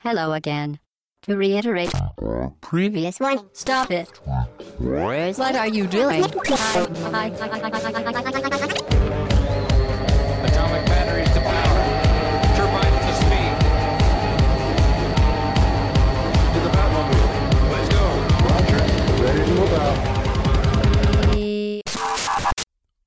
Hello again. To reiterate, previous one, stop it. What are you doing? Atomic batteries to power. Turbines to speed. To the Batmobile. Let's go.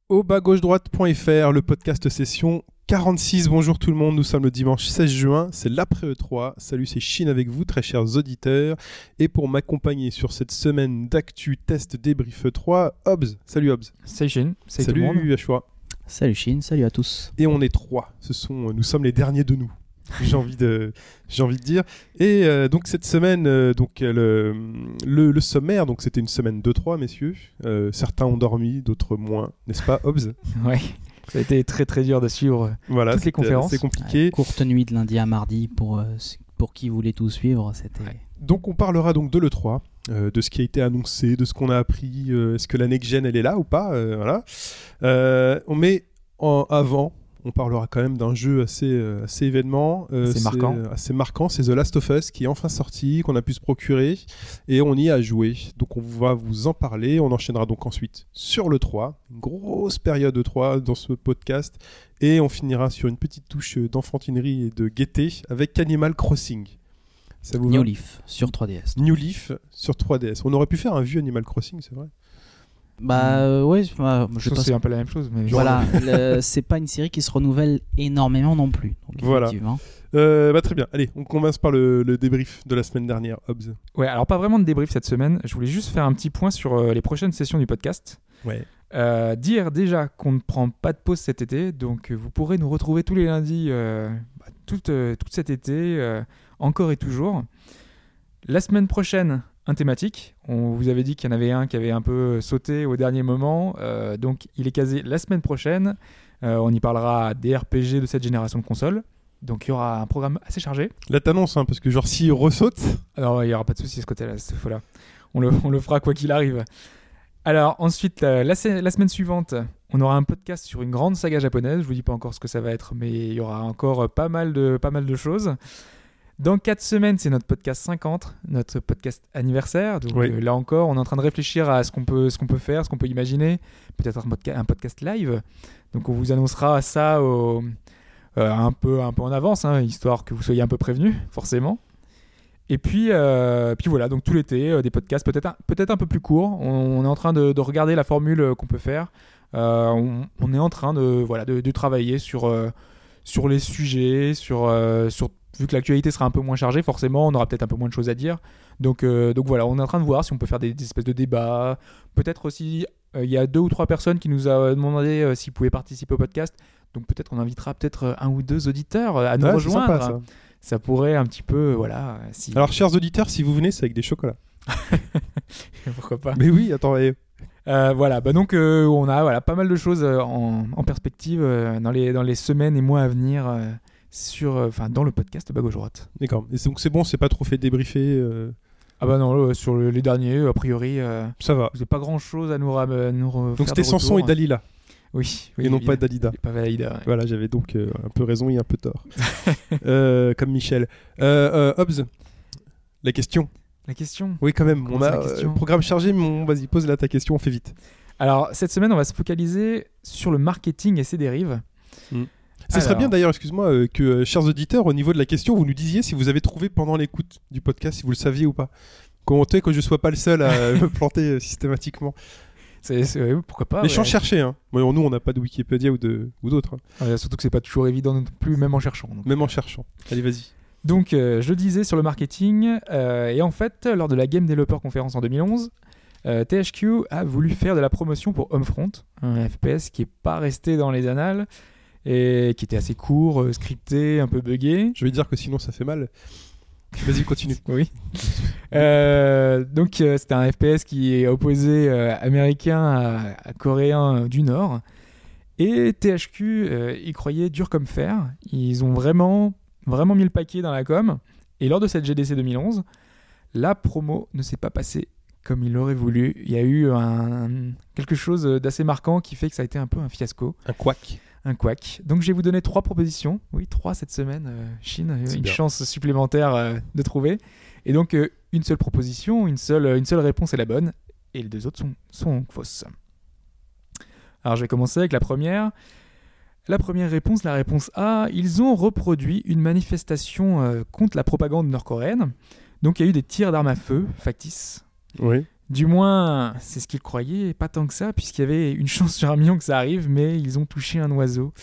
au bas gauche droite.fr, le podcast session 46. Bonjour tout le monde, nous sommes le dimanche 16 juin, c'est l'après E3. Salut, c'est Chine avec vous, très chers auditeurs. Et pour m'accompagner sur cette semaine d'actu test débrief E3, Hobbs. Salut Hobbs. Salut Shin, salut, tout le monde. Salut Ashua. Salut Chine, salut à tous. Et on est trois. Ce sont, nous sommes les derniers de nous. J'ai envie de, j'ai envie de dire. Et euh, donc cette semaine, euh, donc euh, le, le, le sommaire, donc c'était une semaine de 3 messieurs. Euh, certains ont dormi, d'autres moins, n'est-ce pas, Hobbs? Ouais, ça a été très très dur de suivre. Voilà, Toutes les conférences. assez compliqué. Ouais, courte nuit de lundi à mardi pour, euh, pour qui voulait tout suivre. C'était Donc on parlera donc de l'E3, euh, de ce qui a été annoncé, de ce qu'on a appris, euh, est-ce que la next gen elle est là ou pas, euh, voilà. Euh, on met en avant, on parlera quand même d'un jeu assez, euh, assez événement, euh, Assez c'est, marquant. euh, assez marquant, c'est The Last of Us qui est enfin sorti, qu'on a pu se procurer et on y a joué. Donc on va vous en parler, on enchaînera donc ensuite sur le 3, une grosse période de 3 dans ce podcast et on finira sur une petite touche d'enfantinerie et de gaieté avec Animal Crossing. Ça vous New Leaf sur 3DS. New Leaf sur 3DS. On aurait pu faire un vieux Animal Crossing, c'est vrai. Bah euh, ouais, bah, je Je pense c'est un peu la même chose. Mais Voilà, c'est pas une série qui se renouvelle énormément non plus. Donc, Voilà. effectivement. Euh, bah, très bien. Allez, on commence par le, le débrief de la semaine dernière, Hobbs. Ouais, alors pas vraiment de débrief cette semaine. Je voulais juste faire un petit point sur euh, les prochaines sessions du podcast. Ouais. Euh, dire déjà qu'on ne prend pas de pause cet été, donc vous pourrez nous retrouver tous les lundis euh, bah, tout, euh, tout cet été, euh, encore et toujours. La semaine prochaine, un thématique. On vous avait dit qu'il y en avait un qui avait un peu sauté au dernier moment, euh, donc il est casé la semaine prochaine. Euh, on y parlera des RPG de cette génération de consoles. Donc il y aura un programme assez chargé. Là, t'annonces, hein, parce que genre, s'il ressaute, Alors, il n'y aura pas de souci ce côté-là, cette fois-là. On le, on le fera quoi qu'il arrive. Alors, ensuite, la, la la semaine suivante, on aura un podcast sur une grande saga japonaise. Je vous dis pas encore ce que ça va être, mais il y aura encore pas mal de, pas mal de choses. Dans 4 semaines, c'est notre podcast 50, notre podcast anniversaire. Donc Oui. euh, là encore, on est en train de réfléchir à ce qu'on peut, ce qu'on peut faire, ce qu'on peut imaginer. Peut-être un, podca- un podcast live. Donc on vous annoncera ça au- euh, un, peu, un peu en avance, hein, histoire que vous soyez un peu prévenus, forcément. Et puis, euh, puis voilà, donc tout l'été, des podcasts peut-être un, un peu plus courts. On, on est en train de, de regarder la formule qu'on peut faire. On, on est en train de, voilà, de, de travailler sur, sur les sujets, sur, sur, vu que l'actualité sera un peu moins chargée, forcément, on aura peut-être un peu moins de choses à dire. Donc, euh, donc voilà, on est en train de voir si on peut faire des, des espèces de débats. Peut-être aussi, euh, il y a deux ou trois personnes qui nous ont demandé euh, s'ils pouvaient participer au podcast. Donc peut-être qu'on invitera peut-être un ou deux auditeurs à nous ouais, rejoindre. sympa, ça. Ça pourrait un petit peu, voilà, si... Alors, chers auditeurs, si vous venez, c'est avec des chocolats. pourquoi pas? Mais oui, attends, Euh, voilà, bah donc euh, on a voilà, pas mal de choses en, en perspective euh, dans, les, dans les semaines et mois à venir sur, euh, enfin, dans le podcast Bas Gauche Droite. d'accord. Et donc, c'est bon, c'est pas trop fait débriefer. euh, Ah bah non, sur le- les derniers, a priori, euh, ça va. n'avez pas grand chose à nous, re- Donc, c'était de Samson et. Dalila, Oui, oui et non pas Dalida. Pas ouais. Voilà, j'avais donc euh, un peu raison et un peu tort. Euh, comme Michel. Hobbs, la question. La question. Oui, quand même. Comment On a question programme chargé, mais on- vas-y, pose là ta question, on fait vite. Alors, cette semaine, on va se focaliser sur le marketing et ses dérives. Ce serait bien d'ailleurs, excuse-moi, euh, que, euh, chers auditeurs, au niveau de la question, vous nous disiez si vous avez trouvé pendant l'écoute du podcast, si vous le saviez ou pas. Comptez que je sois pas le seul à me planter euh, systématiquement. C'est, c'est- pourquoi pas Mais ouais. sans chercher, hein. Bon, nous, on n'a pas de Wikipédia ou de- ou d'autres, hein. Ouais, Surtout que c'est pas toujours évident non plus, même en cherchant. donc. même en cherchant. Allez, vas-y. Donc, euh, je le disais sur le marketing, euh, et en fait, lors de la Game Developer Conference en 2011, euh, THQ a voulu faire de la promotion pour Homefront, un FPS qui est pas resté dans les annales et qui était assez court, euh, scripté, un peu buggé. Je vais dire que sinon, ça fait mal. Vas-y, continue. Oui. Euh, donc, euh, c'était un FPS qui est opposé euh, américain à, à coréen du Nord. Et THQ, euh, ils croyaient dur comme fer. Ils ont vraiment, vraiment mis le paquet dans la com. Et lors de cette GDC 2011, la promo ne s'est pas passée comme il l'aurait voulu. Il y a eu un, quelque chose d'assez marquant qui fait que ça a été un peu un fiasco. Un quack. Un quack. Donc je vais vous donner trois propositions. Oui, trois cette semaine. euh, Chine, une bien. chance supplémentaire euh, de trouver. Et donc euh, une seule proposition, une seule, une seule réponse est la bonne, et les deux autres sont, sont fausses. Alors je vais commencer avec la première. La première réponse, la réponse A, ils ont reproduit une manifestation contre la propagande nord-coréenne. Donc il y a eu des tirs d'armes à feu factices. Oui. Du moins, c'est ce qu'ils croyaient, et pas tant que ça, puisqu'il y avait une chance sur un million que ça arrive, mais ils ont touché un oiseau,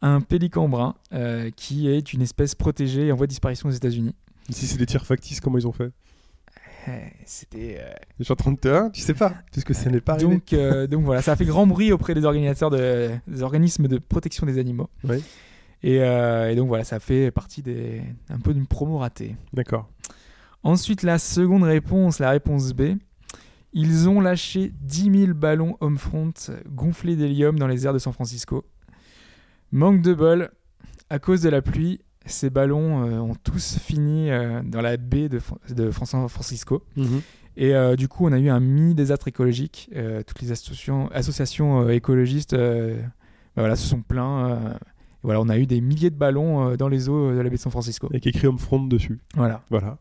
un pélican brun, euh, qui est une espèce protégée en voie de disparition aux États-Unis. Si c'est des tirs factices, comment ils ont fait? Euh, C'était. euh, te hein, tu sais pas, puisque ça n'est pas arrivé. Donc, euh, donc voilà, ça a fait grand bruit auprès des organisateurs de, des organismes de protection des animaux. Et, euh, et donc voilà, ça fait partie des, un peu d'une promo ratée. D'accord. Ensuite, la seconde réponse, la réponse B. Ils ont lâché 10 000 ballons Homefront gonflés d'hélium dans les airs de San Francisco. Manque de bol, à cause de la pluie, ces ballons euh, ont tous fini euh, dans la baie de, San Francisco. Et euh, du coup, on a eu un mini désastre écologique. Toutes les associations, associations écologistes bah voilà, se sont plaints. voilà, on a eu des milliers de ballons dans les eaux de la baie de San Francisco. Avec écrit Homefront dessus. Voilà. Voilà.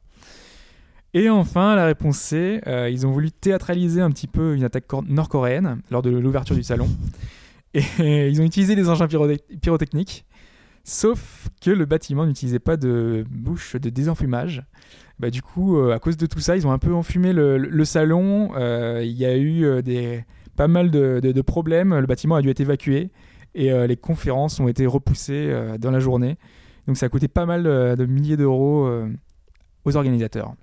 Et enfin, la réponse C, euh, ils ont voulu théâtraliser un petit peu une attaque cor- nord-coréenne lors de l'ouverture du salon. Et ils ont utilisé des engins pyro- pyrotechniques, sauf que le bâtiment n'utilisait pas de bouche de désenfumage. Bah, du coup, euh, à cause de tout ça, ils ont un peu enfumé le, salon. Euh, Il y a eu des, pas mal de, problèmes. Le bâtiment a dû être évacué et les conférences ont été repoussées dans la journée. Donc ça a coûté pas mal de milliers d'euros aux organisateurs.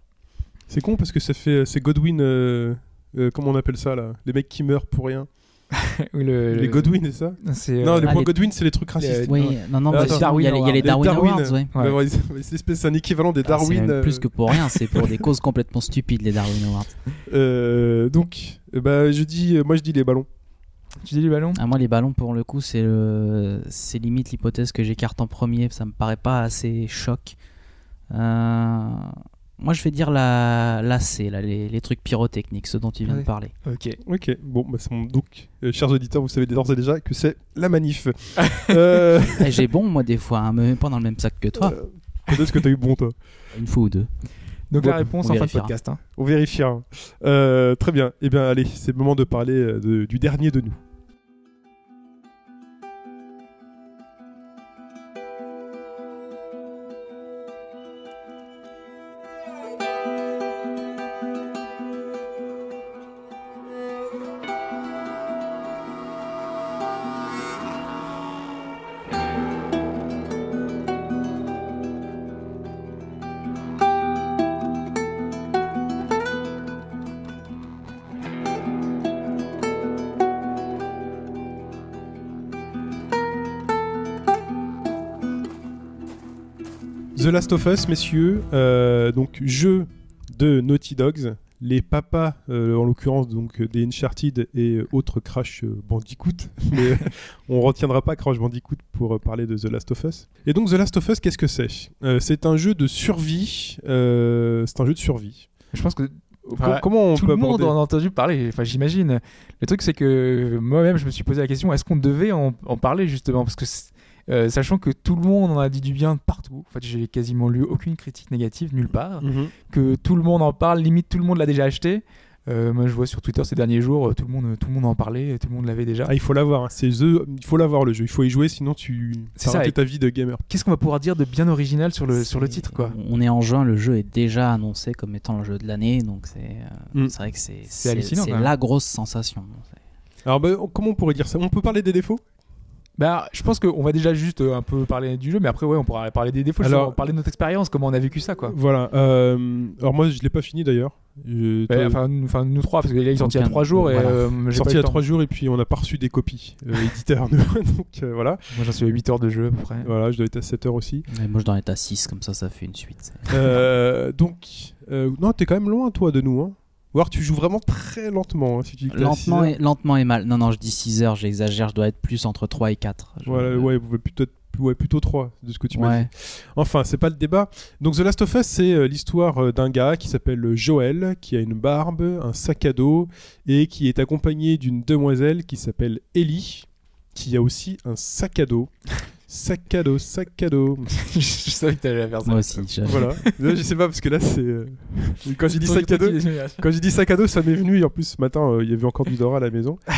C'est con parce que ça fait. C'est Godwin. euh, euh, comment on appelle ça là Les mecs qui meurent pour rien. Le- Les le- Godwin, c'est ça C'est Non, euh, les ah, points les- Godwin, c'est les trucs racistes. les- Oui, Ouais. non, non, Ah, il y a- y, les Darwin. Awards, ouais. Ouais. Bah, ouais, c'est c'est l'espèce- c'est un équivalent des Ah, c'est Darwin. euh, plus que pour rien, c'est pour des causes complètement stupides, les Darwin Awards. euh, donc, bah, je dis, moi je dis les ballons. Tu dis les ballons? Ah, moi, les ballons, pour le coup, c'est le... c'est limite l'hypothèse que j'écarte en premier. Ça me paraît pas assez choc. Euh, Moi, je vais dire la, la C, là, les... les trucs pyrotechniques, ceux dont tu viens Ouais. de parler. Ok. Ok, bon, bah, c'est mon- donc, euh, chers auditeurs, vous savez d'ores et déjà que c'est la manif. euh, Eh, J'ai bon, moi, des fois, hein, même pas dans le même sac que toi. euh, Quand est-ce que t'as eu bon, toi? Une fois ou deux. Donc Bon, la réponse on en fin de vérifiera. podcast. hein. On vérifiera. Euh, très bien. Eh bien, allez, c'est le moment de parler de- du dernier de nous. Last of Us, messieurs, euh, donc jeu de Naughty Dogs, les papas, euh, en l'occurrence donc des Uncharted et autres Crash Bandicoot, mais on retiendra pas Crash Bandicoot pour parler de The Last of Us. Et donc The Last of Us, qu'est-ce que c'est? Euh, C'est un jeu de survie. euh, c'est un jeu de survie. Je pense que Enfin, comment on tout peut le monde aborder en a entendu parler. Enfin, j'imagine. Le truc, c'est que moi-même, je me suis posé la question est-ce qu'on devait en, en parler justement? Parce que euh, sachant que tout le monde en a dit du bien partout. En fait, j'ai quasiment lu aucune critique négative nulle part. Mhm. Que tout le monde en parle, limite tout le monde l'a déjà acheté. Euh, moi, je vois sur Twitter ces derniers jours, euh, tout le monde, tout le monde en parlait, tout le monde l'avait déjà. Ah, il faut l'avoir. hein. C'est The- Il faut l'avoir le jeu. Il faut y jouer, sinon tu C'est as ça, raté ta vie de gamer. Qu'est-ce qu'on va pouvoir dire de bien original sur le, sur le titre, quoi On est en juin, le jeu est déjà annoncé comme étant le jeu de l'année, donc c'est Mm. c'est vrai que c'est la grosse sensation. Alors, bah, comment on pourrait dire ça? On peut parler des défauts? Bah, je pense qu'on va déjà juste euh, un peu parler du jeu, mais après, ouais, on pourra parler des défauts, Alors- parler de notre expérience, comment on a vécu ça, quoi. Voilà. euh, alors, moi, je l'ai pas fini d'ailleurs. Je- Ouais, toi- enfin, nous, enfin, nous trois, parce qu'il est sorti il y a trois jours et voilà. euh, j'ai sorti il y a trois jours et puis on n'a pas reçu des copies euh, éditeurs. Donc euh, voilà. Moi, j'en suis à 8 heures de jeu à peu près. Voilà, je dois être à 7 heures aussi. Et moi je dois en être à 6, comme ça ça fait une suite. Euh, donc, euh, non, t'es quand même loin toi de nous. Hein. Ou alors tu joues vraiment très lentement. hein, si tu Lentement et, lentement et mal. Non, non, je dis 6 heures, j'exagère, je dois être plus entre 3 et 4. Je- Voilà, ouais, plutôt, ouais, plutôt 3 de ce que tu m'as dit. Ouais. Enfin, c'est pas le débat. Donc The Last of Us, c'est euh, l'histoire euh, d'un gars qui s'appelle Joël, qui a une barbe, un sac à dos, et qui est accompagné d'une demoiselle qui s'appelle Ellie, qui a aussi un sac à dos. Sac à dos, sac à dos. je savais que t'allais la faire ça. Moi aussi. je- voilà. Là, je sais pas parce que là c'est. euh, Quand j'ai dit sac à ton- dos, ton- quand j'ai dit sac à dos, ça m'est venu. Et en plus, ce matin, euh, il y avait encore du Dora à la maison.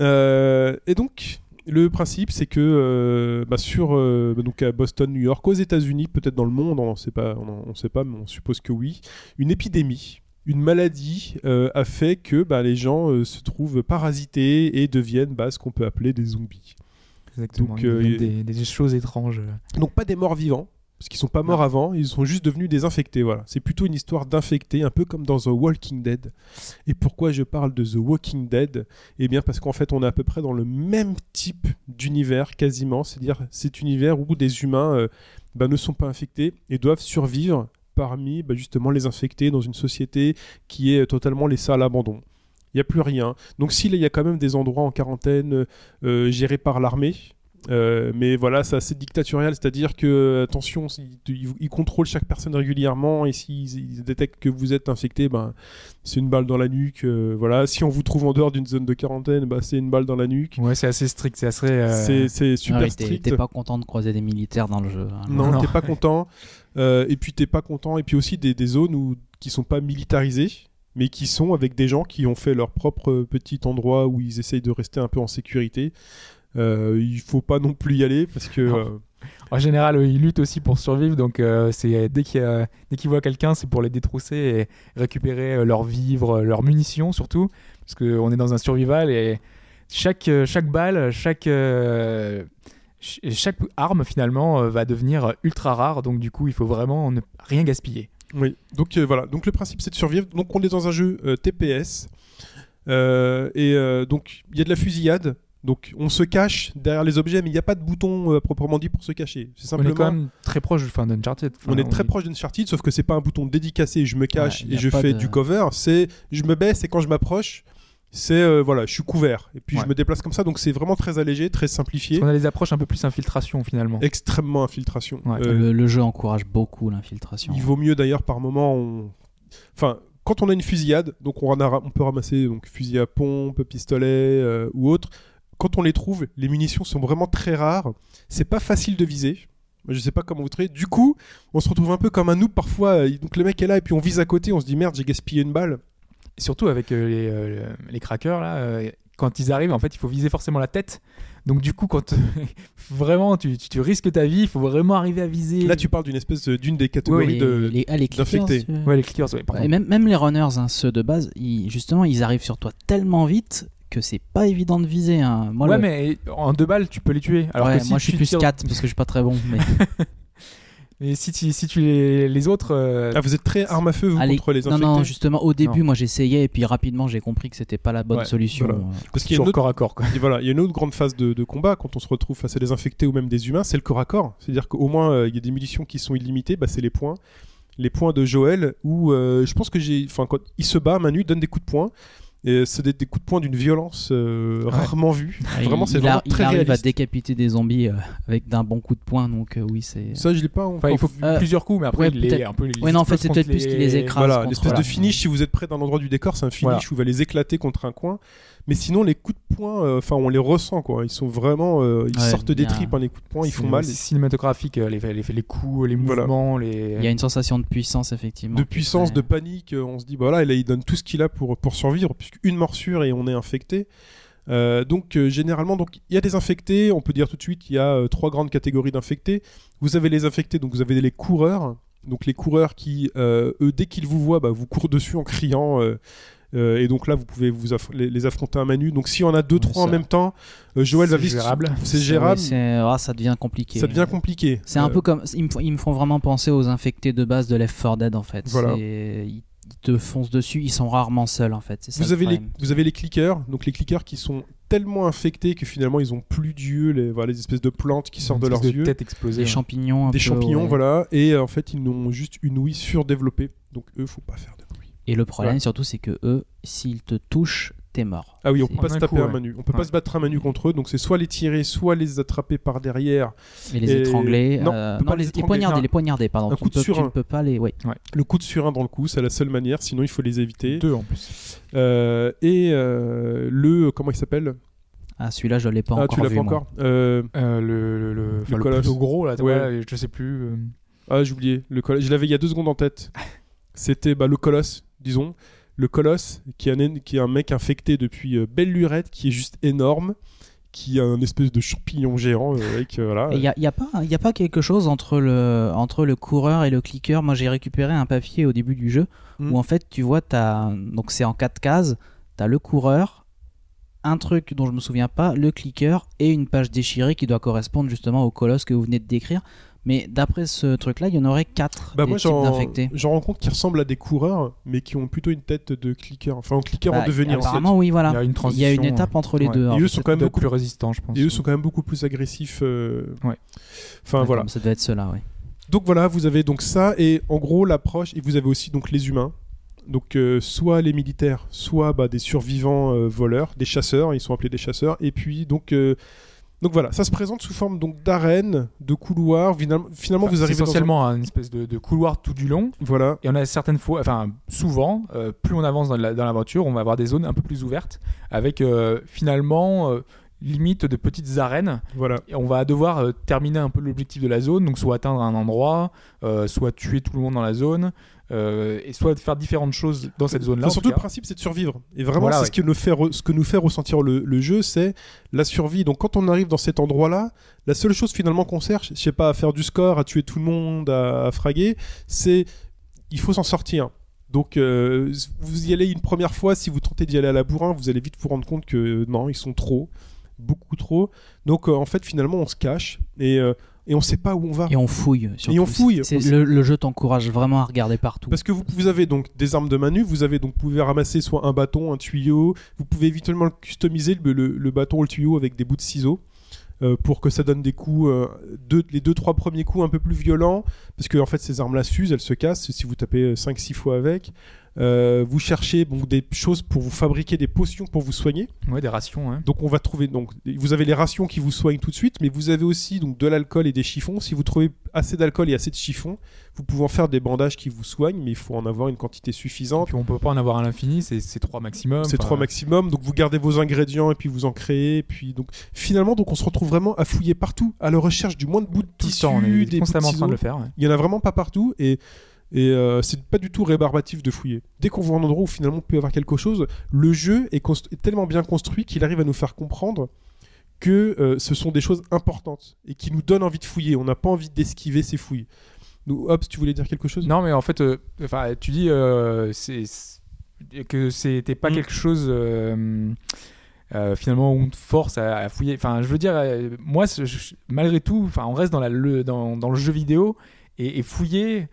Euh, et donc, le principe, c'est que euh, bah, sur euh, bah, donc à Boston, New York, aux États-Unis, peut-être dans le monde, on ne sait pas, on ne sait pas, mais on suppose que oui, une épidémie. Une maladie euh, a fait que bah, les gens euh, se trouvent parasités et deviennent bah, ce qu'on peut appeler des zombies. Exactement. Donc, il y a euh, des, des choses étranges. Donc pas des morts vivants, parce qu'ils sont pas morts avant, ils sont juste devenus des infectés. Voilà, c'est plutôt une histoire d'infectés, un peu comme dans The Walking Dead. Et pourquoi je parle de The Walking Dead? Eh bien parce qu'en fait on est à peu près dans le même type d'univers quasiment, c'est-à-dire cet univers où des humains euh, bah, ne sont pas infectés et doivent survivre parmi bah, justement les infectés dans une société qui est totalement laissée à l'abandon. Il n'y a plus rien. Donc s'il y a quand même des endroits en quarantaine euh, gérés par l'armée, euh, mais voilà, c'est assez dictatorial, c'est-à-dire que, euh, attention, ils, contrôlent chaque personne régulièrement et s'ils ils détectent que vous êtes infecté, ben, c'est une balle dans la nuque. euh, voilà, si on vous trouve en dehors d'une zone de quarantaine, bah, c'est une balle dans la nuque. Ouais, c'est assez strict, c'est assez. euh, C'est c'est super t'es- strict. T'es pas content de croiser des militaires dans le jeu. hein. Non, Non. t'es pas content. Euh, et puis t'es pas content. Et puis aussi des, des zones où, qui sont pas militarisées, mais qui sont avec des gens qui ont fait leur propre petit endroit où ils essayent de rester un peu en sécurité. Euh, il faut pas non plus y aller parce que euh, En général, ils luttent aussi pour survivre, donc euh, c'est a- dès qu'ils voient quelqu'un, c'est pour les détrousser et récupérer euh, leurs vivres, euh, leurs munitions surtout, parce qu'on est dans un survival et chaque euh, chaque balle, chaque euh, ch- chaque arme finalement euh, va devenir ultra rare, donc du coup, il faut vraiment ne rien gaspiller. Oui, donc euh, voilà. Donc le principe c'est de survivre. Donc on est dans un jeu euh, TPS Euh, et euh, donc il y a de la fusillade. Donc on se cache derrière les objets, mais il n'y a pas de bouton euh, proprement dit pour se cacher. C'est On simplement. est quand même très proche enfin, d'Uncharted. Enfin, on est très est- proche d'Uncharted, sauf que c'est pas un bouton dédicacé, je me cache Ouais, et je fais de- du cover. C'est je me baisse et quand je m'approche, c'est euh, voilà, je suis couvert et puis Ouais. je me déplace comme ça. Donc c'est vraiment très allégé, très simplifié, Parce qu'on a des approches un peu plus infiltration finalement. extrêmement infiltration. Ouais. Euh, Le, le jeu encourage beaucoup l'infiltration. Il vaut mieux d'ailleurs par moment. On... Enfin, quand on a une fusillade, donc on, a- on peut ramasser donc fusil à pompe, pistolet euh, ou autre. Quand on les trouve, les munitions sont vraiment très rares. C'est pas facile de viser. Je sais pas comment vous trouvez. Du coup, on se retrouve un peu comme un noob parfois. Donc le mec est là et puis on vise à côté. On se dit merde, j'ai gaspillé une balle. Surtout avec euh, les, euh, les crackers là, euh, quand ils arrivent, en fait, il faut viser forcément la tête. Donc du coup, quand vraiment tu, tu, tu risques ta vie, il faut vraiment arriver à viser. Là, tu parles d'une espèce d'une des catégories Et de. les, ah, les clickers, d'infectés. euh, Ouais, les clickers, ouais. Et même, même les runners, hein, ceux de base, ils- justement, ils arrivent sur toi tellement vite que c'est pas évident de viser. hein. Moi, ouais, le- mais en deux balles, tu peux les tuer. Alors Ouais, que si moi je suis plus tires- 4 parce que je suis pas très bon. Mais... Mais si tu, si tu les, les autres. euh, Ah, vous êtes très arme à feu vous, Allez, contre les non, infectés. non, justement, au début, moi j'essayais et puis rapidement j'ai compris que c'était pas la bonne Ouais, solution. voilà. Euh, Parce qu'il y a une autre corps à corps. Quoi. Et voilà, il y a une autre grande phase de, de combat quand on se retrouve face à des infectés ou même des humains, c'est le corps à corps. C'est-à-dire qu'au moins euh, il y a des munitions qui sont illimitées, bah, c'est les points. Les points de Joël où euh, je pense que j'ai. Enfin, quand il se bat, Manu donne des coups de poing. Et c'est des, des coups de poing d'une violence euh, rarement vue. il- Vraiment, c'est il, vraiment a- très il arrive à réaliste. décapiter des zombies euh, avec d'un bon coup de poing, donc euh, oui, c'est. Ça, je l'ai pas Enfin, il faut. Euh, plusieurs coups, mais après, ouais, il les, peut-être- un peu, il les Ouais, non, en fait, c'est peut-être plus qu'il les écrase. Voilà, l'espèce voilà. de finish, si vous êtes près d'un endroit du décor, c'est un finish Voilà. où il va les éclater contre un coin. Mais sinon, les coups de poing, euh, enfin, on les ressent, quoi. Ils sont vraiment. euh, ils Ouais, sortent des tripes, hein, les coups de poing, ils font mal. C'est cinématographique, euh, les, les, les coups, les Voilà. mouvements, les. Il y a une sensation de puissance, effectivement. de puissance, de panique. On se dit, bah voilà, et là, il donne tout ce qu'il a pour, pour survivre, puisqu'une morsure et on est infecté. Euh, donc, euh, généralement, donc il y a des infectés. On peut dire tout de suite, il y a euh, trois grandes catégories d'infectés. Vous avez les infectés, donc vous avez les coureurs. Donc, les coureurs qui, euh, eux, dès qu'ils vous voient, bah, vous courent dessus en criant. Euh, et donc là, vous pouvez vous aff- les, les affronter à main nue. Donc, si on a deux, Ouais, trois en même temps, euh, Joël va C'est vite. gérable. C'est gérable. c'est- ah, ça devient compliqué. Ça devient compliqué. C'est un Euh, peu comme. Ils me, font, ils me font vraiment penser aux infectés de base de Left 4 Dead en fait. Voilà. Ils te foncent dessus, ils sont rarement seuls en fait. ça Vous le avez, les, vous avez les clickers, donc les clickers qui sont tellement infectés que finalement ils ont plus d'yeux, les, voilà, les espèces de plantes qui sortent de leurs espèce yeux, tête explosée. Des ouais. champignons. un des peu, champignons, ouais. voilà, et euh, en fait ils n'ont juste une ouïe surdéveloppée, donc eux faut pas faire de bruit. Et le problème Ouais. surtout, c'est que eux, s'ils te touchent, t'es mort. Ah oui, on peut pas se taper coup, un ouais. manu, on peut pas Ouais. se battre un manu contre eux, donc c'est soit les tirer, soit les attraper par derrière. Et les Et- étrangler. non, euh, on peut pas les les, les étrangler. poignarder, Non. les poignarder, pardon. Un tu coup de peux, tu surin. ne peux pas les. Oui. Le coup de surin dans le cou, c'est la seule manière, sinon il faut les éviter. Deux en plus. Euh, et euh, le comment il s'appelle? Ah, celui-là, je l'ai pas Ah, encore tu l'as pas moi. encore? Euh, Euh, le, le, le, enfin, le colosse. plutôt gros, là, Ouais. ouais, je sais plus. Ah, j'ai oublié. Le colosse. Je l'avais il y a deux secondes en tête. C'était bah, le colosse, disons. Le colosse, qui est un, qui est un mec infecté depuis euh, belle lurette, qui est juste énorme, qui a un espèce de champignon géant. euh, avec, euh, voilà. Il n'y a, y a, pas- y a pas quelque chose entre le, entre le coureur et le clicker. Moi, j'ai récupéré un papier au début du jeu Mm. où en fait, tu vois, t'as- donc c'est en quatre cases. Tu as le coureur, un truc dont je me souviens pas, le clicker et une page déchirée qui doit correspondre justement au colosse que vous venez de décrire. Mais d'après ce truc-là, il y en aurait quatre Bah des moi types j'en d'infectés. j'en rencontre qui ressemblent à des coureurs mais qui ont plutôt une tête de clicker enfin en clicker en Bah, devenir en fait. apparemment, oui, voilà. Il y a une Il y a transition, une étape entre les ouais. deux. Et Alors, eux sont quand même beaucoup plus résistant, je pense. et eux sont quand même beaucoup plus agressifs euh, Ouais. enfin Ouais, voilà Ça devait être cela, oui. donc voilà vous avez donc ça et en gros l'approche et vous avez aussi donc les humains donc euh, soit les militaires soit bah, des survivants euh, voleurs des chasseurs ils sont appelés des chasseurs et puis donc euh, donc voilà ça se présente sous forme donc d'arène de couloir. Finalement, finalement Enfin, vous arrivez dans un... essentiellement un espèce de, de couloir tout du long. voilà. Et on a certaines fois, enfin souvent, euh, plus on avance dans la- dans l'aventure, on va avoir des zones un peu plus ouvertes, avec euh, finalement euh, limite de petites arènes. voilà. Et on va devoir euh, terminer un peu l'objectif de la zone, donc soit atteindre un endroit, euh, soit tuer tout le monde dans la zone, euh, et soit faire différentes choses dans cette zone-là. Enfin, en surtout tout le principe c'est de survivre. Et vraiment Voilà, c'est ouais. ce, qui nous fait re- ce que nous fait ressentir le, le jeu c'est la survie. Donc quand on arrive dans cet endroit là la seule chose finalement qu'on cherche je sais pas à faire du score à tuer tout le monde à, à fraguer c'est il faut s'en sortir. Donc euh, vous y allez une première fois. Si vous tentez d'y aller à la bourrin vous allez vite vous rendre compte que euh, non ils sont trop beaucoup trop. Donc euh, en fait finalement on se cache. Et, et on sait pas où on va Et on fouille. surtout. Et on fouille C'est- le, le jeu t'encourage vraiment à regarder partout. Parce que vous, vous avez donc des armes de manu, vous avez donc vous pouvez ramasser soit un bâton, un tuyau, vous pouvez éventuellement le customiser le, le- le bâton ou le tuyau avec des bouts de ciseaux euh, pour que ça donne des coups, euh, deux- les deux trois premiers coups un peu plus violents, parce que en fait ces armes-là s'usent, elles se cassent si vous tapez 5-6 fois avec. Euh, vous cherchez des choses pour vous fabriquer des potions pour vous soigner. Ouais, des rations. Donc on va trouver donc vous avez les rations qui vous soignent tout de suite, mais vous avez aussi donc de l'alcool et des chiffons. Si vous trouvez assez d'alcool et assez de chiffons, vous pouvez en faire des bandages qui vous soignent, mais il faut en avoir une quantité Et suffisante. puis on peut pas en avoir à l'infini, c'est trois maximum. C'est trois maximum, donc vous gardez vos ingrédients et puis vous en créez. Et puis donc finalement donc on se retrouve vraiment à fouiller partout, à la recherche du moins de bouts de Tout le tissu, temps, on est des constamment en train de le faire. ouais. Il y en a vraiment pas partout et et euh, c'est pas du tout rébarbatif de fouiller. Dès qu'on voit un endroit où finalement on peut y avoir quelque chose, le jeu est, tellement bien construit qu'il arrive à nous faire comprendre que euh, ce sont des choses importantes et qui nous donnent envie de fouiller. On n'a pas envie d'esquiver ces fouilles. Nous, Hobbs, tu voulais dire quelque chose? Non, mais en fait, euh, enfin, tu dis euh, c'est que c'était pas Mm. quelque chose euh, finalement où on te force à, à fouiller. Enfin, je veux dire, euh, moi, je- malgré tout, enfin, on reste dans, la, le, dans, dans le jeu vidéo et, et fouiller.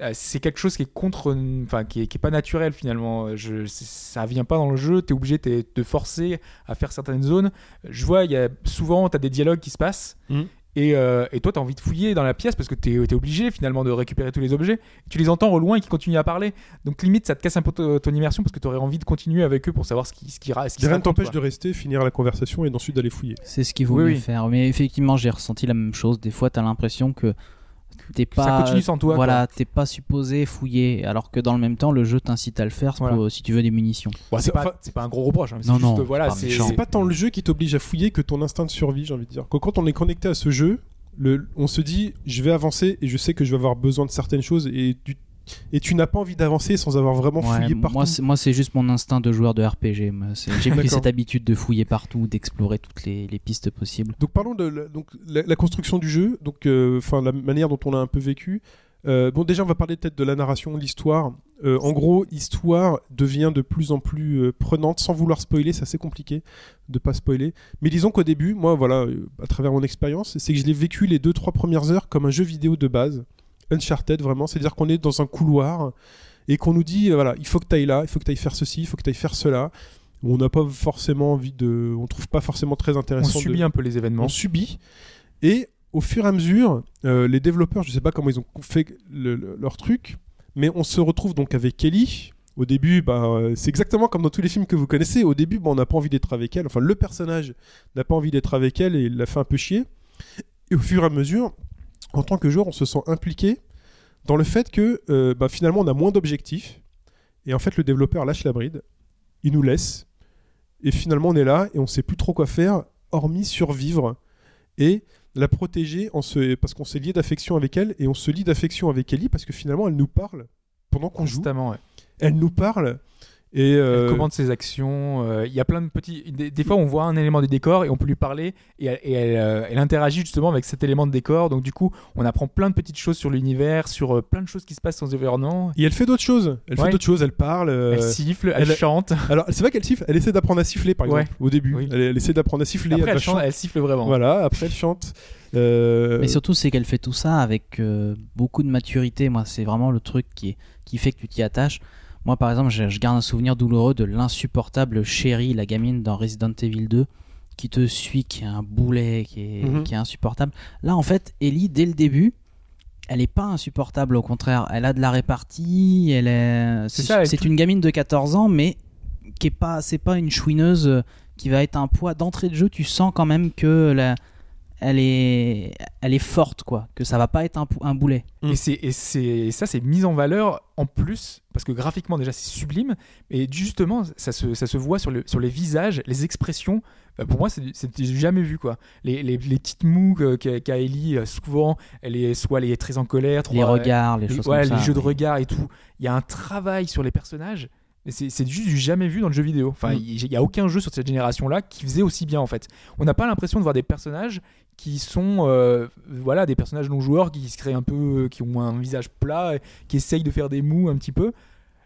Euh, C'est quelque chose qui est contre, enfin qui est, qui est pas naturel finalement. Je, ça vient pas dans le jeu. T'es obligé de te forcer à faire certaines zones. Je vois, il y a souvent t'as des dialogues qui se passent Mhm. et, euh, et toi, tu as envie de fouiller dans la pièce parce que tu es, obligé finalement de récupérer tous les objets. Tu les entends au loin et qui continuent à parler. Donc limite, ça te casse un peu ton immersion parce que tu aurais envie de continuer avec eux pour savoir ce qui, ce qui, ce Rien ne t'empêche de rester, finir la conversation et ensuite d'aller fouiller. C'est ce qu'il vaut Oui, mieux oui. faire. Mais effectivement, j'ai ressenti la même chose. Des fois, t'as l'impression que t'es Ça pas. continue sans toi, Voilà, t'es pas supposé fouiller. Alors que dans le même temps, le jeu t'incite à le faire Voilà. pour- si tu veux des munitions. Bon, c'est pas, enfin- c'est pas un gros reproche. hein, c'est Non, juste, non, voilà, c'est pas tant le jeu qui t'oblige à fouiller que ton instinct de survie, j'ai envie de dire. Que quand on est connecté à ce jeu, le, on se dit, je vais avancer et je sais que je vais avoir besoin de certaines choses et tu, et tu n'as pas envie d'avancer sans avoir vraiment Ouais, fouillé partout. moi, c'est- juste mon instinct de joueur de RPG. J'ai pris cette habitude de fouiller partout, d'explorer toutes les, les pistes possibles. Donc parlons de la, donc, la, la construction du jeu, donc euh, la manière dont on l'a un peu vécu. Euh, bon déjà on va parler peut-être de la narration, de l'histoire. Euh, en gros, l'histoire devient de plus en plus euh, prenante, sans vouloir spoiler, c'est assez compliqué de pas spoiler. Mais disons qu'au début, moi voilà, à travers mon expérience, c'est que je l'ai vécu les deux trois premières heures comme un jeu vidéo de base, Uncharted vraiment, c'est-à-dire qu'on est dans un couloir et qu'on nous dit voilà, il faut que tu ailles là, il faut que tu ailles faire ceci, il faut que tu ailles faire cela. On n'a pas forcément envie de, on trouve pas forcément très On intéressant. de- subit un peu les événements. on subit. Et au fur et à mesure, euh, les développeurs, je sais pas comment ils ont fait le- le- leur truc, mais on se retrouve donc avec Kelly. Au début, bah, euh, c'est exactement comme dans tous les films que vous connaissez. Au début, bah, on n'a pas envie d'être avec elle. Enfin, le personnage n'a pas envie d'être avec elle et il l'a fait un peu chier. Et au fur et à mesure, en tant que joueur, on se sent impliqué dans le fait que euh, bah, finalement, on a moins d'objectifs. Et en fait, le développeur lâche la bride. Il nous laisse. et finalement on est là et on sait plus trop quoi faire hormis survivre et la protéger en se... parce qu'on s'est lié d'affection avec elle et on se lie d'affection avec Ellie parce que finalement elle nous parle pendant qu'on joue. Ouais. Elle nous parle et euh, Elle commande ses actions. euh, Il y a plein de petits. Des, des fois, on voit un élément du décor et on peut lui parler et, elle, et elle, euh, elle interagit justement avec cet élément de décor. Donc, du coup, on apprend plein de petites choses sur l'univers, sur euh, plein de choses qui se passent dans l'environnement. et elle fait d'autres choses. Elle Ouais. fait d'autres choses. Elle parle. euh, Elle siffle, elle, elle- chante. Alors c'est vrai qu'elle siffle. Elle essaie d'apprendre à siffler par Ouais. exemple au début. Oui. Elle, elle essaie d'apprendre à siffler. Après, elle chante, elle siffle vraiment. Voilà. Après elle chante. Euh, Mais surtout, c'est qu'elle fait tout ça avec euh, beaucoup de maturité. Moi, c'est vraiment le truc qui, est, qui fait que tu t'y attaches. Moi, par exemple, je, je garde un souvenir douloureux de l'insupportable Sherry, la gamine dans Resident Evil 2, qui te suit, qui est un boulet, qui est, Mhm. qui est insupportable. Là, en fait, Ellie, dès le début, elle est pas insupportable, au contraire. Elle a de la répartie, elle est. C'est une gamine de 14 ans, mais qui est pas, c'est pas une chouineuse euh, qui va être un poids d'entrée de jeu. Tu sens quand même que la, elle est, elle est forte, quoi. Que ça va pas être un, boulet. Mm. Et, c'est, et, c'est, et ça, c'est mis en valeur en plus, parce que graphiquement, déjà, c'est sublime. Et justement, ça se, ça se voit sur, le, sur les visages, les expressions. Bah, pour moi, c'est, jamais vu, quoi. Les, les, les petites mous que- qu'a, qu'a Ellie, euh, souvent, elle est, soit elle est très en colère, trop, Les euh, regards, les les- choses ouais, comme ça. les jeux de regard et tout. Il y a un travail sur les personnages. mais C'est c'est juste du jamais vu dans le jeu vidéo. Enfin, Mm. il n'y a aucun jeu sur cette génération-là qui faisait aussi bien en fait. On n'a pas l'impression de voir des personnages qui sont, euh, voilà, des personnages non joueurs qui se créent un peu, qui ont un visage plat, et qui essayent de faire des mous un petit peu.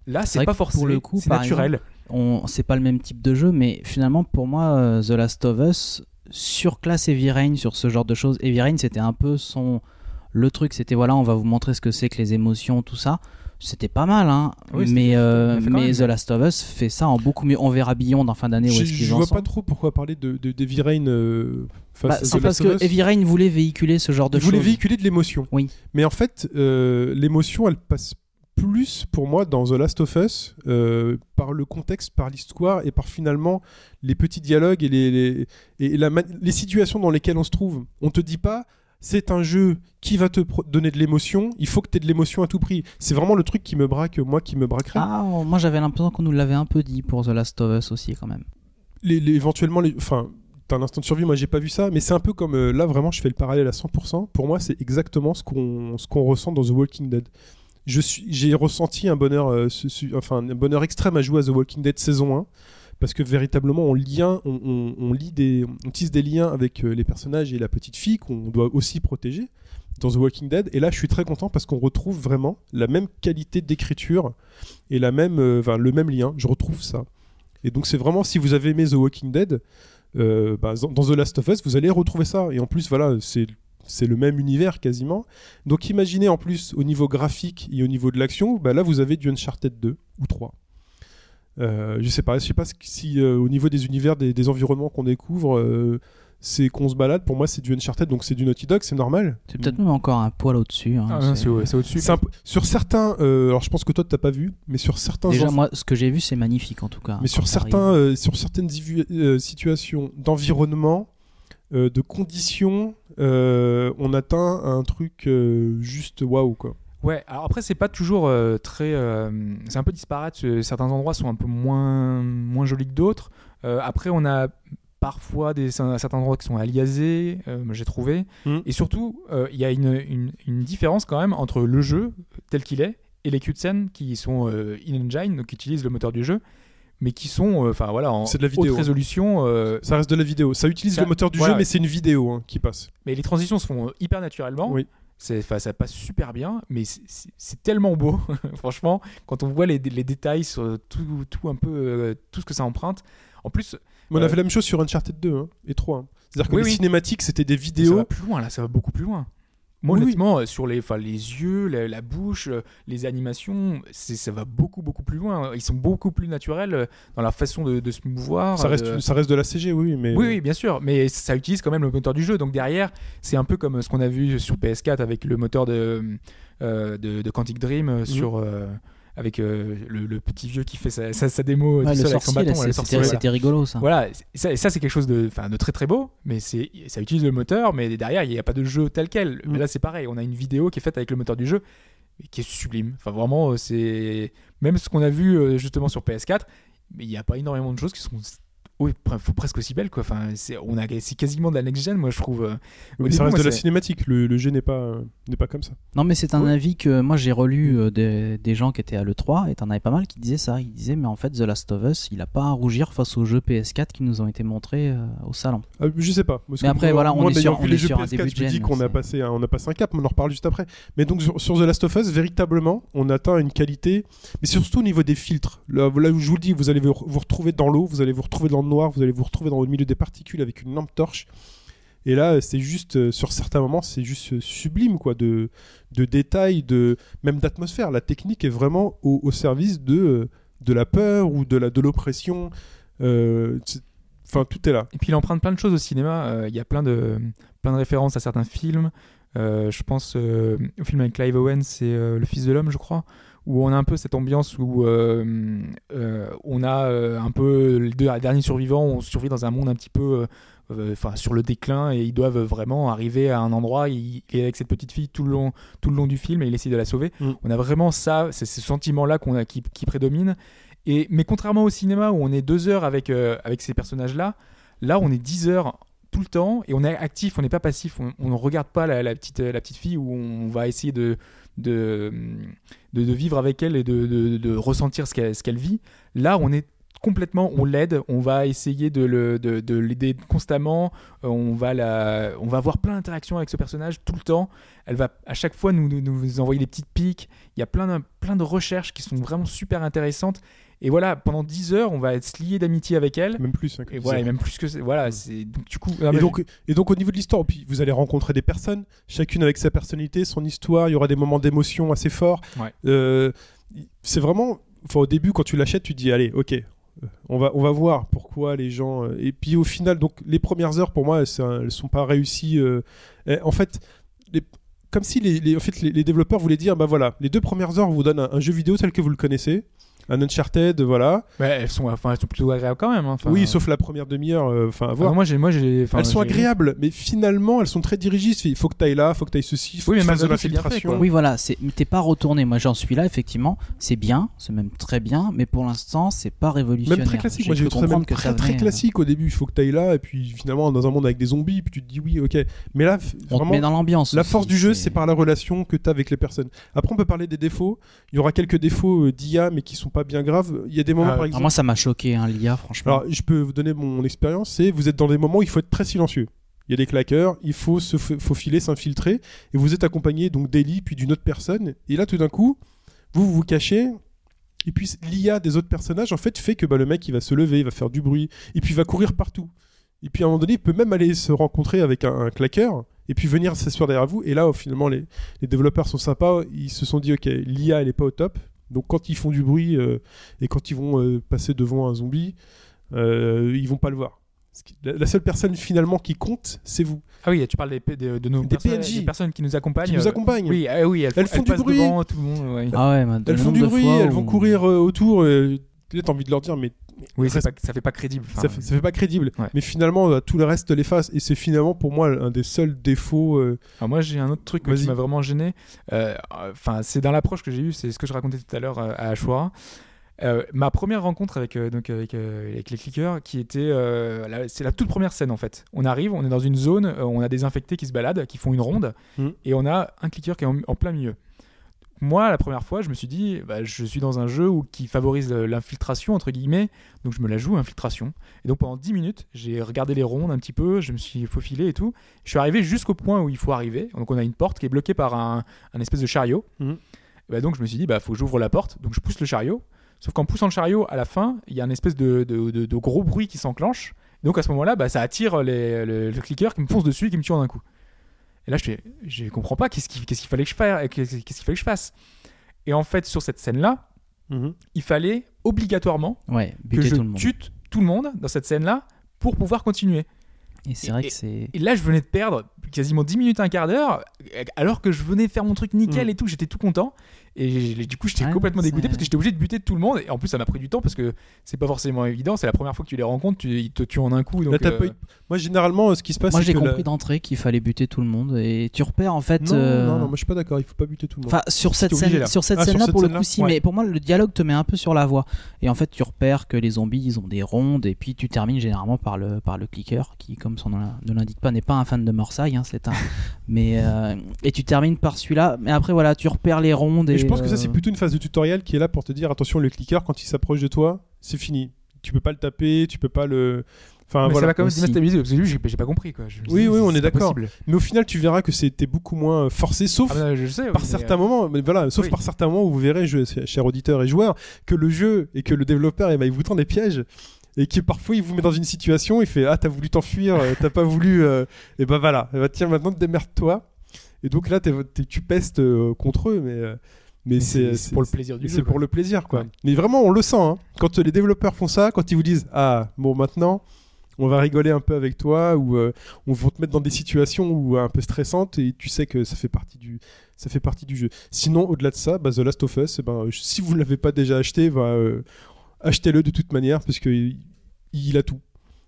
Là, C'est pas forcément le coup, c'est naturel. on c'est pas le même type de jeu mais finalement pour moi euh, The Last of Us surclasse Heavy Rain sur ce genre de choses Heavy Rain c'était un peu son le truc c'était voilà on va vous montrer ce que c'est que les émotions tout ça c'était pas mal hein Oui, mais euh, mais. The Last of Us fait ça en beaucoup mieux on verra Beyond en fin d'année où je, est-ce qu'ils je en vois sont pas trop pourquoi parler de, de, Rain, euh, Bah, c'est The parce que. Heavy Rain voulait véhiculer ce genre de Il voulait choses véhiculer de l'émotion. Oui. Mais en fait, euh, l'émotion, elle passe plus pour moi dans The Last of Us euh, par le contexte, par l'histoire et par finalement les petits dialogues et les, les, et la les situations dans lesquelles on se trouve. On te dit pas c'est un jeu qui va te donner de l'émotion, il faut que tu aies de l'émotion à tout prix. C'est vraiment le truc qui me braque, moi qui me braquerait. ah moi j'avais l'impression qu'on nous l'avait un peu dit pour The Last of Us aussi quand même les, les- éventuellement, les, enfin, t'as un instant de survie, moi j'ai pas vu ça, mais c'est un peu comme euh, là vraiment, je fais le parallèle à 100%. Pour moi, c'est exactement ce qu'on ce qu'on ressent dans The Walking Dead. Je suis, j'ai ressenti un bonheur, euh, enfin un bonheur extrême à jouer à The Walking Dead saison 1 parce que véritablement on lien, on, on, lie des, on tisse des liens avec euh, les personnages et la petite fille qu'on doit aussi protéger dans The Walking Dead. Et là, je suis très content parce qu'on retrouve vraiment la même qualité d'écriture et la même, enfin, le même lien. Je retrouve ça. Et donc c'est vraiment si vous avez aimé The Walking Dead, euh, bah, dans The Last of Us, vous allez retrouver ça. Et en plus, voilà, c'est c'est le même univers quasiment. Donc imaginez en plus au niveau graphique et au niveau de l'action, bah, là vous avez du Uncharted 2 ou 3. Euh, je sais pas, je sais pas si euh, au niveau des univers, des, des environnements qu'on découvre, c'est qu'on se balade. Pour moi, c'est du Uncharted, donc c'est du Naughty Dog, c'est normal. c'est peut-être même encore un poil au-dessus hein, Ah, c'est- c'est au- c'est au-dessus. Sur certains, euh, alors je pense que toi t'as pas vu, mais sur certains déjà moi ce que j'ai vu c'est magnifique en tout cas Mais sur, certains, euh, sur certaines divu- euh, situations d'environnement, euh, de conditions, euh, on atteint un truc euh, juste waouh quoi. Ouais, alors après, c'est pas toujours euh, très. euh, c'est un peu disparate. Certains endroits sont un peu moins, moins jolis que d'autres. Euh, après, on a parfois des, certains endroits qui sont aliasés, euh, j'ai trouvé. Mm. Et surtout, euh, il y a une, une, une différence quand même entre le jeu tel qu'il est et les cutscenes qui sont euh, in-engine, donc qui utilisent le moteur du jeu, mais qui sont enfin voilà, en de la vidéo, haute hein. résolution. Ça reste de la vidéo. Ça utilise Ça- le moteur du voilà. jeu, mais c'est une vidéo hein, qui passe. mais les transitions se font hyper naturellement. Oui. Ça passe super bien, mais c'est, tellement beau, franchement, quand on voit les, les détails sur tout, tout un peu, euh, tout ce que ça emprunte. En plus, Mais on a fait la même chose sur Uncharted 2 hein, et 3. hein. C'est-à-dire que Oui, les oui. cinématiques, c'était des ça vidéos. va plus loin, là, ça va beaucoup plus loin. Moi, oui. honnêtement, euh, sur les, les yeux, la, la bouche, euh, les animations, ça va beaucoup, beaucoup plus loin. Ils sont beaucoup plus naturels euh, dans leur façon de, de se mouvoir. Ça reste, de- ça reste de la CG, oui, mais. Oui, oui, bien sûr, mais ça utilise quand même le moteur du jeu. Donc derrière, c'est un peu comme ce qu'on a vu sur PS4 avec le moteur de, euh, de, de Quantic Dream euh, sur, euh, avec euh, le, le petit vieux qui fait sa, sa, sa démo Ouais, tout le seul avec son bâton. c'était voilà. rigolo ça Voilà, ça, et ça c'est quelque chose de, de très très beau, mais ça utilise le moteur, mais derrière il n'y a pas de jeu tel quel. Mm. Mais là c'est pareil, on a une vidéo qui est faite avec le moteur du jeu, et qui est sublime. Enfin vraiment, euh, c'est même ce qu'on a vu euh, justement sur PS4, mais il n'y a pas énormément de choses qui sont oui, presque aussi belle quoi. Enfin, c'est on a c'est quasiment de la next gen, moi je trouve. euh. Mais ça début, reste moi, de la cinématique. Le, le jeu n'est pas, n'est pas comme ça. Non, mais c'est un Ouais. avis que moi j'ai relu euh, des, des gens qui étaient à l'E3 et t'en avais pas mal qui disaient ça. Ils disaient, mais en fait, The Last of Us, il a pas à rougir face aux jeux PS4 qui nous ont été montrés euh, au salon. Ah, je sais pas. Mais après, voilà, on moi, est sur- vu on les est jeux sur un PS4, début de je dis qu'on a passé, un- on a passé un cap, mais on en reparle juste après. Mais donc sur, sur The Last of Us, véritablement, on atteint une qualité, mais surtout au niveau des filtres. Là, là où je vous le dis, vous allez vous, vous retrouver dans l'eau, vous allez vous retrouver dans le vous allez vous retrouver dans le milieu des particules avec une lampe torche. Et là, c'est juste, euh, sur certains moments, c'est juste euh, sublime, quoi, de, de détails, de, même d'atmosphère. La technique est vraiment au, service de, euh, de la peur ou de la de l'oppression. Enfin, tout est là. Et puis il emprunte plein de choses au cinéma. Il y a plein de, plein de références à certains films. Je pense au film avec Clive Owen, c'est Le Fils de l'homme, je crois, où on a un peu cette ambiance où euh, euh, on a euh, un peu les deux derniers survivants, on survit dans un monde un petit peu enfin sur le déclin et ils doivent vraiment arriver à un endroit. Il, il est avec cette petite fille tout le long, tout le long du film et il essaie de la sauver. Mm. On a vraiment ça, c'est ce sentiment-là qu'on a qui, qui prédomine. Et, mais contrairement au cinéma où on est deux heures avec, avec ces personnages-là, là on est 10 heures tout le temps et on est actif, on n'est pas passif, on on ne regarde pas la, la petite, la petite fille où on va essayer de, de, de, vivre avec elle et de, de, de ressentir ce qu'elle ce qu'elle vit. Là on est complètement, on l'aide, on va essayer de le- de, de l'aider constamment, euh, on va, la, on va avoir plein d'interactions avec ce personnage tout le temps, elle va à chaque fois nous, nous, nous envoyer des petites piques, il y a plein de, plein de recherches qui sont vraiment super intéressantes. Et voilà, pendant 10 heures, on va être se lier d'amitié avec elle. Même plus. hein, Et voilà, et même plus que. Voilà, c'est donc du coup. ah, Et donc, et donc au niveau de l'histoire, puis vous allez rencontrer des personnes, chacune avec sa personnalité, son histoire, il y aura des moments d'émotion assez forts. Ouais. Euh, c'est vraiment, enfin, au début quand tu l'achètes, tu te dis allez, ok, euh, on va, on va voir pourquoi les gens. euh, Et puis au final, donc les premières heures pour moi, elles sont pas réussies. euh, en fait, les- comme si les, les- en fait, les, les développeurs voulaient dire bah voilà, les deux premières heures on vous donne un, un jeu vidéo tel que vous le connaissez. Un Uncharted, voilà. ouais, elles, sont, enfin, elles sont plutôt agréables quand même. hein. Oui, sauf la première demi-heure, euh, enfin, voir. moi, j'ai. Moi, j'ai elles sont agréables, mais finalement, elles sont très dirigistes. Il faut que tu ailles là, il faut que tu ailles ceci, il faut Oui, que tu mais fasses de l'infiltration. Oui, voilà, c'est- t'es pas retourné. Moi, j'en suis là, effectivement. C'est bien, c'est même très bien, mais pour l'instant, c'est pas révolutionnaire. Même très classique. Moi, j'ai trouvé même que très, ça très euh, classique au début. Il faut que tu ailles là, et puis finalement, dans un monde avec des zombies, puis tu te dis oui, ok. Mais là, te vraiment, met dans l'ambiance. la aussi, force du jeu, c'est par la relation que tu as avec les personnes. Après, on peut parler des défauts. Il y aura quelques défauts euh, d'IA, mais qui sont pas bien graves. Il y a des moments, Ah, par exemple. moi, ça m'a choqué, hein, l'IA, franchement. Alors, je peux vous donner mon expérience. C'est vous êtes dans des moments où il faut être très silencieux. Il y a des claqueurs, il faut se fa- faufiler, s'infiltrer, et vous êtes accompagné donc d'Ellie puis d'une autre personne. Et là, tout d'un coup, vous vous, vous cachez. Et puis l'IA des autres personnages en fait fait que bah, le mec il va se lever, il va faire du bruit, et puis il va courir partout. Et puis à un moment donné, il peut même aller se rencontrer avec un, un claqueur, et puis venir s'asseoir derrière vous. Et là, finalement, les, les développeurs sont sympas. Ils se sont dit, ok, l'IA elle est pas au top. Donc quand ils font du bruit euh, et quand ils vont euh, passer devant un zombie, euh, ils vont pas le voir. La, la seule personne finalement qui compte, c'est vous. Ah oui, tu parles des, P- de, de nos Des personnes, PNJ. des personnes qui nous accompagnent. Qui nous accompagnent. Oui, ah oui, elles, Elles font du bruit. devant tout le monde. ouais. Ah ouais, bah, Elles le font du bruit, fois elles vont courir euh, autour. Là, t'as envie de leur dire, mais Oui, Reste- pas- ça fait pas crédible. Enfin, ça, fait, ça fait pas crédible. Ouais. Mais finalement, euh, tout le reste l'efface. Et c'est finalement pour moi un des seuls défauts. euh, Alors moi j'ai un autre truc qui m'a vraiment gêné. Euh, Enfin c'est dans l'approche que j'ai eue, c'est ce que je racontais tout à l'heure à Ashwara. Euh, ma première rencontre avec, donc avec, avec les clickers, qui était, c'est la toute première scène en fait. On arrive, on est dans une zone, on a des infectés qui se baladent, qui font une ronde, Mhm. et on a un clicker qui est en, en plein milieu. Moi, la première fois, je me suis dit, bah, je suis dans un jeu où, qui favorise l'infiltration, entre guillemets, donc je me la joue, infiltration. Et donc pendant 10 minutes, j'ai regardé les rondes un petit peu, je me suis faufilé et tout. Je suis arrivé jusqu'au point où il faut arriver. Donc on a une porte qui est bloquée par un, un espèce de chariot. Mhm. Et bah, donc je me suis dit, bah faut que j'ouvre la porte. Donc je pousse le chariot. Sauf qu'en poussant le chariot, à la fin, il y a un espèce de, de- de- de gros bruit qui s'enclenche. Donc à ce moment-là, bah, ça attire les, le, le clicker qui me fonce dessus et qui me tue en un coup. Et là, je fais, je comprends pas qu'est-ce qu'il qu'est-ce qu'il fallait que je fasse. Qu'est-ce qu'il fallait que je fasse. Et en fait, sur cette scène-là, il fallait obligatoirement Ouais, que je tout le monde. tue tout le monde dans cette scène-là pour pouvoir continuer. Et c'est Et- vrai que c'est. Et là, je venais de perdre quasiment 10 minutes, un quart d'heure, alors que je venais faire mon truc nickel Mm. et tout, j'étais tout content. Et du coup, j'étais Ouais, complètement dégoûté parce que j'étais obligé de buter tout le monde. Et en plus, ça m'a pris du temps parce que c'est pas forcément évident. C'est la première fois que tu les rencontres, tu, ils te tuent en un coup. Donc, Là, euh, pas Moi, généralement, euh, ce qui se passe, Moi c'est j'ai la- compris d'entrée qu'il fallait buter tout le monde et tu repères en fait. Non, euh, non, non, moi je suis pas d'accord. Il faut pas buter tout le monde. Enfin, sur cette obligé, scène, là. sur cette Ah, scène-là, cette pour le coup, si, Ouais. mais pour moi, le dialogue te met un peu sur la voie. Et en fait, tu repères que les zombies, ils ont des rondes, et puis tu termines généralement par le, par le clicker, qui, comme son nom ne l'indique pas, n'est pas un fan de Morsaille, hein, c'est un. mais, euh, et tu termines par celui-là, mais après, voilà, tu repères les rondes. Et, Et je pense que ça, c'est euh, plutôt une phase de tutoriel qui est là pour te dire attention, le clicker, quand il s'approche de toi, c'est fini. Tu peux pas le taper, tu peux pas le. Enfin, mais voilà. ça va quand même se déstabiliser parce que j'ai pas compris. Quoi. Je me Oui, dis, oui, on est d'accord. Mais au final, tu verras que c'était beaucoup moins forcé, sauf Ah, bah, je sais. oui, par certains euh, moments, mais voilà, sauf oui. par certains moments où vous verrez, chers auditeurs et joueurs, que le jeu et que le développeur, eh ben, il vous tend des pièges et que parfois il vous met dans une situation, il fait ah t'as voulu t'enfuir, euh, t'as pas voulu, euh, et ben voilà, eh ben, tiens maintenant démerde-toi. Et donc là tu pestes euh, contre eux, mais euh, mais c'est pour le plaisir du c'est jeu. pour quoi. le plaisir quoi. Ouais. Mais vraiment on le sent hein. quand les développeurs font ça, quand ils vous disent ah bon maintenant on va rigoler un peu avec toi ou euh, on va te mettre dans des situations où un peu stressantes et tu sais que ça fait partie du ça fait partie du jeu. Sinon au-delà de ça, bah, The Last of Us, eh ben, si vous ne l'avez pas déjà acheté, bah, euh, achetez-le de toute manière parce que il, a tout.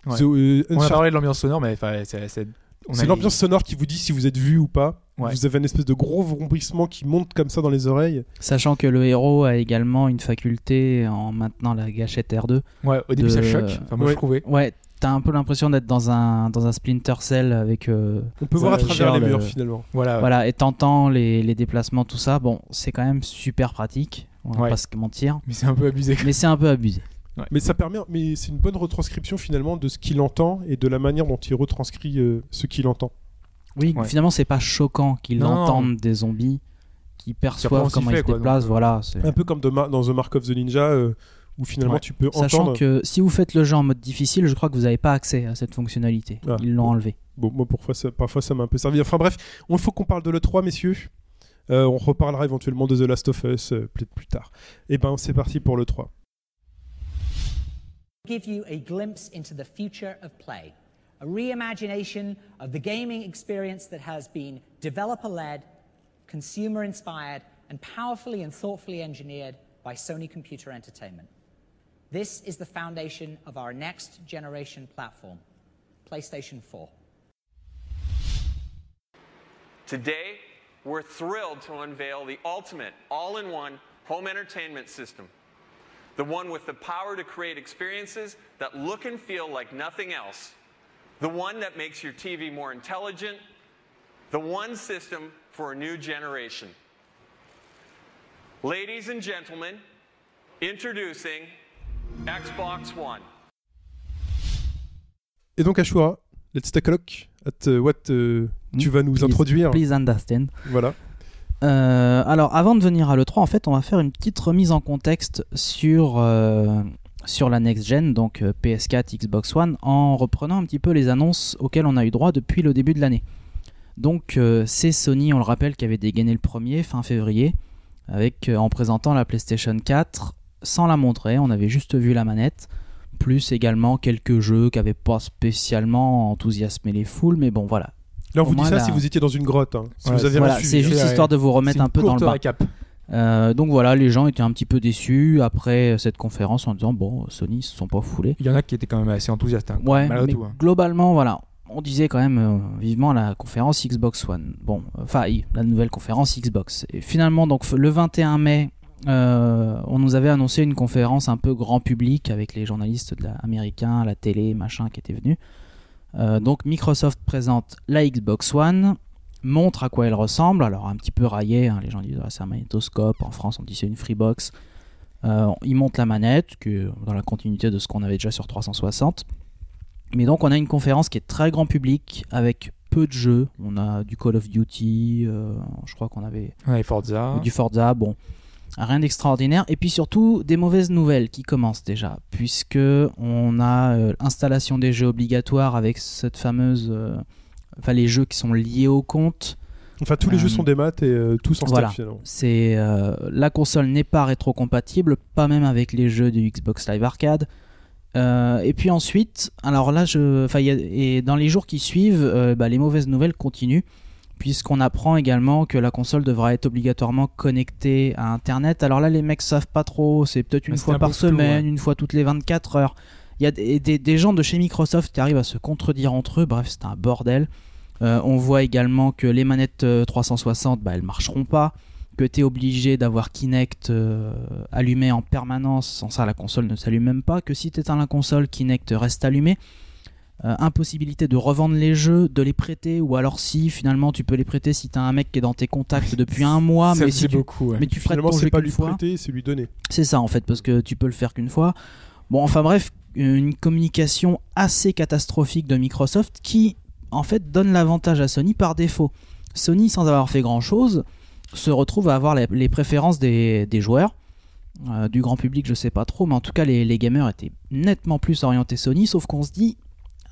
Ouais. The- euh, On a parlé de l'ambiance sonore, mais c'est- l'ambiance sonore qui vous dit si vous êtes vu ou pas. Ouais. Vous avez une espèce de gros vrombissement qui monte comme ça dans les oreilles. Sachant que le héros a également une faculté en maintenant la gâchette R2. Ouais, au début, de- ça choque. Enfin, moi, Ouais. je trouvais. Ouais, t'as un peu l'impression d'être dans un, dans un Splinter Cell avec. euh, On peut voir à travers les le- murs finalement. Voilà. ouais. Voilà, et t'entends les, les déplacements, tout ça. Bon, c'est quand même super pratique, on va Ouais. pas se mentir. Mais c'est un peu abusé. Mais c'est un peu abusé. Mais ça permet, mais c'est une bonne retranscription finalement de ce qu'il entend et de la manière dont il retranscrit euh, ce qu'il entend. Oui, Ouais. finalement, c'est pas choquant qu'ils entendent des zombies qui Après, on perçoivent comment fait, ils se quoi, déplacent. donc, euh, voilà, Un peu comme dans The Mark of the Ninja euh, où finalement Ouais. tu peux Sachant entendre. que si vous faites le jeu en mode difficile, je crois que vous n'avez pas accès à cette fonctionnalité. Ah. Ils l'ont enlevé. Bon, moi parfois ça, parfois ça m'a un peu servi. Enfin bref, il faut qu'on parle de l'E3, messieurs. Euh, on reparlera éventuellement de The Last of Us euh, plus, plus tard. Et ben c'est parti pour l'E3. give you a glimpse into the future of play, a reimagination of the gaming experience that has been developer led, consumer inspired, and powerfully and thoughtfully engineered by Sony Computer Entertainment. This is the foundation of our next generation platform, PlayStation 4. Today, we're thrilled to unveil the ultimate all in one home entertainment system. The one with the power to create experiences that look and feel like nothing else. The one that makes your TV more intelligent. The one system for a new generation. Ladies and gentlemen, introducing Xbox One. Et donc Ashura, let's take a look at uh, what uh, tu Hmm, vas nous please- introduire. Please understand. Voilà. Euh, alors, avant de venir à l'E3, en fait, on va faire une petite remise en contexte sur, euh, sur la next gen, donc euh, PS4, Xbox One, en reprenant un petit peu les annonces auxquelles on a eu droit depuis le début de l'année. Donc, euh, c'est Sony, on le rappelle, qui avait dégainé le premier fin février, avec, euh, en présentant la PlayStation 4 sans la montrer, on avait juste vu la manette, plus également quelques jeux qui n'avaient pas spécialement enthousiasmé les foules, mais bon, voilà. Là on Au vous dit moins, ça la- si vous étiez dans une grotte. hein. Si Ouais, vous avez Voilà, c'est juste C'est- histoire de vous remettre un peu dans le bain. Euh, donc voilà, les gens étaient un petit peu déçus après cette conférence en disant bon, Sony ils se sont pas foulés. Il y en a qui étaient quand même assez enthousiastes. hein, Ouais, mais tout. hein. globalement voilà, on disait quand même euh, vivement la conférence Xbox One. Bon, enfin la nouvelle conférence Xbox. Et finalement donc le 21 mai, euh, on nous avait annoncé une conférence un peu grand public avec les journalistes de la, américains, la télé, machin qui étaient venus. Donc Microsoft présente la Xbox One, montre à quoi elle ressemble. Alors un petit peu raillé, hein, les gens disent ah, c'est un magnétoscope. En France on dit c'est une Freebox. Euh, il monte la manette, qui est dans la continuité de ce qu'on avait déjà sur 360. Mais donc on a une conférence qui est très grand public avec peu de jeux. On a du Call of Duty, euh, je crois qu'on avait Forza. du Forza, bon, rien d'extraordinaire. Et puis surtout des mauvaises nouvelles qui commencent déjà, puisque on a euh, l'installation des jeux obligatoires avec cette fameuse, euh, enfin les jeux qui sont liés au compte. Enfin tous les Euh, jeux sont des maths et euh, tous en voilà. finalement. C'est euh, la console n'est pas rétrocompatible, pas même avec les jeux du Xbox Live Arcade. Euh, et puis ensuite, alors là, je, enfin, il y a- et dans les jours qui suivent, euh, bah, les mauvaises nouvelles continuent, puisqu'on apprend également que la console devra être obligatoirement connectée à Internet. Alors là, les mecs savent pas trop, c'est peut-être une Mais c'est fois un par flou, semaine, ouais. une fois toutes les 24 heures. Il y a des, des- des gens de chez Microsoft qui arrivent à se contredire entre eux, bref, c'est un bordel. Euh, on voit également que les manettes euh, 360, bah, elles marcheront pas, que tu es obligé d'avoir Kinect euh, allumé en permanence, sans ça la console ne s'allume même pas, que si tu éteins la console, Kinect reste allumé. Euh, impossibilité de revendre les jeux, de les prêter, ou alors si finalement tu peux les prêter si tu as un mec qui est dans tes contacts depuis un mois, ça mais si tu, beaucoup. ouais. mais tu prêtes ton jeu pas lui fois. prêter, c'est lui donner. C'est ça en fait, parce que tu peux le faire qu'une fois. Bon, enfin bref, une communication assez catastrophique de Microsoft qui, en fait, donne l'avantage à Sony par défaut. Sony, sans avoir fait grand chose, se retrouve à avoir les, les préférences des, des joueurs. Euh, du grand public, je sais pas trop, mais en tout cas, les, les gamers étaient nettement plus orientés Sony, sauf qu'on se dit.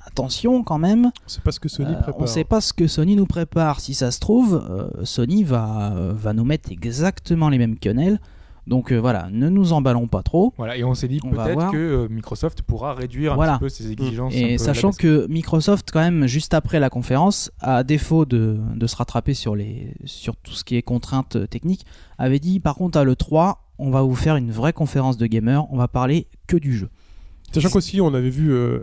Attention quand même, On sait pas ce que Sony euh, prépare. on sait pas ce que Sony nous prépare. Si ça se trouve, euh, Sony va, euh, va nous mettre exactement les mêmes quenelles. Donc euh, voilà, ne nous emballons pas trop. Voilà, et on s'est dit peut-être que euh, Microsoft pourra réduire un Voilà. petit peu ses exigences. un Et sachant que Microsoft, quand même, juste après la conférence, à défaut de, de se rattraper sur, les, sur tout ce qui est contraintes techniques, avait dit par contre à l'E3, on va vous faire une vraie conférence de gamers, on va parler que du jeu. Sachant qu'aussi, on avait vu euh,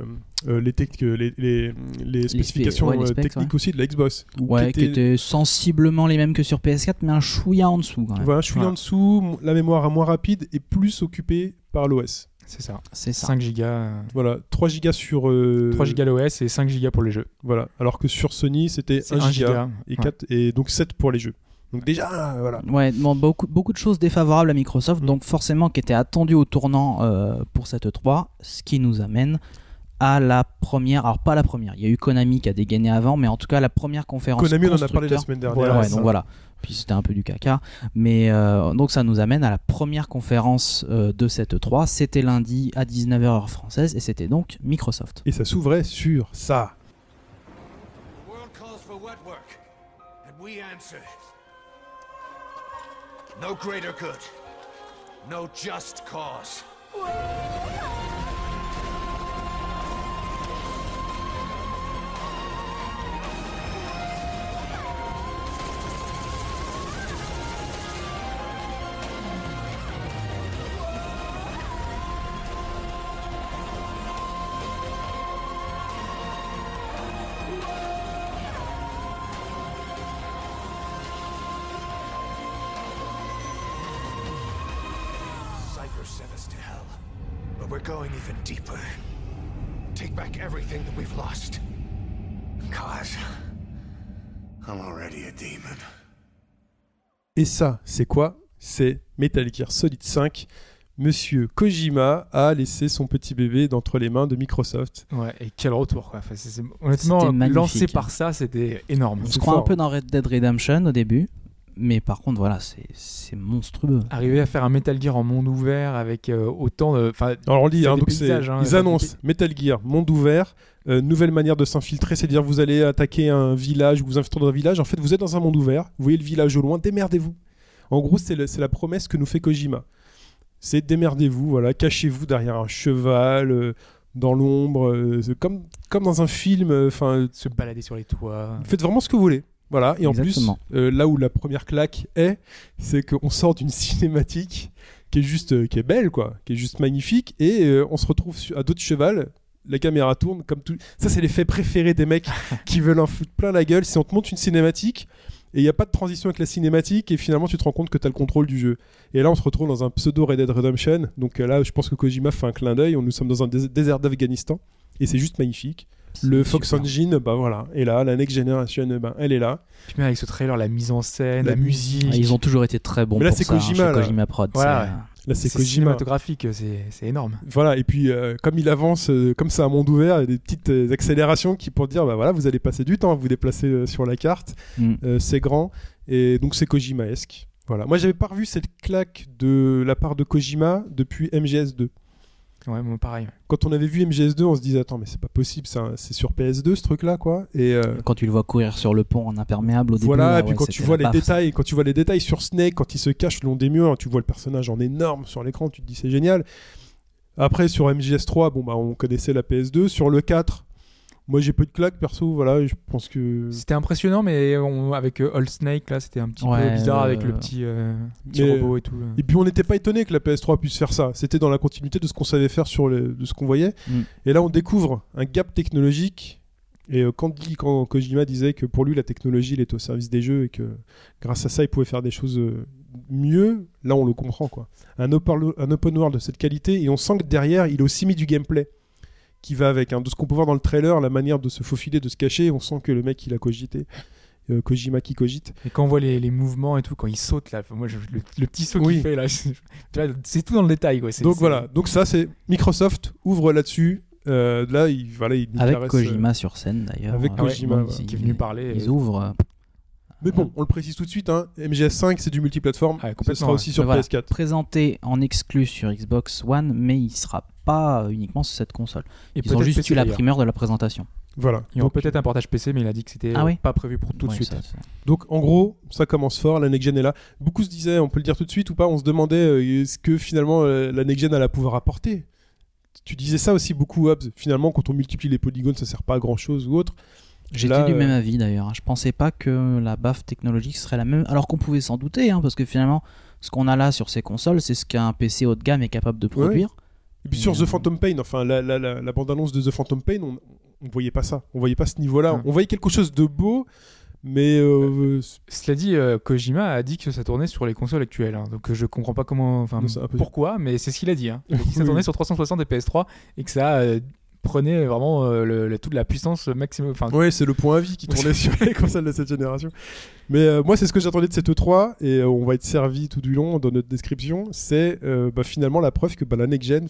euh, les, tec- les, les, les spécifications ouais, les euh, specs, techniques aussi de la Xbox. ou Ouais, qui étaient sensiblement les mêmes que sur PS4, mais un chouïa en dessous quand même. Voilà, suis Ouais. en dessous, la mémoire moins rapide et plus occupée par l'OS. c'est ça. C'est ça. 5 gigas, euh, Voilà, 3 gigas sur. euh, 3 gigas l'OS et 5 gigas pour les jeux. Voilà, alors que sur Sony, c'était C'est 1 1 giga, giga. et, Ouais. 4, et donc 7 pour les jeux. Donc déjà, euh, voilà. Ouais, bon, beaucoup, beaucoup de choses défavorables à Microsoft, Mm. donc forcément qui étaient attendues au tournant euh, pour cette 3, ce qui nous amène à la première, alors pas la première, il y a eu Konami qui a dégainé avant, mais en tout cas la première conférence Konami, on en a parlé la semaine dernière. Voilà, ouais, donc voilà. Puis c'était un peu du caca. Mais euh, donc ça nous amène à la première conférence euh, de cette 3. C'était lundi à 19h heure française et c'était donc Microsoft. Et ça s'ouvrait sur ça. The world calls for wet work, and we answer. No greater good, no just cause. Everything that we've lost. Cause I'm already a demon. Et ça, c'est quoi? C'est Metal Gear Solid 5. Monsieur Kojima a laissé son petit bébé d'entre les mains de Microsoft. Ouais, et quel retour quoi. Enfin, c'est- c'est- honnêtement, lancé par ça, c'était énorme. On se croit un fort. peu dans Red Dead Redemption au début. Mais par contre, voilà, c'est- monstrueux. Arriver à faire un Metal Gear en monde ouvert avec euh, autant de. Enfin, Alors on lit, hein, des donc paysages, hein, ils annoncent Metal Gear, monde ouvert, euh, nouvelle manière de s'infiltrer, c'est-à-dire vous allez attaquer un village ou vous infiltrer dans un village. En fait, vous êtes dans un monde ouvert, vous voyez le village au loin, démerdez-vous. En gros, c'est la promesse que nous fait Kojima. C'est démerdez-vous, voilà, cachez-vous derrière un cheval, euh, dans l'ombre, euh, comme, comme dans un film. euh, Enfin, se balader sur les toits. faites vraiment ce que vous voulez. Voilà, et en Exactement. plus, euh, là où la première claque est, c'est qu'on sort d'une cinématique qui est juste, euh, qui est belle, quoi, qui est juste magnifique, et euh, on se retrouve à d'autres cheval. La caméra tourne comme tout. Ça, c'est l'effet préféré des mecs qui veulent en foutre plein la gueule. C'est on te montre une cinématique et il n'y a pas de transition avec la cinématique et finalement tu te rends compte que tu as le contrôle du jeu. Et là, on se retrouve dans un pseudo Red Dead Redemption. Donc là, je pense que Kojima fait un clin d'œil. Nous sommes dans un dés- désert d'Afghanistan et c'est juste magnifique. Le Fox Super. Engine, bah voilà, est là. La Next Generation, ben, elle est là. Puis même avec ce trailer, la mise en scène, La la, musique. Ah, Ils ont toujours été très bons Mais là, pour c'est ça, hein, Kojima. Kojima Prod. Voilà. Là, c'est Kojima. cinématographique, c'est c'est énorme. Voilà, et puis euh, comme il avance, euh, comme c'est un monde ouvert, il y a des petites euh, accélérations qui pour dire, bah voilà, vous allez passer du temps à vous déplacer euh, sur la carte. Mm. Euh, c'est grand, et donc c'est Kojima-esque. Voilà. Moi, j'avais pas revu cette claque de la part de Kojima depuis MGS2. Ouais, moi pareil. Quand on avait vu MGS2, on se disait, attends, mais c'est pas possible, c'est sur PS2 ce truc-là, quoi. Et euh, Quand tu le vois courir sur le pont en imperméable au début. voilà, là, et puis ouais, quand tu vois les détails, quand tu vois les détails sur Snake, quand il se cache le long des murs, tu vois le personnage en énorme sur l'écran, tu te dis c'est génial. Après, sur MGS3, bon, bah, on connaissait la PS2. Sur le 4, moi, j'ai peu de claques, perso. Voilà, je pense que. C'était impressionnant, mais on- avec euh, Old Snake, là, c'était un petit Ouais, peu bizarre euh, avec le petit, euh, petit mais- robot et tout. là. Et puis on n'était pas étonné que la PS3 puisse faire ça. C'était dans la continuité de ce qu'on savait faire sur les- de ce qu'on voyait. Mm. Et là, on découvre un gap technologique. Et euh, quand, Kojima disait que pour lui, la technologie, il est au service des jeux et que grâce à ça, il pouvait faire des choses euh, mieux, là, on le comprend. quoi. Un open, un open world de cette qualité, et on sent que derrière, il a aussi mis du gameplay qui va avec. hein. De ce qu'on peut voir dans le trailer, la manière de se faufiler, de se cacher, on sent que le mec, il a cogité. Euh, Kojima qui cogite. Et quand on voit les, les mouvements et tout, quand il saute là, moi je- le, le petit saut Oui. qu'il fait là, c'est tout dans le détail quoi. Donc voilà, donc ça c'est Microsoft ouvre là-dessus. Euh, là, il, voilà, il Avec caresse, Kojima sur scène d'ailleurs. avec Euh, Kojima, ouais, qui est venu parler. Ils euh, ouvrent. Euh, euh, Mais bon, on le précise tout de suite, hein, MGS5 c'est du multiplateforme. Ouais, Ce sera ouais. aussi sur Mais voilà. PS4. présenté en exclu sur Xbox One, mais il sera pas uniquement sur cette console. et Ils ont juste PC, eu la primeur de la présentation. Voilà. Il y aura Donc, peut-être un portage PC, mais il a dit que c'était Ah euh, oui pas prévu pour tout de suite. ça, ça- donc, en gros, ça commence fort, la next gen est là. Beaucoup se disaient, on peut le dire tout de suite ou pas, on se demandait euh, est-ce que finalement euh, la next gen allait pouvoir apporter. Tu disais ça aussi beaucoup, Hobbs. Finalement, quand on multiplie les polygones, ça sert pas à grand chose ou autre. J'étais du euh, même avis d'ailleurs. hein. Je pensais pas que la baffe technologique serait la même, alors qu'on pouvait s'en douter, hein, parce que finalement, ce qu'on a là sur ces consoles, c'est ce qu'un PC haut de gamme est capable de produire. Et puis sur euh, The Phantom Pain, enfin la, la, la, la bande-annonce de The Phantom Pain, on, on voyait pas ça. On voyait pas ce niveau-là. Ouais. On voyait quelque chose de beau, mais euh, Cela dit, euh, Kojima a dit que ça tournait sur les consoles actuelles, hein. donc euh, je comprends pas comment, enfin pourquoi, mais c'est ce qu'il a dit. Hein. Il a dit que ça tournait sur 360 et PS3 et que ça euh, prenait vraiment euh, le- le- toute la puissance maximum. Enfin, Ouais, c'est le point à vie qui tournait sur les consoles de cette génération. Mais euh, moi, c'est ce que j'attendais de cette E3, et euh, on va être servi tout du long dans notre description. C'est bah, finalement la preuve que bah, la next gen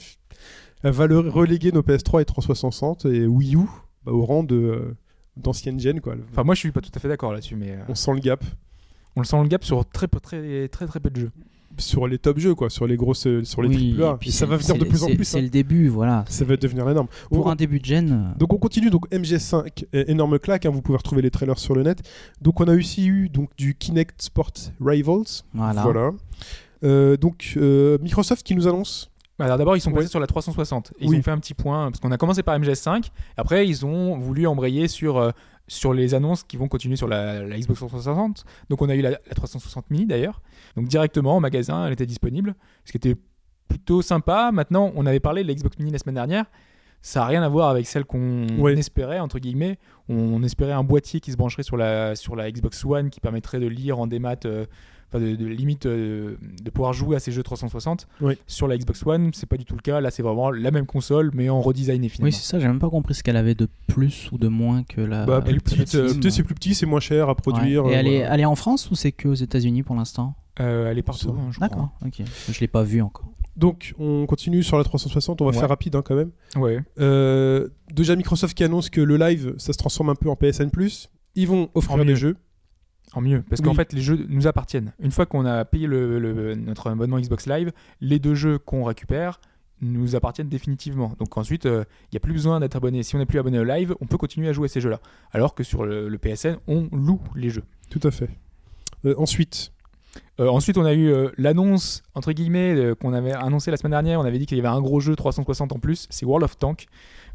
va le- reléguer nos PS3 et 360 et Wii U bah, au rang de d'ancienne gen. Quoi. enfin, moi je suis pas tout à fait d'accord là-dessus, mais On sent le gap on le sent le gap sur très peu, très très très peu de jeux. Sur les top jeux, quoi, sur les grosses, euh, sur les Oui, triple A. et puis Et ça va venir de plus en plus. C'est hein. le début, voilà. Ça va devenir énorme. Pour On- un début de gen. euh, Donc on continue, donc MGS5, é- énorme claque, hein, vous pouvez retrouver les trailers sur le net. Donc on a aussi eu donc, du Kinect Sport Rivals. Voilà. Euh, donc euh, Microsoft qui nous annonce. Bah, alors d'abord, ils sont Ouais. passés sur la 360. Ils Oui. ont fait un petit point parce qu'on a commencé par MGS5. Après, ils ont voulu embrayer sur euh, sur les annonces qui vont continuer sur la, la Xbox 360. Donc, on a eu la, la 360 mini d'ailleurs. Donc directement au magasin, elle était disponible, ce qui était plutôt sympa. Maintenant, on avait parlé de la Xbox mini la semaine dernière. Ça n'a rien à voir avec celle qu'on Ouais. espérait entre guillemets. On, espérait un boîtier qui se brancherait sur la sur la Xbox One qui permettrait de lire en démat. euh, de, de limite euh, de pouvoir jouer à ces jeux 360 Oui. sur la Xbox One, c'est pas du tout le cas. Là, c'est vraiment la même console, mais en redesigné finalement. Oui, c'est ça, j'ai même pas compris ce qu'elle avait de plus ou de moins que la. bah, plus petite, euh, peut-être c'est plus petit, c'est moins cher à Ouais. produire. Et euh, elle, est, voilà. elle est en France ou c'est que aux États-Unis pour l'instant? Euh, elle est partout, hein. D'accord, ok. Je l'ai pas vu encore. Donc on continue sur la 360, on va Ouais. faire rapide hein, quand même. Ouais. Euh, déjà Microsoft qui annonce que le live, ça se transforme un peu en PSN+. Ils vont offrir des jeux. En mieux, parce Oui. qu'en fait, les jeux nous appartiennent. Une fois qu'on a payé le, le- notre abonnement Xbox Live, les deux jeux qu'on récupère nous appartiennent définitivement. Donc ensuite, il n'y a plus besoin d'être abonné. Si on n'est plus abonné au live, on peut continuer à jouer à ces jeux-là. Alors que sur le, le PSN, on loue les jeux. Tout à fait. Euh, ensuite, Euh, ensuite, on a eu euh, l'annonce, entre guillemets, euh, qu'on avait annoncé la semaine dernière. On avait dit qu'il y avait un gros jeu 360 en plus. C'est World of Tank,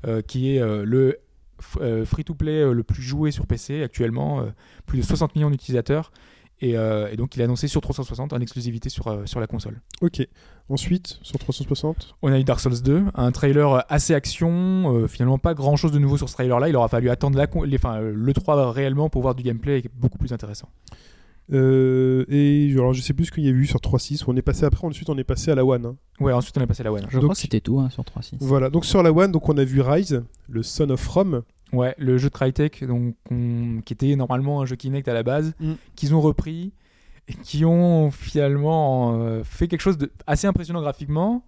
euh, qui est euh, le euh, free-to-play euh, le plus joué sur PC actuellement. euh, plus de 60 millions d'utilisateurs. Et, euh, et donc, il est annoncé sur 360 en exclusivité sur, euh, sur la console. ok. Ensuite, sur 360, On a eu Dark Souls 2, un trailer euh, assez action. euh, finalement, pas grand chose de nouveau sur ce trailer-là. Il aura fallu attendre la con- les, enfin, euh, le 3 réellement pour voir du gameplay beaucoup plus intéressant. Euh, et alors je sais plus ce qu'il y a eu sur 3.6 où on est passé après ensuite on est passé à la One. hein. Ouais, ensuite, on est passé à la One. Je Donc- crois que c'était tout hein, sur 3.6. Voilà, donc sur la One, donc on a vu Rise, le Son of Rome. Ouais, le jeu de Crytek, donc, on- qui était normalement un jeu Kinect à la base, Mm. qu'ils ont repris et qui ont finalement euh, fait quelque chose de assez impressionnant graphiquement,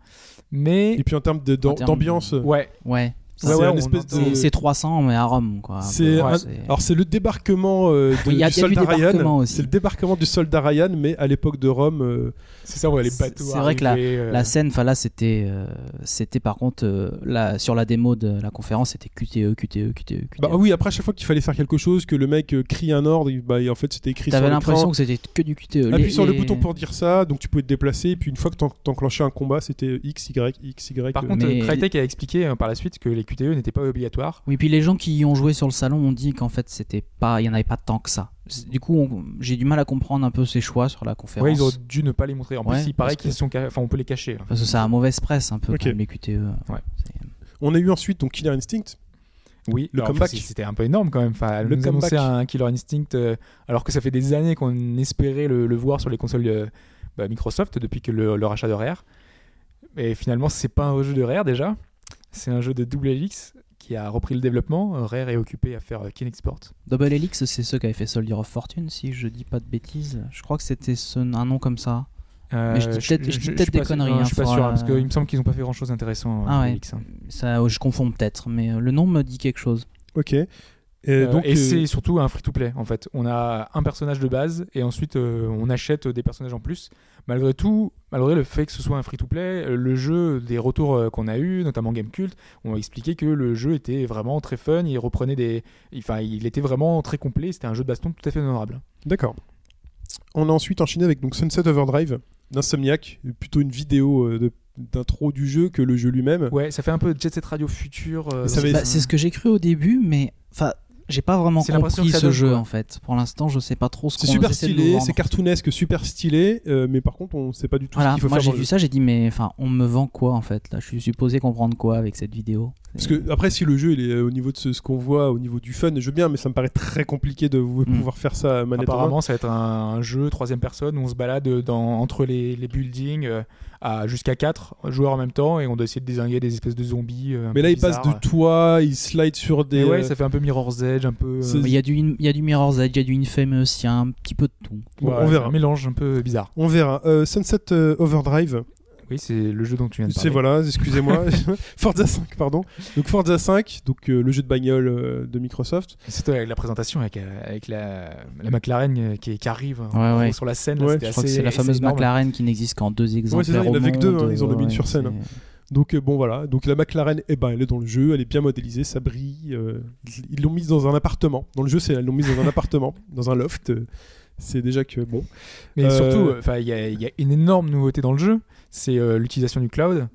mais Et puis en termes En d'ambiance, de- ouais, Ouais. C'est Ouais, ouais, un on espèce entend- de. C'est c'est 300 mais à Rome quoi. C'est Ouais, un- c'est- Alors c'est le débarquement euh, de, Oui, il y a- du soldat Ryan. C'est le débarquement du soldat Ryan, mais à l'époque de Rome. euh, C'est ça, ouais, les C'est- bateaux. c'est vrai que la- euh, La scène, là, c'était, euh, c'était par contre euh, là, sur la démo de la conférence, c'était QTE, QTE, QTE, QTE. Bah oui, après à chaque fois qu'il fallait faire quelque chose, que le mec euh, crie un ordre, bah, en fait c'était écrit sur T'avais l'impression que c'était que du QTE. Appuie Les- sur le bouton pour dire ça, donc tu pouvais te déplacer, et puis une fois que t'en- t'enclenchais un combat, c'était X, Y, X, Y. Par contre, Crytek a expliqué par la suite que les QTE n'étaient pas obligatoires. Oui, puis les gens qui y ont joué sur le salon ont dit qu'en fait, c'était pas, il y en avait pas tant que ça. Du coup, on- j'ai du mal à comprendre un peu ces choix sur la conférence. Ouais, ils auraient dû ne pas les montrer. En Ouais, plus, il paraît que- qu'ils sont, enfin, on peut les cacher. hein. Parce que ça a mauvaise presse un peu Ok. quand même, les QTE. Ouais. On a eu ensuite donc Killer Instinct. Oui, Le alors, comeback. C'était un peu énorme quand même. Enfin, Le nous comeback. un Killer Instinct euh, alors que ça fait des années qu'on espérait le, le voir sur les consoles euh, bah, Microsoft depuis que le, le rachat de Rare. Mais finalement, c'est pas un jeu de Rare déjà. C'est un jeu de Double Helix qui a repris le développement. Rare est occupé à faire euh, Kinect Sport. Double Helix, c'est ceux qui avaient fait Soldier of Fortune, si je dis pas de bêtises. Je crois que c'était ce- un nom comme ça. Euh, Mais je dis peut-être- des pas sûr- conneries, non, hein, je suis pas faudra- sûr parce qu'il me semble qu'ils n'ont pas fait grand chose d'intéressant. Ah euh, ouais. Helix, hein. Ça, je confonds peut-être, mais euh, le nom me dit quelque chose. Ok. Et Euh, donc, et euh, c'est surtout un free-to-play en fait. On a un personnage de base et ensuite euh, on achète des personnages en plus. Malgré tout, malgré le fait que ce soit un free-to-play, le jeu, des retours qu'on a eu, notamment Gamecult, ont expliqué que le jeu était vraiment très fun. Il reprenait des, enfin, il était vraiment très complet. C'était un jeu de baston tout à fait honorable. D'accord. On a ensuite enchaîné avec donc Sunset Overdrive d'Insomniac, plutôt une vidéo de- d'intro du jeu que le jeu lui-même. Ouais, ça fait un peu Jet Set Radio futur. euh, Bah, c'est ce que j'ai cru au début, mais enfin, j'ai pas vraiment C'est l'impression compris ce jeu quoi. en fait. Pour l'instant, je sais pas trop ce C'est qu'on super de nous stylé, c'est cartoonesque, super stylé, euh, mais par contre on sait pas du tout Voilà, ce qu'il faut moi faire. j'ai dans vu ça, j'ai dit mais enfin, on me vend quoi en fait là? Je suis supposé comprendre quoi avec cette vidéo? Parce que après si le jeu il est euh, au niveau de ce, ce qu'on voit, au niveau du fun, je veux bien, mais ça me paraît très compliqué de vous- Mm. pouvoir faire ça à manette en. Apparemment, ça va être un, un jeu troisième personne où on se balade dans, entre les, les buildings euh, à jusqu'à 4 joueurs en même temps et on doit essayer de désinguer des espèces de zombies. euh, Mais là il passe bizarres. de toit, il slide sur des. Et ouais, ça fait un peu Mirror's Edge, un peu. euh, il y a du il y a du Mirror's Edge, il y a du Infamous, il y a un petit peu de tout. Bon, ouais, on verra. Un mélange un peu bizarre. On verra. Euh, Sunset Overdrive, Oui, c'est le jeu dont tu viens de c'est parler. voilà, excusez-moi. Forza 5, pardon. Donc Forza 5, donc euh, le jeu de bagnole euh, de Microsoft. Surtout avec la présentation, avec, euh, avec la, la McLaren qui, qui arrive Ouais, ouais. gros sur la scène. là, Ouais, c'était Je crois que assez- c'est la fameuse c'est. McLaren qui n'existe qu'en deux exemplaires. c'est ça, il y en au avait que deux, hein, ils en ont mis une sur ouais, scène. c'est- Donc bon voilà, donc la McLaren, eh ben, elle est dans le jeu, elle est bien modélisée, ça brille. euh, ils- l'ont mise dans un appartement. Dans le jeu, c'est ils l'ont mise dans un appartement, dans un loft. c'est déjà que bon. Mais Euh, surtout, enfin, il y, a- il y a une énorme nouveauté dans le jeu, c'est euh, l'utilisation du cloud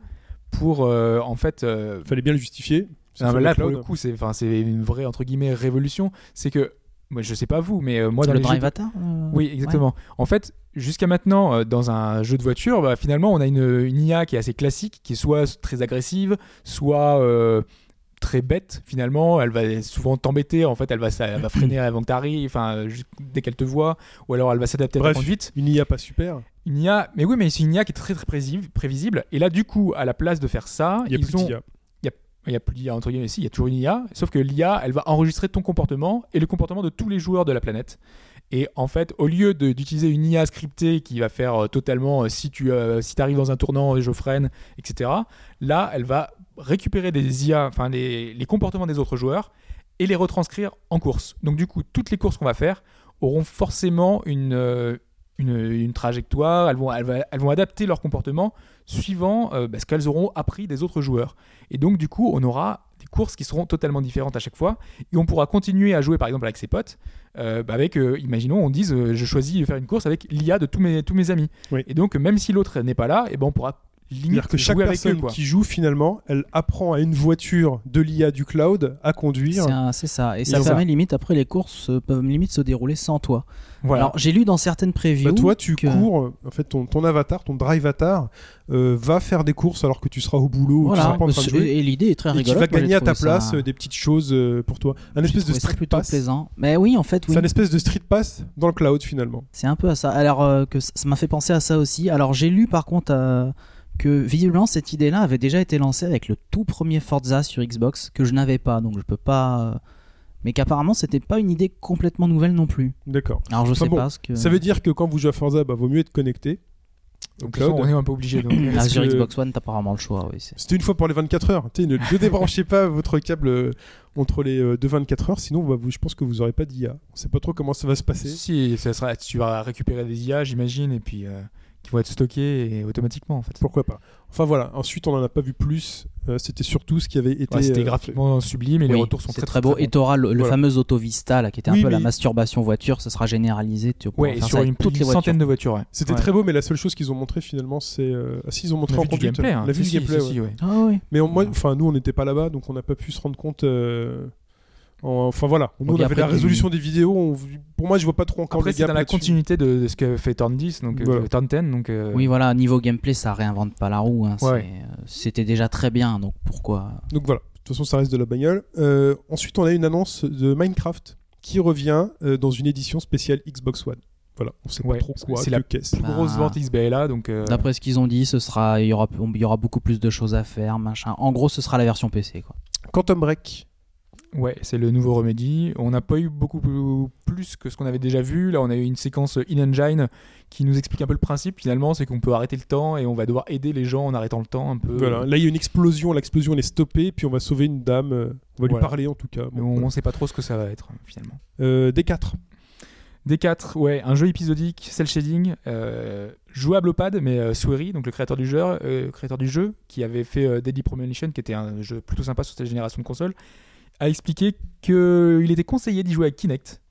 pour euh, en fait. euh, Fallait bien le justifier. C'est non, sur mais le là, pour le coup, c'est enfin, c'est une vraie entre guillemets révolution. C'est que moi, je sais pas vous, mais euh, moi dans le les Drive Avatar euh, Oui, exactement. En fait, jusqu'à maintenant, euh, dans un jeu de voiture, bah, finalement, on a une, une IA qui est assez classique, qui est soit très agressive, soit euh, très bête. Finalement, elle va souvent t'embêter. En fait, elle va, elle va freiner avant que tu arrives, enfin, dès qu'elle te voit, ou alors elle va s'adapter à ta conduite. une IA pas super. Une IA, mais oui, mais c'est une IA qui est très très prévisible. Et là, du coup, à la place de faire ça, Il y a ils plus ont il n'y a plus d'IA entre guillemets, si, il y a toujours une IA, sauf que l'IA, elle va enregistrer ton comportement et le comportement de tous les joueurs de la planète. Et en fait, au lieu d'utiliser une IA scriptée qui va faire euh, totalement, euh, si tu euh, si arrives dans un tournant, je freine, etc., là, elle va récupérer des IA, enfin les, les comportements des autres joueurs et les retranscrire en course. Donc du coup, toutes les courses qu'on va faire auront forcément une, euh, une, une trajectoire, elles vont, elles, vont adapter leur comportement suivant euh, bah, ce qu'elles auront appris des autres joueurs. Et donc, du coup, on aura des courses qui seront totalement différentes à chaque fois. Et on pourra continuer à jouer, par exemple, avec ses potes. euh, bah, avec, imaginons, on dise, je choisis de faire une course avec l'IA de tous mes, tous mes amis. Oui. Et donc, même si l'autre n'est pas là, et ben, on pourra limite que chaque jouer avec eux. personne qui joue finalement, elle apprend à une voiture de l'IA du cloud à conduire. C'est ça. Et ça ça. permet limite, après, les courses euh, peuvent limite se dérouler sans toi. Voilà. Alors, j'ai lu dans certaines previews. Bah, toi, tu que- cours, en fait, ton, ton avatar, ton drive avatar, euh, va faire des courses alors que tu seras au boulot ou tu Voilà. seras pas en train de Et- jouer. Et l'idée est très Et qui rigolote. va gagner à ta ça- place euh, des petites choses pour toi. Un espèce de ça street plutôt pass. plaisant. Mais oui, en fait, oui. C'est un espèce de street pass dans le cloud finalement. C'est un peu à ça. Alors euh, que ça ça m'a fait penser à ça aussi. Alors j'ai lu par contre euh, que visiblement cette idée-là avait déjà été lancée avec le tout premier Forza sur Xbox que je n'avais pas, donc je peux pas. euh, Mais qu'apparemment c'était pas une idée complètement nouvelle non plus. D'accord. Alors je Enfin sais bon, pas ce que. Ça veut dire que quand vous jouez à Forza, bah, vaut mieux être connecté. Donc, cloud. on est un peu obligé. donc, Ah, sur que- Xbox One, t'as pas vraiment le choix. Oui, C'était une fois pour les 24 heures. Tu sais, ne, ne débranchez pas votre câble euh, entre les euh, deux 24 heures, sinon bah, vous- je pense que vous aurez pas d'IA. On sait pas trop comment ça va se passer. Si, ça sera, tu vas récupérer des IA, j'imagine, et puis euh, qui vont être stockés et automatiquement en fait. Pourquoi pas Enfin voilà, ensuite on en a pas vu plus. Euh, C'était surtout ce qui avait été. Ouais, C'était euh, graphiquement sublime et les retours sont très très beau. Et t'auras le, le Voilà. fameux Auto Vista, là, qui était un Oui, peu la masturbation voiture, ça sera généralisé. Tu pourras Ouais, et faire sur ça une, toutes une les voitures. centaine de voitures. Ouais. C'était Ouais. très beau, mais la seule chose qu'ils ont montré finalement, c'est. euh, Ah si, ils ont montré en conduite. gameplay. hein. On a vu Si, du si, gameplay. si, si. Ah oui. Mais on- moi, enfin, nous, on n'était pas là-bas, donc on n'a pas pu se rendre compte. En- Enfin voilà, nous, On on avait après la résolution des vidéos. on- Pour moi, je vois pas trop encore Après, les c'est dans gaps la continuité de, de ce que fait Turn 10, donc Voilà. euh, Turn 10. Donc, euh, Oui, voilà, niveau gameplay, ça réinvente pas la roue. hein, Ouais. euh, C'était déjà très bien, donc pourquoi Donc voilà, de toute façon, ça reste de la bagnole. Euh, ensuite, on a une annonce de Minecraft qui revient euh, dans une édition spéciale Xbox One. Voilà, on sait Ouais, pas trop quoi, c'est la qu'est-ce. plus Bah, grosse vente XBLA. Donc, euh, D'après ce qu'ils ont dit, ce sera, il y aura, il y aura beaucoup plus de choses à faire, machin. En gros, ce sera la version PC, quoi. Quantum Break. Ouais, c'est le nouveau Remedy. On n'a pas eu beaucoup plus- que ce qu'on avait déjà vu. Là, on a eu une séquence in-engine qui nous explique un peu le principe finalement. C'est qu'on peut arrêter le temps et on va devoir aider les gens en arrêtant le temps un peu. Voilà, là il y a une explosion, l'explosion elle est stoppée, puis on va sauver une dame. euh, on va lui parler en tout cas. Mais on voilà. ne sait pas trop ce que ça va être finalement. Euh, D4. D4, ouais, un jeu épisodique, cel shading, euh, jouable au pad, mais euh, Swery, donc le créateur du jeu, euh, créateur du jeu, qui avait fait Deadly Premonition, qui était un jeu plutôt sympa sur cette génération de consoles, a expliqué qu'il était conseillé d'y jouer avec Kinect.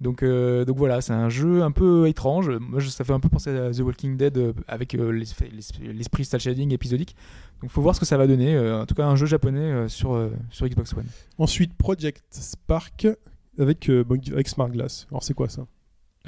Donc, euh, donc voilà, c'est un jeu un peu étrange. Moi, ça fait un peu penser à The Walking Dead euh, avec euh, l'esprit cel shading épisodique. Donc, faut voir ce que ça va donner. En tout cas, un jeu japonais sur, sur Xbox One. Ensuite, Project Spark avec Smart Glass. Alors c'est quoi ça?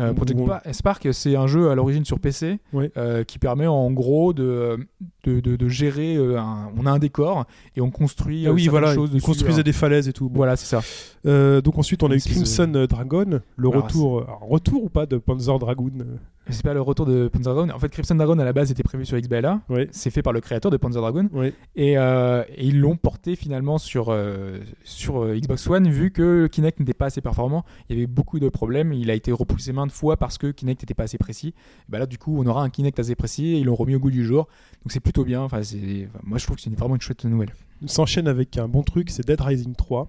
Euh, Project. Pa- Spark, c'est un jeu à l'origine sur PC Ouais. euh, qui permet en gros de, de, de- de gérer. euh, un- on a un décor et on construit Ah euh, oui, voilà, dessus. construisaient hein. des falaises et tout. Bon. Voilà, c'est ça. Euh, donc ensuite, on a eu Crimson Dragon, le Alors, retour, alors, retour ou pas de Panzer Dragoon euh, C'est pas le retour de Panzer Dragon. En fait, Crimson Dragon à la base était prévu sur XBLA. Ouais, C'est fait par le créateur de Panzer Dragon. Et, euh, et ils l'ont porté finalement sur, euh, sur euh, Xbox One vu que Kinect n'était pas assez performant. Il y avait beaucoup de problèmes. Il a été repoussé maintes fois parce que Kinect n'était pas assez précis. Et bah là, du coup, on aura un Kinect assez précis et ils l'ont remis au goût du jour. Donc c'est plutôt bien. Enfin, c'est- enfin, moi, je trouve que c'est vraiment une chouette nouvelle. S'enchaîne avec un bon truc, c'est Dead Rising 3.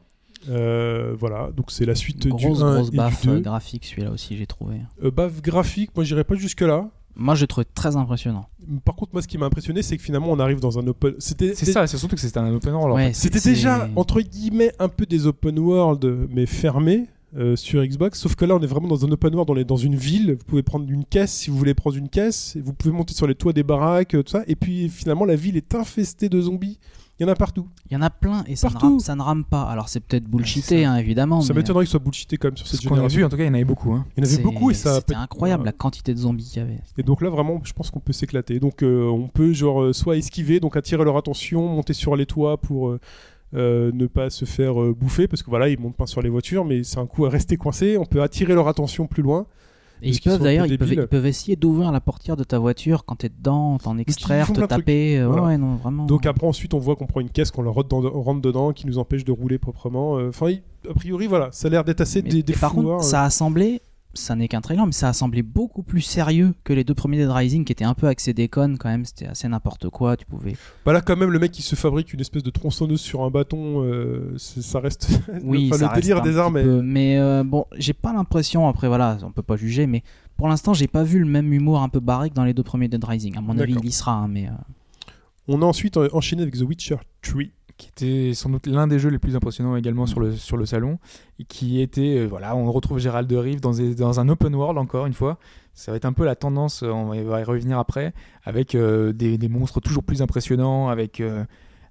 Euh, voilà, donc c'est la suite Grosse, du 1 grosse et baffe du 2. euh, graphique, celui-là aussi, j'ai trouvé. Euh, baffe graphique, moi j'irai pas jusque là. Moi, je l'ai trouvé très impressionnant. Par contre, moi ce qui m'a impressionné, c'est que finalement on arrive dans un open. C'était C'est ça, c'est surtout que c'était un open world. en Ouais, fait. C'était déjà entre guillemets un peu des open world mais fermés euh, sur Xbox, sauf que là on est vraiment dans un open world, on est dans une ville, vous pouvez prendre une caisse si vous voulez prendre une caisse, vous pouvez monter sur les toits des baraques, tout ça, et puis finalement la ville est infestée de zombies, il y en a partout. Il y en a plein et ça ne, Partout. rame, ça ne rame pas. Alors, c'est peut-être bullshité, hein, évidemment. ça mais m'étonnerait qu'ils soient bullshité quand même sur cette Ce qu'on a génération. vu, en tout cas, il y en avait beaucoup. hein. Il y en avait c'est- beaucoup et ça C'était incroyable voilà. la quantité de zombies qu'il y avait. Et donc là vraiment, je pense qu'on peut s'éclater. Donc euh, on peut genre euh, soit esquiver, donc attirer leur attention, monter sur les toits pour euh, euh, ne pas se faire euh, bouffer, parce que voilà ils montent pas sur les voitures, mais c'est un coup à rester coincé. On peut attirer leur attention plus loin. Et ils peuvent d'ailleurs, ils peuvent, débiles. ils peuvent essayer d'ouvrir la portière de ta voiture quand t'es dedans, t'en extraire, te taper. euh, Voilà. Ouais, non, vraiment. Donc après ensuite on voit qu'on prend une caisse, qu'on leur rentre, dans- rentre dedans, qui nous empêche de rouler proprement. Euh, Enfin a priori voilà, ça a l'air d'être assez des, des par contre, euh. ça a semblé, ça n'est qu'un trailer, mais ça a semblé beaucoup plus sérieux que les deux premiers Dead Rising qui étaient un peu axés déconne quand même. C'était assez n'importe quoi. Tu pouvais. Bah là quand même le mec qui se fabrique une espèce de tronçonneuse sur un bâton, euh, ça reste Oui, enfin, ça le reste délire des armes. peu, Mais euh, bon, j'ai pas l'impression. Après, voilà, on peut pas juger, mais pour l'instant, j'ai pas vu le même humour un peu barré que dans les deux premiers Dead Rising. À mon avis, il y sera, hein, mais. euh, On a ensuite enchaîné avec The Witcher 3. Qui était sans doute l'un des jeux les plus impressionnants également sur le, sur le salon, et qui était, euh, voilà, on retrouve Gérald de Rive dans, des- dans un open world encore une fois. Ça va être un peu la tendance, euh, on va y- revenir après, avec euh, des, des monstres toujours plus impressionnants, avec, euh,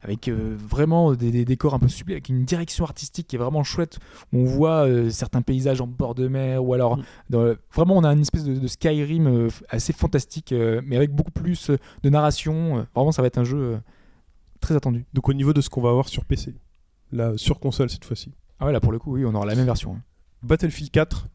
avec euh, vraiment des, des décors un peu sublimes, avec une direction artistique qui est vraiment chouette. où On voit certains paysages en bord de mer, ou alors Mm. dans- vraiment on a une espèce de, de Skyrim assez fantastique, mais avec beaucoup plus de narration. Vraiment, ça va être un jeu très attendu. Donc au niveau de ce qu'on va avoir sur PC, là sur console cette fois-ci. Ah ouais, là pour le coup, oui, on aura la même version. hein. Battlefield 4.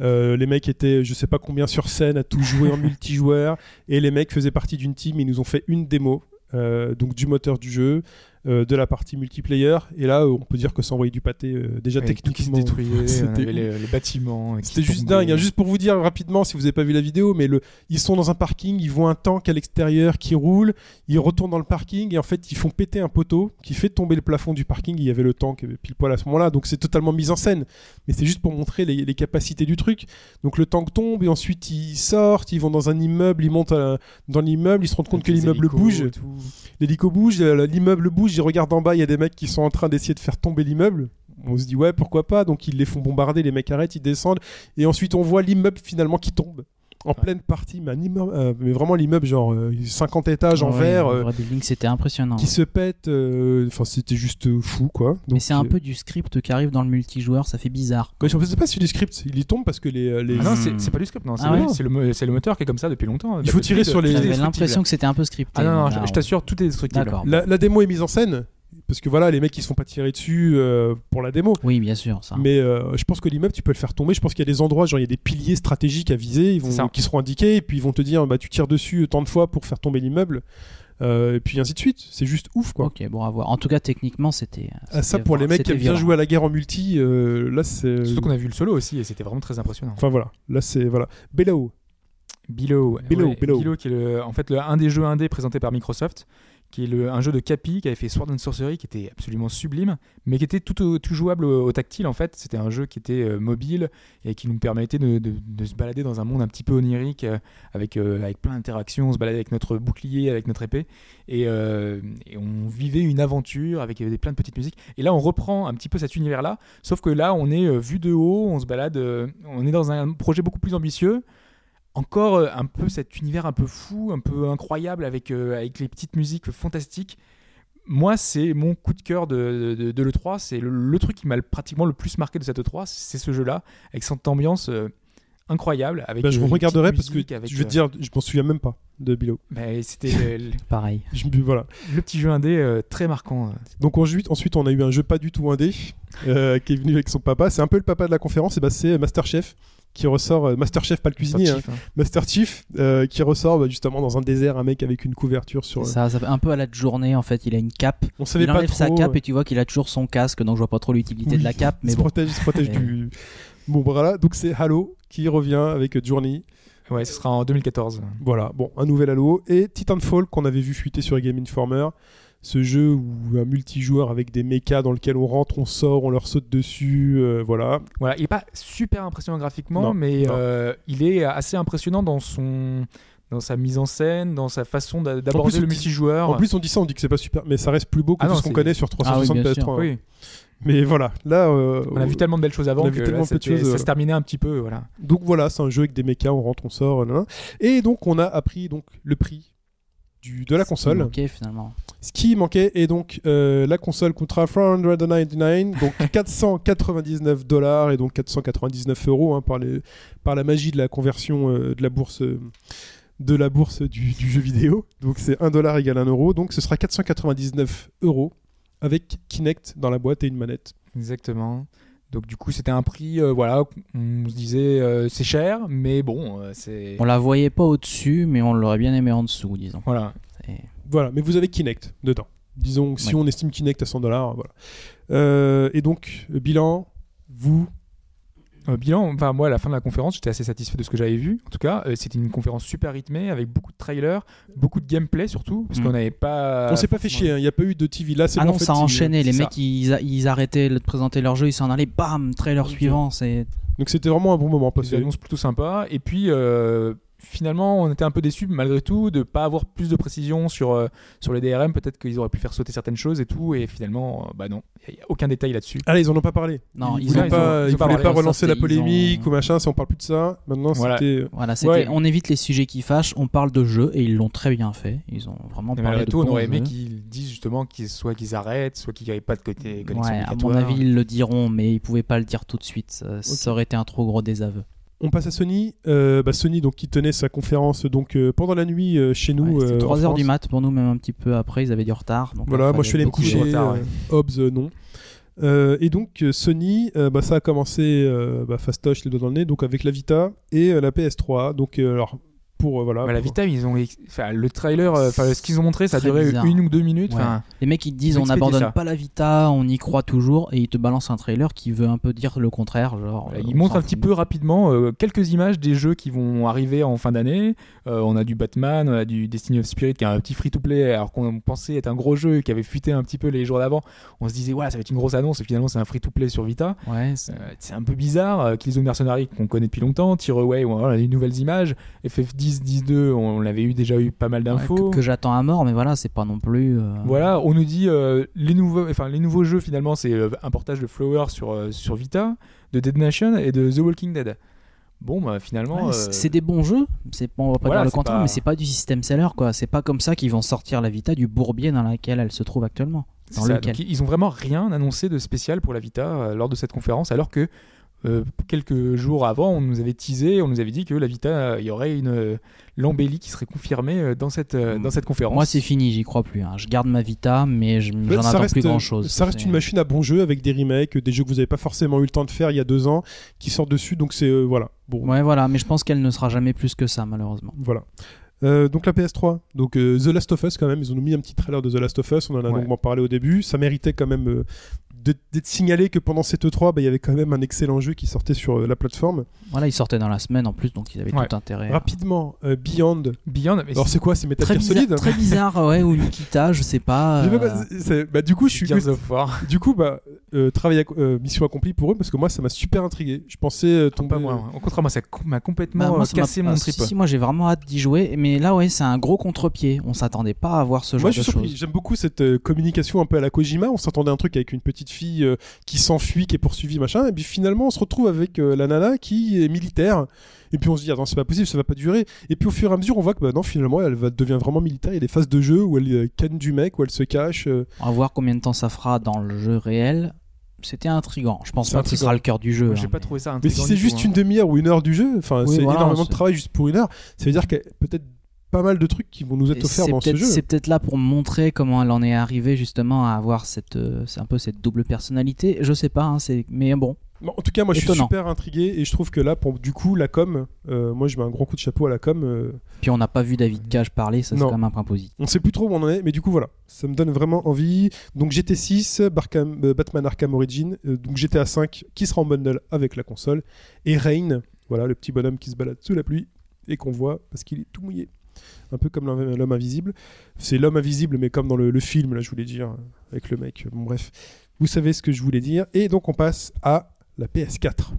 euh, les mecs étaient, je sais pas combien sur scène à tout jouer en multijoueur, et les mecs faisaient partie d'une team. Ils nous ont fait une démo, euh, donc du moteur du jeu, euh, de la partie multiplayer. Et là, euh, on peut dire que ça envoyait du pâté euh, déjà Et tout qui se techniquement. C'était les, les bâtiments. C'était juste tombaient. dingue. hein. Juste pour vous dire rapidement, si vous n'avez pas vu la vidéo, mais le, ils sont dans un parking, ils voient un tank à l'extérieur qui roule, ils retournent dans le parking et en fait ils font péter un poteau qui fait tomber le plafond du parking. Il y avait le tank pile poil à ce moment-là, donc c'est totalement mis en scène. Mais c'est juste pour montrer les, les capacités du truc. Donc le tank tombe et ensuite ils sortent, ils vont dans un immeuble, ils montent à- dans l'immeuble, ils se rendent compte Avec que l'immeuble bouge. L'hélico bouge, l'immeuble bouge, ils regardent en bas, il y a des mecs qui sont en train d'essayer de faire tomber l'immeuble. On se dit ouais, pourquoi pas, donc ils les font bombarder, les mecs arrêtent, ils descendent, et ensuite on voit l'immeuble finalement qui tombe. En pleine partie, mais, un immeuble, euh, mais vraiment l'immeuble, genre euh, 50 étages en Ouais, verre, le euh, vrai building, c'était impressionnant. qui se pète. euh, Enfin, c'était juste euh, fou, quoi. Mais c'est un euh, peu du script qui arrive dans le multijoueur, ça fait bizarre. Mais je ne sais pas si du script, il y tombe parce que les. les- Ah non, c'est c'est pas du script, non. C'est Ah le, ouais c'est le mo- c'est le moteur qui est comme ça depuis longtemps. Il faut tirer sur les- J'avais l'impression que c'était un peu scripté. Ah non, non, je, t'assure, tout est destructible. La, la démo est mise en scène parce que voilà, les mecs ils se font pas tirer dessus euh, pour la démo. Oui, bien sûr, ça. Mais euh, je pense que l'immeuble, tu peux le faire tomber. Je pense qu'il y a des endroits, genre il y a des piliers stratégiques à viser, ils vont, qui seront indiqués, et puis ils vont te dire, bah tu tires dessus tant de fois pour faire tomber l'immeuble, Euh, et puis ainsi de suite. C'est juste ouf, quoi. Ok, bon, à voir. En tout cas, techniquement, c'était. Ah, ça pour les mecs qui aiment bien jouer à la guerre en multi, euh, là c'est. Surtout qu'on a vu le solo aussi et c'était vraiment très impressionnant. Enfin voilà, là c'est voilà. Below. Below, Below, ouais, Below. qui est le, en fait le, un des jeux indés présentés par Microsoft, qui est le, un jeu de Capi qui avait fait Sword and Sorcery, qui était absolument sublime, mais qui était tout, tout jouable au, tactile en fait. C'était un jeu qui était euh, mobile et qui nous permettait de, de- se balader dans un monde un petit peu onirique euh, avec, euh, avec plein d'interactions. On se baladait avec notre bouclier, avec notre épée, et, on vivait une aventure avec des, plein de petites musiques. Et là, on reprend un petit peu cet univers-là, sauf que là, on est vu de haut, on se balade, on est dans un projet beaucoup plus ambitieux encore euh, un peu cet univers un peu fou, un peu incroyable avec, euh, avec les petites musiques fantastiques. Moi, c'est mon coup de cœur de, de, de l'E3. C'est le, le truc qui m'a le- pratiquement le plus marqué de cette E3. C'est ce jeu-là, avec cette ambiance euh, incroyable. Avec, Bah, je vous regarderai parce que avec, je euh, dire, je m'en souviens même pas de Below. bah, C'était le, le- Pareil. Je, voilà. le petit jeu indé euh, très marquant. euh. Donc ensuite, ensuite, on a eu un jeu pas du tout indé euh, qui est venu avec son papa. C'est un peu le papa de la conférence. Et bah, c'est Masterchef qui ressort. euh, Masterchef, pas le cuisinier. Master hein. Chief, hein. Master Chief euh, qui ressort bah, justement dans un désert, un mec avec une couverture sur. euh, Ça, ça fait un peu à la journée en fait. Il a une cape. On savait il pas enlève trop. sa cape euh, et tu vois qu'il a toujours son casque, donc je vois pas trop l'utilité oui, de la cape. il Mais se bon, protège, il se protège du. Bon, voilà. Donc c'est Halo qui revient avec euh, Journey. Ouais, ce sera en 2014. Voilà. Bon, un nouvel Halo et Titanfall qu'on avait vu fuiter sur Game Informer. Ce jeu où un multijoueur avec des mechas dans lequel on rentre, on sort, on leur saute dessus, euh, voilà. Voilà, il est pas super impressionnant graphiquement, Non, mais non. euh, il est assez impressionnant dans son dans sa mise en scène, dans sa façon d'aborder le dit- multijoueur. En plus, on dit ça, on dit que c'est pas super, mais ça reste plus beau que Ah tout non, ce qu'on connaît sur Ah oui, 360 bien PS3. sûr. oui, Mais voilà, là. euh, on a vu tellement de belles choses avant on a que vu là, tellement peu de choses, ça se terminait un petit peu, voilà. Donc voilà, c'est un jeu avec des mechas, on rentre, on sort, et donc on a appris donc le prix du, de la console. Ok, finalement. Ce qui manquait est donc euh, la console coûtera 499, donc 499 dollars et donc 499 euros hein, par, les, par la magie de la conversion euh, de la bourse. euh, de la bourse du, du jeu vidéo. Donc c'est 1 dollar égale 1 euro. Donc ce sera 499 euros avec Kinect dans la boîte et une manette. Exactement. Donc du coup, c'était un prix, euh, voilà, on se disait euh, c'est cher, mais bon, euh, c'est On la voyait pas au-dessus, mais on l'aurait bien aimé en dessous, disons. voilà. Voilà, mais vous avez Kinect dedans. Disons si Ouais. on estime Kinect à 100 dollars, voilà. Euh, et donc, bilan, vous, Euh, bilan, enfin moi à la fin de la conférence, j'étais assez satisfait de ce que j'avais vu. En tout cas, euh, c'était une conférence super rythmée avec beaucoup de trailers, beaucoup de gameplay surtout, parce Mm. qu'on n'avait pas. on s'est pas fait chier, hein, il n'y a pas eu de TV là, c'est Ah bon, non, en fait, ça il- enchaînait. Les mecs, ils, a- ils arrêtaient de présenter leur jeu, ils s'en allaient, bam, trailer suivant. C'est Donc c'était vraiment un bon moment Des passé. annonces plutôt sympas. Et puis, euh, finalement, on était un peu déçus, malgré tout, de pas avoir plus de précision sur, euh, sur les DRM. Peut-être qu'ils auraient pu faire sauter certaines choses et tout. Et finalement, euh, bah non, il n'y a aucun détail là-dessus. Ah là, ils en ont pas parlé. Non, ils, voulaient ont- pas, ils ont- ils ils ont pas pas relancer la ont- polémique ou machin, si on parle plus de ça. Maintenant, Voilà. c'était. voilà, c'était. Ouais. On évite les sujets qui fâchent, on parle de jeu et ils l'ont très bien fait. Ils ont vraiment Mais parlé malgré de tout, on aurait aimé qu'ils disent justement qu'ils soit qu'ils arrêtent, soit qu'il n'y ait pas de côté connexion Ouais, à mon avis, ils le diront, mais ils pouvaient pas le dire tout de suite. Ça, ça aurait été un trop gros désaveu. On passe à Sony. Euh, bah, Sony, donc, qui tenait sa conférence donc, euh, pendant la nuit euh, chez nous. Ouais, c'était euh, en 3 heures du mat pour nous, même un petit peu après, ils avaient du retard. Donc Voilà, là, moi je suis allé me coucher. retard, ouais. Hobbs, non. Et donc Sony, bah, ça a commencé bah, fastoche les doigts dans le nez, donc avec la Vita et la PS3. Donc alors pour euh, voilà. Bah, la Vita, ils ont, enfin, le trailer, euh, enfin, ce qu'ils ont montré, ça a duré bizarre. une ou deux minutes. Ouais. Les mecs ils te disent Ils ont on n'abandonne pas la Vita, on y croit toujours, et ils te balancent un trailer qui veut un peu dire le contraire. Genre, Voilà, euh, il on montre s'en un petit peu rapidement euh, quelques images des jeux qui vont arriver en fin d'année. Euh, on a du Batman, on a du Destiny of Spirit qui est un petit free-to-play alors qu'on pensait être un gros jeu et qui avait fuité un petit peu les jours d'avant. On se disait ouais ça va être une grosse annonce et finalement c'est un free-to-play sur Vita. Ouais, c'est- Euh, un peu bizarre. Euh, Killzone Mercenary qu'on connaît depuis longtemps, Tearaway, on a des nouvelles images. FF10, 10-2, on l'avait eu déjà eu pas mal ouais, d'infos. que, que j'attends à mort, mais voilà, c'est pas non plus. euh, Voilà, on nous dit euh, les nouveaux, enfin les nouveaux jeux finalement, c'est euh, un portage de Flower sur sur Vita, de Dead Nation et de The Walking Dead. Bon, bah finalement, Ouais, c'est- des bons jeux, c'est on va pas Voilà, dire le contraire, pas- mais c'est pas du système seller quoi. C'est pas comme ça qu'ils vont sortir la Vita du bourbier dans lequel elle se trouve actuellement. c'est Dans ça. lequel. Donc, ils ont vraiment rien annoncé de spécial pour la Vita lors de cette conférence, alors que euh, quelques jours avant, on nous avait teasé, on nous avait dit que la Vita, euh, il y aurait une euh, l'embellie qui serait confirmée euh, dans cette euh, dans cette conférence. Moi c'est fini, j'y crois plus. hein. Je garde ma Vita, mais je- j'en ça attends reste, plus grand chose. Ça reste une machine à bon jeu avec des remakes, des jeux que vous n'avez pas forcément eu le temps de faire il y a deux ans, qui sortent dessus. Donc c'est euh, voilà. Bon, Ouais, voilà, mais je pense qu'elle ne sera jamais plus que ça, malheureusement. Voilà. Euh, donc la PS3, donc euh, The Last of Us quand même, ils ont nous mis un petit trailer de The Last of Us, on en a Ouais. longuement parlé au début, ça méritait quand même euh, d'être signalé que pendant cette E3, bah, il y avait quand même un excellent jeu qui sortait sur euh, la plateforme. Voilà, ils sortaient dans la semaine en plus, donc ils avaient Ouais. tout intérêt. à- Rapidement, euh, Beyond, Beyond, mais alors c'est quoi C'est Metal Gear bizarre, Solid très bizarre, ouais, ou Nikita, je sais pas. Bah, du coup, je suis Gears of War. du coup, bah, euh, travail euh, mission accomplie pour eux parce que moi, ça m'a super intrigué. Je pensais euh, tomber. Pas moi. hein. Au contraire, moi, ça m'a complètement bah, moi, ça m'a- cassé mon ah, trip. si, si, moi j'ai vraiment hâte d'y jouer, mais là, ouais, c'est un gros contre-pied. On s'attendait pas à voir ce genre Moi, je de suis choses. J'aime beaucoup cette euh, communication un peu à la Kojima. On s'attendait à un truc avec une petite fille euh, qui s'enfuit, qui est poursuivie, machin. Et puis finalement, on se retrouve avec euh, la nana qui est militaire. Et puis on se dit, attends, c'est pas possible, ça va pas durer. Et puis au fur et à mesure, on voit que bah, non, finalement, elle va devient vraiment militaire. Il y a des phases de jeu où elle euh, canne du mec, où elle se cache. euh. On va voir combien de temps ça fera dans le jeu réel. C'était intriguant. Je pense pas que ce sera le cœur du jeu. Moi, J'ai hein, pas mais- trouvé ça Mais si c'est juste tout, une demi-heure ou une heure du jeu, enfin, Oui, c'est voilà, énormément de travail juste pour une heure. Ça veut dire qu'il y a peut-être pas mal de trucs qui vont nous être offerts dans ce jeu. c'est peut-être là pour montrer comment elle en est arrivée justement à avoir cette, euh, un peu cette double personnalité. Je sais pas, hein, mais bon. Bon, en tout cas, moi, je suis super intrigué et je trouve que là, pour du coup, la com, euh, moi, je mets un grand coup de chapeau à la com. euh, Puis on n'a pas vu David Cage parler, ça c'est quand même un point positif. On sait plus trop où on en est, mais du coup voilà, ça me donne vraiment envie. Donc GT6, Barkham- euh, Batman Arkham Origin, donc GTA 5 qui sera en bundle avec la console, et Rain, voilà le petit bonhomme qui se balade sous la pluie et qu'on voit parce qu'il est tout mouillé. Un peu comme l'homme invisible. C'est l'homme invisible, mais comme dans le, le film, là je voulais dire, avec le mec. Bon bref, vous savez ce que je voulais dire. Et donc on passe à la PS4.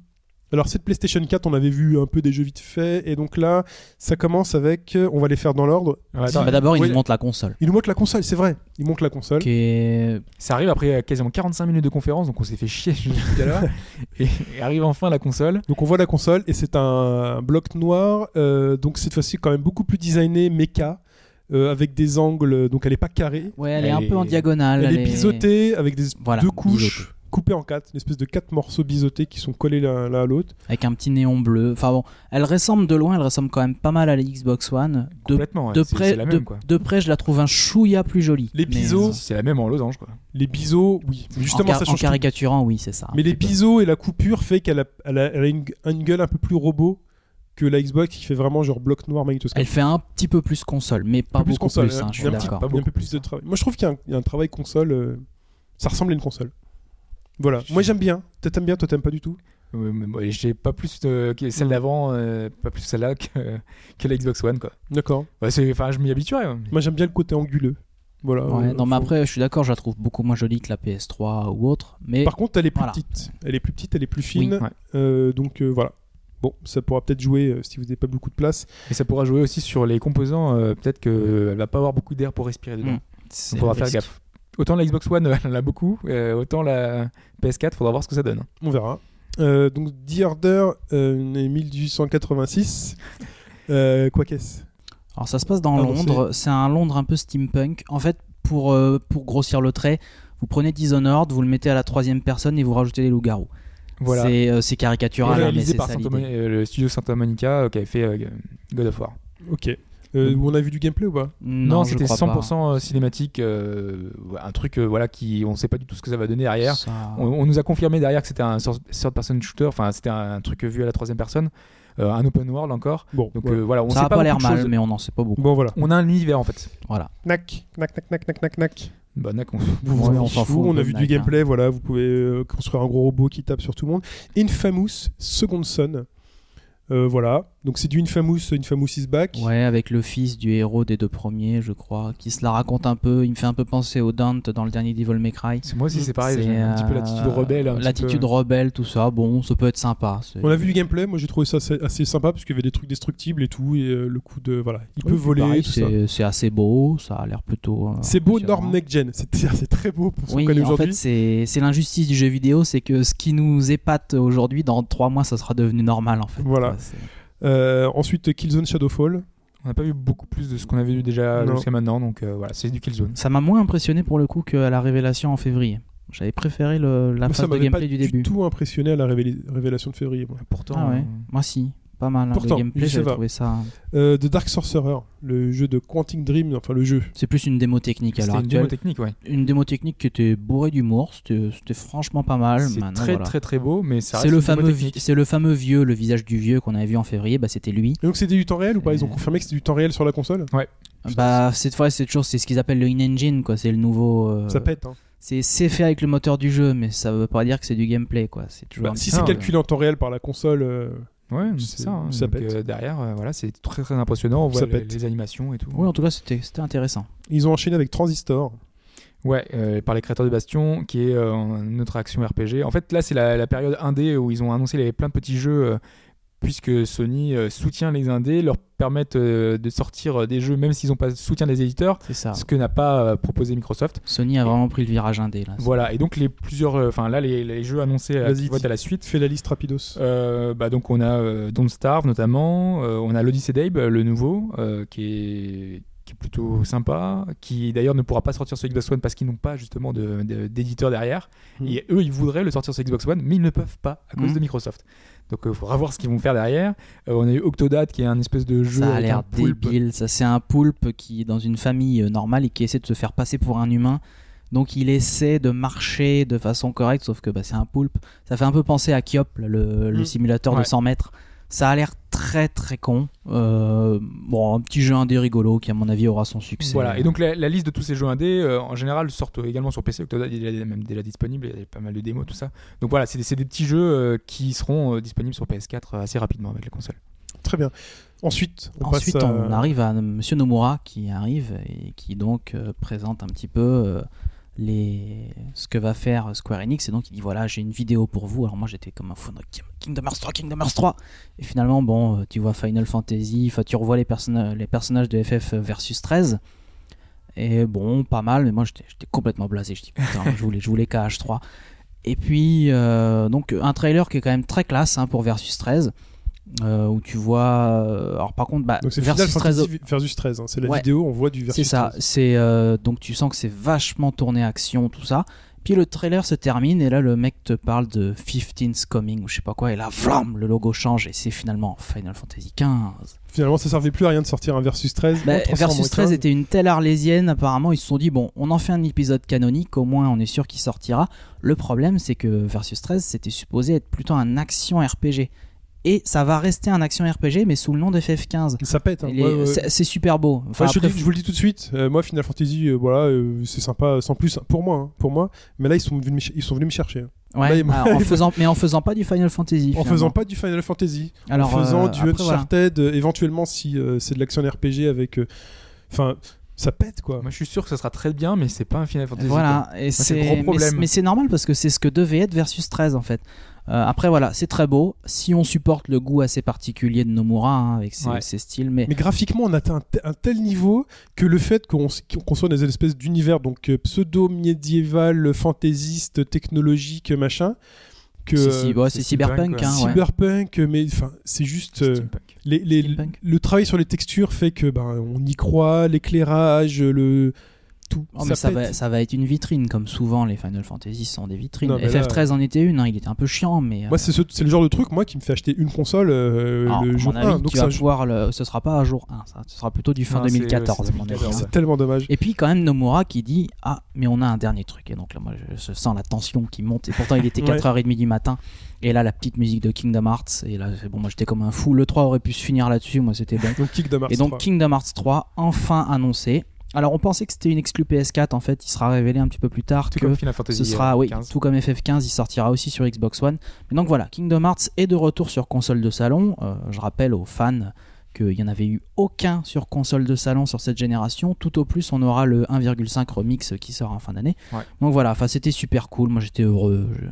Alors cette PlayStation 4, on avait vu un peu des jeux vite fait, et donc là, ça commence avec, euh, on va les faire dans l'ordre. Ouais, attends, Bah, D'abord, il Ouais. nous montre la console. Il nous montre la console, c'est vrai. Il montre la console. Est... Ça arrive après euh, quasiment 45 minutes de conférence, donc on s'est fait chier tout à l'heure. et, et arrive enfin la console. Donc on voit la console et c'est un bloc noir. euh, donc cette fois-ci quand même beaucoup plus designé, méca, euh, avec des angles. Donc elle est pas carrée. Ouais, elle, est un peu en est- diagonale. Elle, est biseautée avec des Voilà, deux couches coupées en quatre, une espèce de quatre morceaux biseautés qui sont collés l'un à l'autre. Avec un petit néon bleu. Enfin bon, elle ressemble de loin, elle ressemble quand même pas mal à la Xbox One. De, Complètement. ouais, de c'est- près, c'est la de, même quoi. de près, je la trouve un chouïa plus jolie. Les biseaux, euh, C'est la même en losange quoi. Les biseaux, oui. Mais en, justement, car- ça en change. tout. caricaturant, oui, c'est ça. Mais les biseaux et la coupure fait qu'elle a, elle a, elle a une, une gueule un peu plus robot que la Xbox qui fait vraiment genre bloc noir magnétoscope. Elle fait un petit peu plus console, mais pas plus beaucoup console, plus. hein. hein, je suis un petit- d'accord. Un peu plus plus, de travail. Moi, je trouve qu'il y, a un- il y a un travail console. euh, ça ressemble à une console. Voilà. Moi, j'aime bien. Toi, t'aimes bien. Toi, t'aimes pas du tout? Ouais, J'ai pas plus de, que celle d'avant, euh, pas plus celle-là que, que la Xbox One quoi. D'accord. Ouais, c'est- Enfin, je m'y habituerai. hein. Moi, j'aime bien le côté anguleux. Voilà. Ouais, euh, non, mais après, je suis d'accord, je la trouve beaucoup moins jolie que la PS3 ou autre. Mais Par contre, elle est plus Voilà. petite. Elle est plus petite, elle est plus fine. Euh, donc euh, voilà. Bon, ça pourra peut-être jouer euh, si vous n'avez pas beaucoup de place. Et ça pourra jouer aussi sur les composants. euh, Peut-être qu'elle va pas avoir beaucoup d'air pour respirer dedans. Il faudra le faire risque. gaffe. Autant la Xbox One, elle en a beaucoup, euh, autant la PS4, faudra voir ce que ça donne. On verra. Euh, donc The Order euh, est 1886. Euh, quoi qu'est-ce? Alors ça se passe dans Ah, Londres, c'est un Londres un peu steampunk. En fait, pour, euh, pour grossir le trait, vous prenez Dishonored, vous le mettez à la troisième personne et vous rajoutez les loups-garous. Voilà. C'est euh, c'est caricatural, hein, mais réalisé c'est par ça Santa euh, le studio Santa Monica euh, qui avait fait euh, God of War. Ok. Euh, on a vu du gameplay ou pas? Non, c'était crois pas. 100% cinématique, euh, un truc euh, voilà qui on sait pas du tout ce que ça va donner derrière. Ça- On, on nous a confirmé derrière que c'était un third person shooter, enfin c'était un truc vu à la troisième personne. euh, un open world encore. Bon, Donc voilà. euh, voilà, on ça sait a pas l'air mal, mais on n'en sait pas beaucoup. bon voilà. On a un univers en fait. Voilà. Knack, knack, knack, knack, knack, knack, knack. Bah, d'accord. Vous Ouais, vous on fout, on a vu du hein. gameplay, voilà, vous pouvez euh, construire un gros robot qui tape sur tout le monde. Infamous Second Son. Euh, voilà, donc c'est du Infamous, Infamous is back. Ouais, avec le fils du héros des deux premiers, je crois, qui se la raconte un peu. Il me fait un peu penser au Dante dans le dernier Devil May Cry. C'est- Moi aussi c'est pareil, C'est, j'ai un petit peu euh, l'attitude rebelle. L'attitude rebelle, tout ça. Bon, ça peut être sympa. On a vu du gameplay, moi j'ai trouvé ça assez, assez sympa parce qu'il y avait des trucs destructibles et tout, et euh, le coup de. Voilà, il Oui, peut voler, pareil, c'est, assez beau, ça a l'air plutôt. euh, C'est beau, norme next gen, c'est c'est très beau pour ce qu'on Oui, connaît en fait, aujourd'hui. c'est, c'est l'injustice du jeu vidéo, c'est que ce qui nous épate aujourd'hui, dans trois mois, ça sera devenu normal en fait. Voilà. Ouais, ensuite, Killzone Shadowfall. On n'a pas vu beaucoup plus de ce qu'on avait vu déjà jusqu'à maintenant, donc euh, voilà, c'est du Killzone. Ça m'a moins impressionné pour le coup qu'à la révélation en février. J'avais préféré le- la Moi, ça phase de m'avait pas gameplay du du début. tout impressionné à la révél- révélation de février. moi. Pourtant, Ah ouais, euh, moi si, pas mal. hein, Pourtant, le gameplay, ça j'avais va. trouvé ça. Euh, The Dark Sorcerer, le jeu de Quantic Dream, enfin le jeu. C'est plus une démo technique l'heure une actuelle. démo technique, ouais. Une démo technique qui était bourrée d'humour, c'était c'était franchement pas mal. C'est très voilà. très très beau, mais ça C'est reste le une démo fameux, c'est le fameux vieux, le visage du vieux qu'on avait vu en février. Bah c'était lui. Et donc c'était du temps réel ou pas? Ils ont Euh. confirmé que c'était du temps réel sur la console? Bah cette fois c'est toujours c'est ce qu'ils appellent le in-engine quoi. C'est le nouveau. euh, Ça pète. Hein. C'est c'est fait avec le moteur du jeu, mais ça veut pas dire que c'est du gameplay quoi. C'est toujours. Bah, si c'est peu- calculé en temps réel par la console, euh, Ouais, C'est- ça. hein. ça Donc, pète. euh, derrière, euh, voilà, c'est très très impressionnant. On voit Ça les, pète. les animations et tout. Oui en tout cas c'était c'était intéressant. ils ont enchaîné avec Transistor. Ouais, euh, par les créateurs de Bastion, qui est euh, une autre action RPG. En fait, là, c'est la, la période indé où ils ont annoncé les, plein de petits jeux, euh, puisque Sony euh, soutient les indés, leur permettent euh, de sortir euh, des jeux, même s'ils n'ont pas de soutien des éditeurs, ça. ce que n'a pas euh, proposé Microsoft. Sony a vraiment pris le virage indé là. Voilà, et donc les plusieurs, euh, enfin là, les, les jeux annoncés à la suite. Fais la liste rapidos. Euh, bah donc on a euh, Don't Starve notamment, euh, on a l'Odyssey d'Abe, le nouveau, euh, qui est qui est plutôt sympa, qui d'ailleurs ne pourra pas sortir sur Xbox One parce qu'ils n'ont pas justement de- de- d'éditeur derrière. Mhm. Et eux, ils voudraient le sortir sur Xbox One, mais ils ne peuvent pas à cause Mhm. de Microsoft. Donc il faudra voir ce qu'ils vont faire derrière. Euh, on a eu Octodad qui est un espèce de jeu Ça a l'air débile. Ça, c'est un poulpe qui est dans une famille euh, normale et qui essaie de se faire passer pour un humain. Donc, il essaie de marcher de façon correcte, sauf que bah, c'est un poulpe. Ça fait un peu penser à Kiop, le, le Mm. simulateur de Ouais. 100 mètres. Ça a l'air très très con. Euh, bon, un petit jeu indé rigolo qui, à mon avis, aura son succès. Voilà, et donc la, la liste de tous ces jeux indés, euh, en général, sortent également sur PC. Octodad il est même déjà disponible, il y a pas mal de démos, tout ça. Donc voilà, c'est des, c'est des petits jeux euh, qui seront euh, disponibles sur PS4 assez rapidement avec les consoles. Très bien. Ensuite, on Ensuite, passe à... on arrive à Monsieur Nomura qui arrive et qui donc euh, présente un petit peu euh, ce que va faire Square Enix. Et donc, il dit voilà, j'ai une vidéo pour vous. Alors, moi, j'étais comme un fou Kingdom Hearts 3, Kingdom Hearts 3. Et finalement, bon, euh, tu vois Final Fantasy, tu revois les, personna- les personnages de FF versus 13. Et bon, pas mal, mais moi, j'étais complètement blasé. Je dis putain, je voulais, je voulais KH3. Et puis, euh, donc, un trailer qui est quand même très classe hein, pour Versus 13. Euh, où tu vois. euh, alors, par contre, bah, Donc c'est Final Versus 13. Fantasy versus 13. hein. C'est la Ouais. vidéo, on voit du C'est versus ça. 13. C'est euh, donc tu sens que c'est vachement tourné action tout ça. Puis le trailer se termine et là le mec te parle de 15's coming ou je sais pas quoi et là flamme le logo change et c'est finalement Final Fantasy 15. Finalement, ça servait plus à rien de sortir un versus 13. Bah, Versus 13 15. était une telle arlésienne apparemment ils se sont dit bon on en fait un épisode canonique au moins on est sûr qu'il sortira. Le problème c'est que Versus 13 c'était supposé être plutôt un action RPG et ça va rester un action RPG mais sous le nom d'FF15. Ça pète. hein. Ouais, ouais. c'est- super beau. Enfin, Ouais, je, après, dis- je vous le dis tout de suite. euh, moi, Final Fantasy, euh, voilà, euh, c'est sympa, sans plus pour moi, hein, pour moi. Mais là, ils sont venus, ils sont venus me chercher. hein. Ouais, Là, alors, en faisant, mais en faisant pas du Final Fantasy. En finalement. faisant pas du Final Fantasy, Alors, en faisant euh, du après, voilà. Uncharted, euh, éventuellement si euh, c'est de l'action RPG avec, euh, enfin, ça pète quoi. Moi je suis sûr que ça sera très bien, mais c'est pas un Final Fantasy. Voilà, et c'est gros problème. mais c'est normal parce que c'est ce que devait être Versus 13 en fait. Euh, après voilà, c'est très beau. Si on supporte le goût assez particulier de Nomura hein, avec ses, Ouais. ses styles, mais, Mais graphiquement, on atteint un, te- un tel niveau que le fait qu'on qu'on soit dans des espèces d'univers donc euh, pseudo-médiéval, fantaisiste, technologique, machin, que c'est si- ouais, c'est c'est cyberpunk. hein, ouais. cyberpunk, mais enfin, c'est juste. euh, les, les- le travail sur les textures fait que ben, on y croit, l'éclairage, le tout. Oh, mais ça, va, ça va être une vitrine, comme souvent les Final Fantasy sont des vitrines. Non, mais là- FF13 en était une, hein, il était un peu chiant, mais. Moi, c'est ce- c'est le genre de truc, moi, qui me fait acheter une console euh, Alors, le jour mon avis, 1. Donc tu ça, vas je- pouvoir le... ce sera pas à jour 1, ça. ce sera plutôt du fin Non, c'est- 2014 c'est à mon avis. 2014. hein. c'est tellement dommage. Et puis quand même Nomura qui dit ah mais on a un dernier truc et donc là moi je, sens la tension qui monte et pourtant il était Ouais. 4h30 du matin et là la petite musique de Kingdom Hearts et là c'est bon moi j'étais comme un fou le 3 aurait pu se finir là-dessus moi c'était bon Donc, Kick de Mars et donc 3. Kingdom Hearts 3 enfin annoncé alors on pensait que c'était une exclue PS4 en fait il sera révélé un petit peu plus tard Tout que comme Final Fantasy ce sera, euh, oui, 15. tout comme FF15, il sortira aussi sur Xbox One. Mais donc voilà, Kingdom Hearts est de retour sur console de salon. Euh, je rappelle aux fans qu'il n'y en avait eu aucun sur console de salon sur cette génération. Tout au plus, on aura le 1,5 remix qui sort en fin d'année. Ouais. Donc voilà, enfin c'était super cool. Moi j'étais heureux. Je-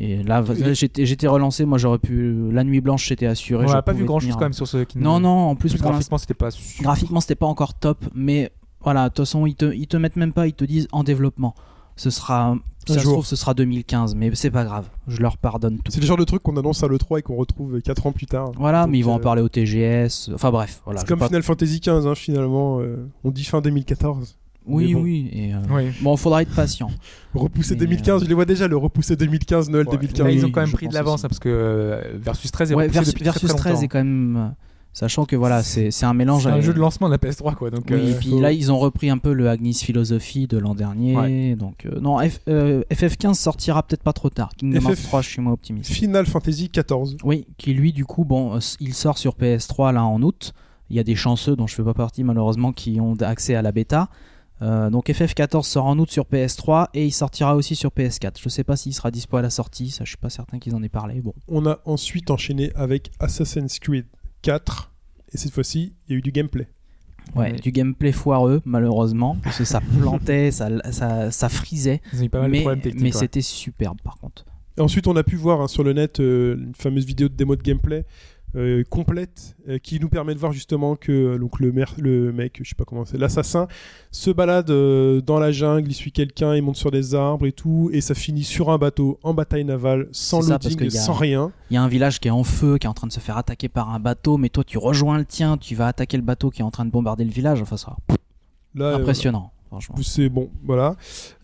Et là, j'étais relancé. Moi j'aurais pu. La nuit blanche, j'étais assuré. On n'a pas vu grand chose quand même sur ce Kingdom. Non, non, en plus, Plus graphiquement, c'était pas. Graphiquement, c'était pas encore top, mais voilà, de toute façon, ils te, ils te mettent même pas, ils te disent en développement. Ce sera, si ça se jour. trouve, ce sera 2015, mais c'est pas grave, je leur pardonne tout. C'est le genre de truc qu'on annonce à l'E3 et qu'on retrouve 4 ans plus tard. Voilà, Donc, mais ils vont en euh, parler au TGS, enfin bref, voilà. C'est comme pas- Final Fantasy XV, hein, finalement. euh, on dit fin 2014. Oui, mais bon. oui, et euh, Oui. bon, faudra être patient. Repousser Mais, 2015, je les vois déjà, le repousser 2015, Noël Ouais. 2015. Là, ils ont quand même pris de l'avance hein, parce que euh, Versus 13 est Ouais, repoussé Versus, depuis très, Versus très 13 longtemps. est quand même. Sachant que voilà, c'est un mélange. C'est un avec- jeu de lancement de la PS3 quoi. Donc, Oui, euh, et puis faut- là, ils ont repris un peu le Agnes Philosophie de l'an dernier. Ouais. Donc, euh, non, F- euh, FF15 sortira peut-être pas trop tard. Kingdom Hearts FF 3, je suis moins optimiste. Final Fantasy XIV. Oui, qui lui, du coup, bon, il sort sur PS3 là en août. Il y a des chanceux dont je fais pas partie malheureusement qui ont accès à la bêta. Donc FF14 sort en août sur PS3 et il sortira aussi sur PS4. Je sais pas s'il sera dispo à la sortie, ça je suis pas certain qu'ils en aient parlé. Bon, On a ensuite enchaîné avec Assassin's Creed 4. Et cette fois-ci, il y a eu du gameplay. ouais, Ouais. du gameplay foireux malheureusement parce que ça plantait, ça, ça, ça frisait, Ils ont eu pas mal de mais, problèmes techniques. mais c'était superbe par contre. Et ensuite, on a pu voir hein, sur le net euh, une fameuse vidéo de démo de gameplay euh, complète euh, qui nous permet de voir justement que euh, donc le, mer- le mec, je sais pas comment c'est, l'assassin se balade euh, dans la jungle, il suit quelqu'un, il monte sur des arbres et tout, et ça finit sur un bateau en bataille navale, sans C'est ça, parce loading, a- sans rien. Il y a un village qui est en feu, qui est en train de se faire attaquer par un bateau, mais toi tu rejoins le tien, tu vas attaquer le bateau qui est en train de bombarder le village. Enfin, ça, Là, euh, impressionnant, franchement. c'est bon, voilà.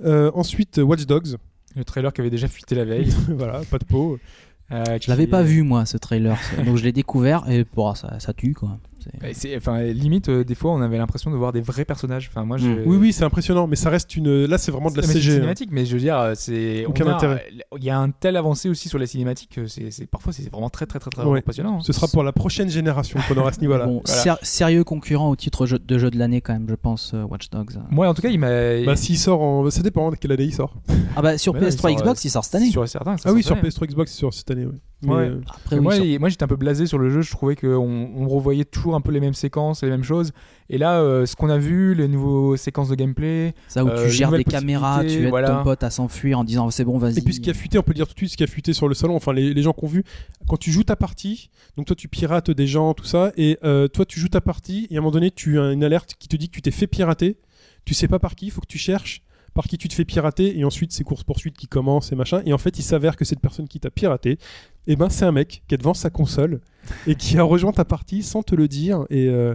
Euh, ensuite, Watch Dogs, Le trailer qui avait déjà fuité la veille. voilà, pas de peau. Euh, Je l'avais pas vu moi ce trailer, donc je l'ai découvert et bon, ça, ça tue quoi. Enfin, limite, euh, des fois, on avait l'impression de voir des vrais personnages. Enfin, moi, je... Mm. Oui, oui, c'est impressionnant, mais ça reste une. Là, c'est vraiment de la Mais c'est CG. hein. cinématique, mais je veux dire, c'est Aucun a- intérêt. Il y a un tel avancé aussi sur la cinématique que c'est c'est- parfois c'est vraiment très très très très Ouais. impressionnant. hein. Ce sera pour la prochaine génération qu'on aura à ce niveau-là. bon, voilà. ser- sérieux concurrent au titre jeu- de jeu de l'année quand même, je pense, euh, Watch Dogs. Moi, en tout cas, il m'a. Bah, s'il sort en. Ça dépend de quelle année il sort. Ah bah sur Mais non, il PS3 sort, Xbox, euh, il sort cette année. Sur certains. Ah oui, sort sur cette année. PS3 Xbox, c'est sur cette année, oui. Ouais. euh, Après, Mais oui, moi, sur- moi j'étais un peu blasé sur le jeu, je trouvais qu'on on revoyait toujours un peu les mêmes séquences, les mêmes choses. Et là, euh, ce qu'on a vu, les nouveaux séquences de gameplay, ça où euh, tu les gères des caméras, tu aides voilà. ton pote à s'enfuir en disant c'est bon, vas-y. Et puis ce qui a fuité, on peut dire tout de suite, ce qui a fuité sur le salon, enfin les, les gens qui ont vu, quand tu joues ta partie, donc toi tu pirates des gens, tout ça, et euh, toi tu joues ta partie, et à un moment donné tu as une alerte qui te dit que tu t'es fait pirater, tu sais pas par qui, il faut que tu cherches par qui tu te fais pirater, et ensuite c'est course-poursuite qui commence et machin, et en fait il s'avère que cette personne qui t'a piraté, et ben c'est un mec qui est devant sa console, et qui a rejoint ta partie sans te le dire, et euh,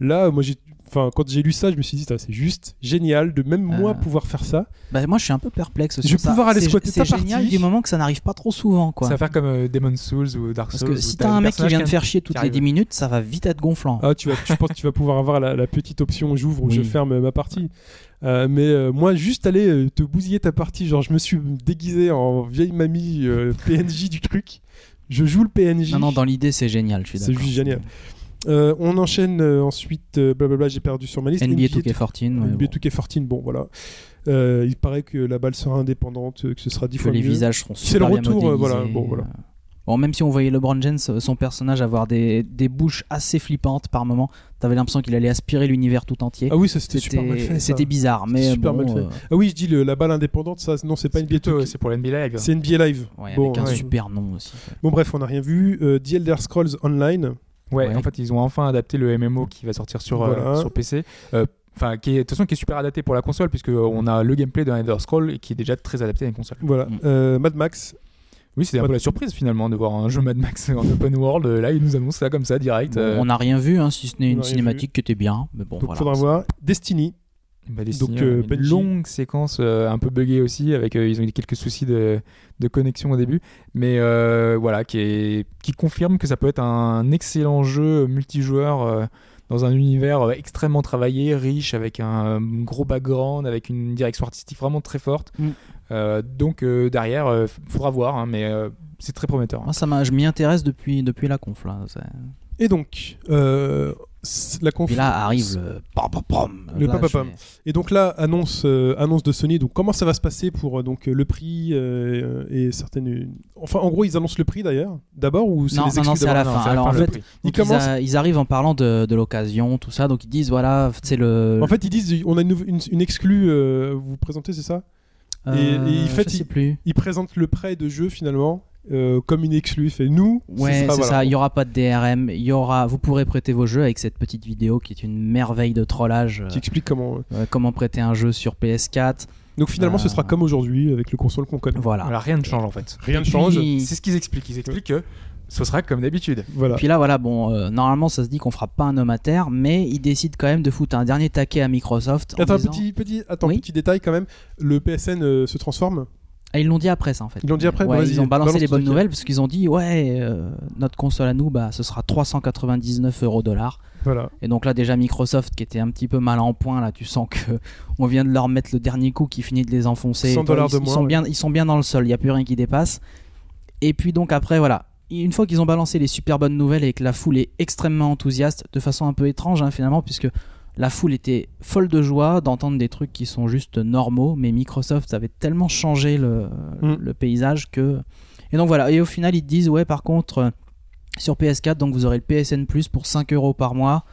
là moi j'ai... Enfin, quand j'ai lu ça, je me suis dit, c'est juste génial de même moi Euh, pouvoir faire ça. Bah, moi je suis un peu perplexe. Je vais ça. pouvoir aller squatter ta C'est génial partie. du moment que ça n'arrive pas trop souvent quoi. ça va faire comme euh, Demon's Souls ou Dark Parce Souls. que où si t'as un mec qui vient de faire chier toutes les arrive. 10 minutes, ça va vite être gonflant. Ah, tu, vas, tu penses que tu vas pouvoir avoir la, la petite option j'ouvre ou je ferme ma partie. Euh, mais euh, moi, juste aller euh, te bousiller ta partie, genre je me suis déguisé en vieille mamie PNJ du truc. Je joue le PNJ. Non, non, dans l'idée c'est génial, je suis C'est d'accord. juste génial. On enchaîne ensuite, blablabla, j'ai perdu sur ma liste. NBA 2K14, ouais, NBA bon. 2K14, bon voilà. Il paraît que la balle sera indépendante, que ce sera 10 que fois les mieux. visages seront C'est le super bien retour, modélisés. voilà, bon, voilà. Bon, même si on voyait LeBron James, euh, son personnage, avoir des, des bouches assez flippantes par moment, t'avais l'impression qu'il allait aspirer l'univers tout entier. Ah oui, ça c'était super mal fait. ça. C'était bizarre, mais super bon, mal fait. euh, Ah oui, je dis le- la balle indépendante, ça non, c'est pas NBA Plutôt, 2K. C'est pour l'NBA Live. C'est NBA Live. ouais, Bon, avec un ouais. super nom aussi. Bon bref, on n'a rien vu. Euh, The Elder Scrolls Online. Ouais, Ouais. en fait, ils ont enfin adapté le MMO qui va sortir sur, euh, sur PC. Euh, Enfin, qui est de toute façon qui est super adapté pour la console puisque euh, on a le gameplay d'un Elder Scroll et qui est déjà très adapté à une console. Voilà. Mm. Euh, Mad Max. Oui, c'était un peu la surprise finalement de voir un jeu Mad Max en open world. Euh, Là, ils nous annoncent ça comme ça direct. Bon, euh, on n'a rien vu, hein, si ce n'est une cinématique qui était bien. Mais bon, Donc voilà. faudra voir. Destiny. Bah, Destiny, Donc, euh, une Bungie- longue séquence euh, un peu buggée aussi, avec euh, ils ont eu quelques soucis de, de connexion au début, mais euh, voilà, qui, est, qui confirme que ça peut être un excellent jeu multijoueur euh, dans un univers euh, extrêmement travaillé, riche, avec un gros background, avec une direction artistique vraiment très forte. Mm. Euh, donc euh, derrière, euh, faudra voir, hein, mais euh, c'est très prometteur. Ça m'a, je m'y intéresse depuis, depuis la conf. Là. Et donc, euh, la conf. Puis là arrive le pam, pam, pam. Le Là, pam, pam, je pam. fais- Et donc là, annonce, euh, annonce de Sony. Donc comment ça va se passer pour euh, donc euh, le prix euh, et certaines. Enfin, en gros, ils annoncent le prix d'ailleurs. D'abord ou c'est Non, les non, non, c'est à la fin. Alors, en fait. Ils donc, ils, commencent- a- ils arrivent en parlant de, de l'occasion, tout ça. Donc ils disent voilà, c'est le. En fait, ils disent on a une, une, une exclue. euh, vous vous présentez, c'est ça? Et- et en fait, sais il- plus. Ils présentent le prêt de jeu finalement euh, comme une exclue. Fait nous. Ouais, c'est voilà. ça. Il y aura pas de DRM. Il y aura. Vous pourrez prêter vos jeux avec cette petite vidéo qui est une merveille de trollage. euh, Qui explique comment. euh, comment prêter un jeu sur PS4. Donc finalement, ce Euh, sera comme aujourd'hui avec le console qu'on connaît. Voilà. Voilà, rien ne change en fait. Rien ne Et change. puis- C'est ce qu'ils expliquent. Ils expliquent que ce sera comme d'habitude. Voilà. Puis là, voilà, bon, euh, normalement, ça se dit qu'on fera pas un homme à terre, mais ils décident quand même de foutre un dernier taquet à Microsoft. en Attends, disant- petit, petit, attends, Oui petit détail quand même. Le PSN euh, se transforme. Ah, ils l'ont dit après ça en fait. Ils l'ont dit après Ouais, Bah, Ils ont balancé les bonnes nouvelles parce qu'ils ont dit ouais, euh, notre console à nous, bah, ce sera 399 euros dollars. Voilà. Et donc là déjà Microsoft qui était un petit peu mal en point là, tu sens que on vient de leur mettre le dernier coup qui finit de les enfoncer. 100 Toi, dollars ils, de ils moins, sont ouais. bien, ils sont bien dans le sol, il y a plus rien qui dépasse. Et puis donc après voilà, une fois qu'ils ont balancé les super bonnes nouvelles et que la foule est extrêmement enthousiaste, de façon un peu étrange hein, finalement puisque la foule était folle de joie d'entendre des trucs qui sont juste normaux, mais Microsoft avait tellement changé le, Mm. le paysage que. Et donc voilà, et au final ils te disent, ouais, par contre, euh, sur PS4, donc vous aurez le PSN Plus pour 5 euros par mois.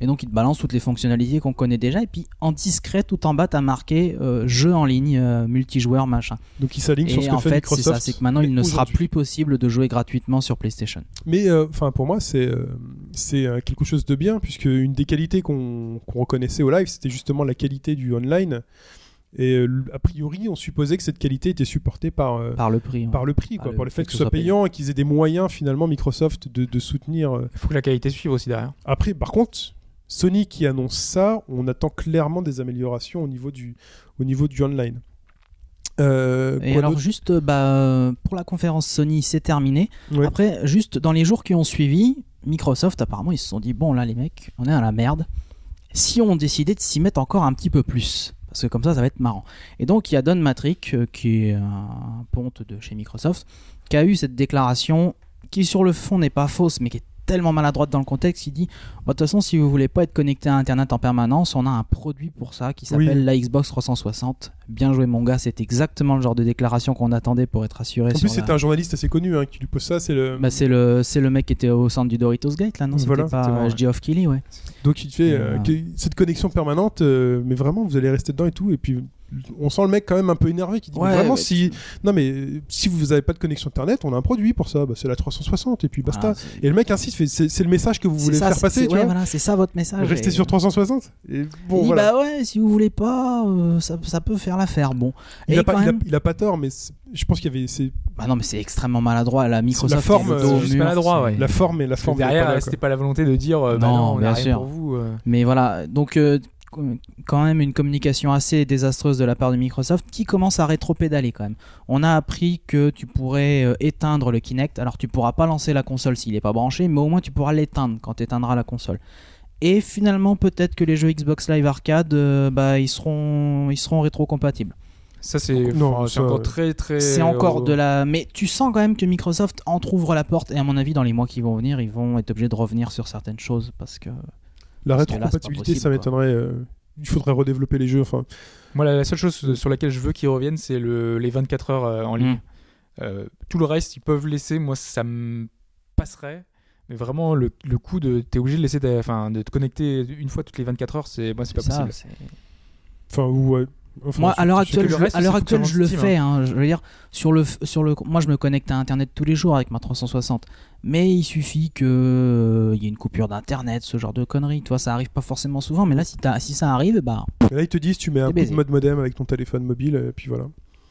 Et donc ils te balancent toutes les fonctionnalités qu'on connaît déjà. Et puis en discret, tout en bas, t'as marqué euh, jeu en ligne, euh, multijoueur, machin. Donc ils s'alignent sur ce que en fait fait, c'est Microsoft. ça, c'est que maintenant il ne sera plus possible de jouer gratuitement sur PlayStation. Mais euh, enfin, pour moi, c'est c'est quelque chose de bien puisque une des qualités qu'on reconnaissait au live, c'était justement la qualité du online. Et euh, a priori, on supposait que cette qualité était supportée par euh, Par le prix. hein. par le prix, Par quoi, le par le fait fait que ce soit payant et qu'ils aient des moyens finalement Microsoft de, de soutenir. Il faut que la qualité suive aussi derrière. Après, par contre, Sony qui annonce ça, on attend clairement des améliorations au niveau du au niveau du online. Euh, Et alors juste bah, pour la conférence Sony c'est terminé. Ouais. Après juste dans les jours qui ont suivi, Microsoft apparemment ils se sont dit bon là les mecs on est à la merde. Si on décidait de s'y mettre encore un petit peu plus parce que comme ça ça va être marrant. Et donc il y a Don Matrick euh, qui est un ponte de chez Microsoft qui a eu cette déclaration qui sur le fond n'est pas fausse mais qui est tellement maladroite dans le contexte, il dit Bah, de toute façon si vous voulez pas être connecté à internet en permanence, on a un produit pour ça qui s'appelle Oui. la Xbox 360. Bien joué mon gars, c'est exactement le genre de déclaration qu'on attendait pour être assuré En sur plus, la- c'était un journaliste assez connu hein, qui lui pose ça. C'est le Bah, c'est le c'est le mec qui était au centre du Doritos Gate là non? Voilà, pas ouais. Of Killy ouais donc il fait euh, Euh. cette connexion permanente, euh, mais vraiment vous allez rester dedans et tout. Et puis on sent le mec quand même un peu énervé qui dit Ouais, vraiment si non mais si vous avez pas de connexion internet, on a un produit pour ça. Bah, c'est la 360 et puis basta. C'est- Et le mec insiste, fait, c'est le message que vous voulez ça, faire passer, c'est- tu ouais, vois. voilà, c'est ça votre message Rester Et- sur 360. Et il bon, voilà. bah ouais si vous voulez pas euh, ça, ça peut faire l'affaire bon il, Et a pas, il, a, même- il a pas tort, mais je pense qu'il y avait c'est bah non mais c'est extrêmement maladroit la Microsoft la forme, euh, juste mur, maladroit, ouais. la forme et la forme. n'est derrière, c'était pas la volonté de dire euh, bah Non, non, on bien a rien sûr. pour vous. euh. Mais voilà, donc quand même une communication assez désastreuse de la part de Microsoft qui commence à rétro-pédaler quand même. On a appris que tu pourrais euh, éteindre le Kinect. Alors tu pourras pas lancer la console s'il n'est pas branché, mais au moins tu pourras l'éteindre quand tu éteindras la console. Et finalement, peut-être que les jeux Xbox Live Arcade, euh, bah, ils seront, ils seront rétro-compatibles. Ça, c'est enfin, ça, encore très très. C'est encore euh, de la. Mais tu sens quand même que Microsoft entrouvre la porte. Et à mon avis, dans les mois qui vont venir, ils vont être obligés de revenir sur certaines choses parce que. La rétrocompatibilité, ça m'étonnerait. euh, il faudrait redévelopper les jeux. Enfin, Moi, la, la seule chose sur laquelle je veux qu'ils reviennent, c'est le, les 24 heures euh, en ligne. Mm. Euh, tout le reste, ils peuvent laisser. Moi, ça me passerait. Mais vraiment, le, le coup de. T'es obligé de laisser. ta- Enfin, de te connecter une fois toutes les 24 heures, c'est moi, c'est pas ça, possible. enfin, ou, ouais. Enfin, Moi, à l'heure actuelle, le je, reste, à l'heure actuelle, je le Steam, fais. hein. Je veux dire, sur le, sur le, moi, je me connecte à Internet tous les jours avec ma 360. Mais il suffit que euh, il y ait une coupure d'Internet, ce genre de conneries. Tu vois, ça arrive pas forcément souvent. Mais là, si, si ça arrive, bah, Et là, ils te disent, tu mets un coup de mode modem avec ton téléphone mobile, et puis voilà.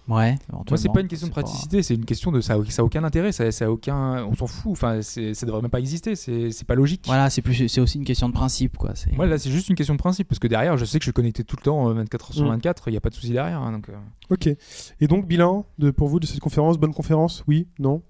Ouais. Moi, c'est pas une question de praticité, c'est une question de ça, a- ça a aucun intérêt, ça, ça a aucun, on s'en fout. Enfin, ça devrait même pas exister, c'est pas logique. Voilà, c'est plus, c'est aussi une question de principe, quoi. Moi, là, c'est juste une question de principe parce que derrière, je sais que je suis connecté tout le temps, euh, 24 heures sur Mm. 24, il y a pas de souci derrière. hein, donc, euh, Ok. Et donc, bilan de, pour vous de cette conférence Bonne conférence Oui Non?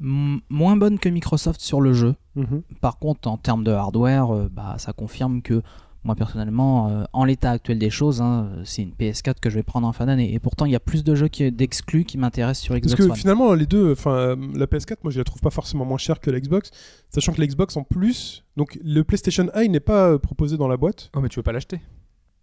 M- moins bonne que Microsoft sur le jeu. Mhm. Par contre, en termes de hardware, euh, bah, ça confirme que moi personnellement, euh, en l'état actuel des choses, hein, c'est une PS4 que je vais prendre en fin d'année. Et pourtant, il y a plus de jeux qui- d'exclus qui m'intéressent sur Parce Xbox que One. finalement, les deux, enfin, euh, la PS4, moi, je la trouve pas forcément moins chère que la Xbox, sachant que la Xbox en plus, donc le PlayStation Eye n'est pas euh, proposé dans la boîte. Oh, mais tu veux pas l'acheter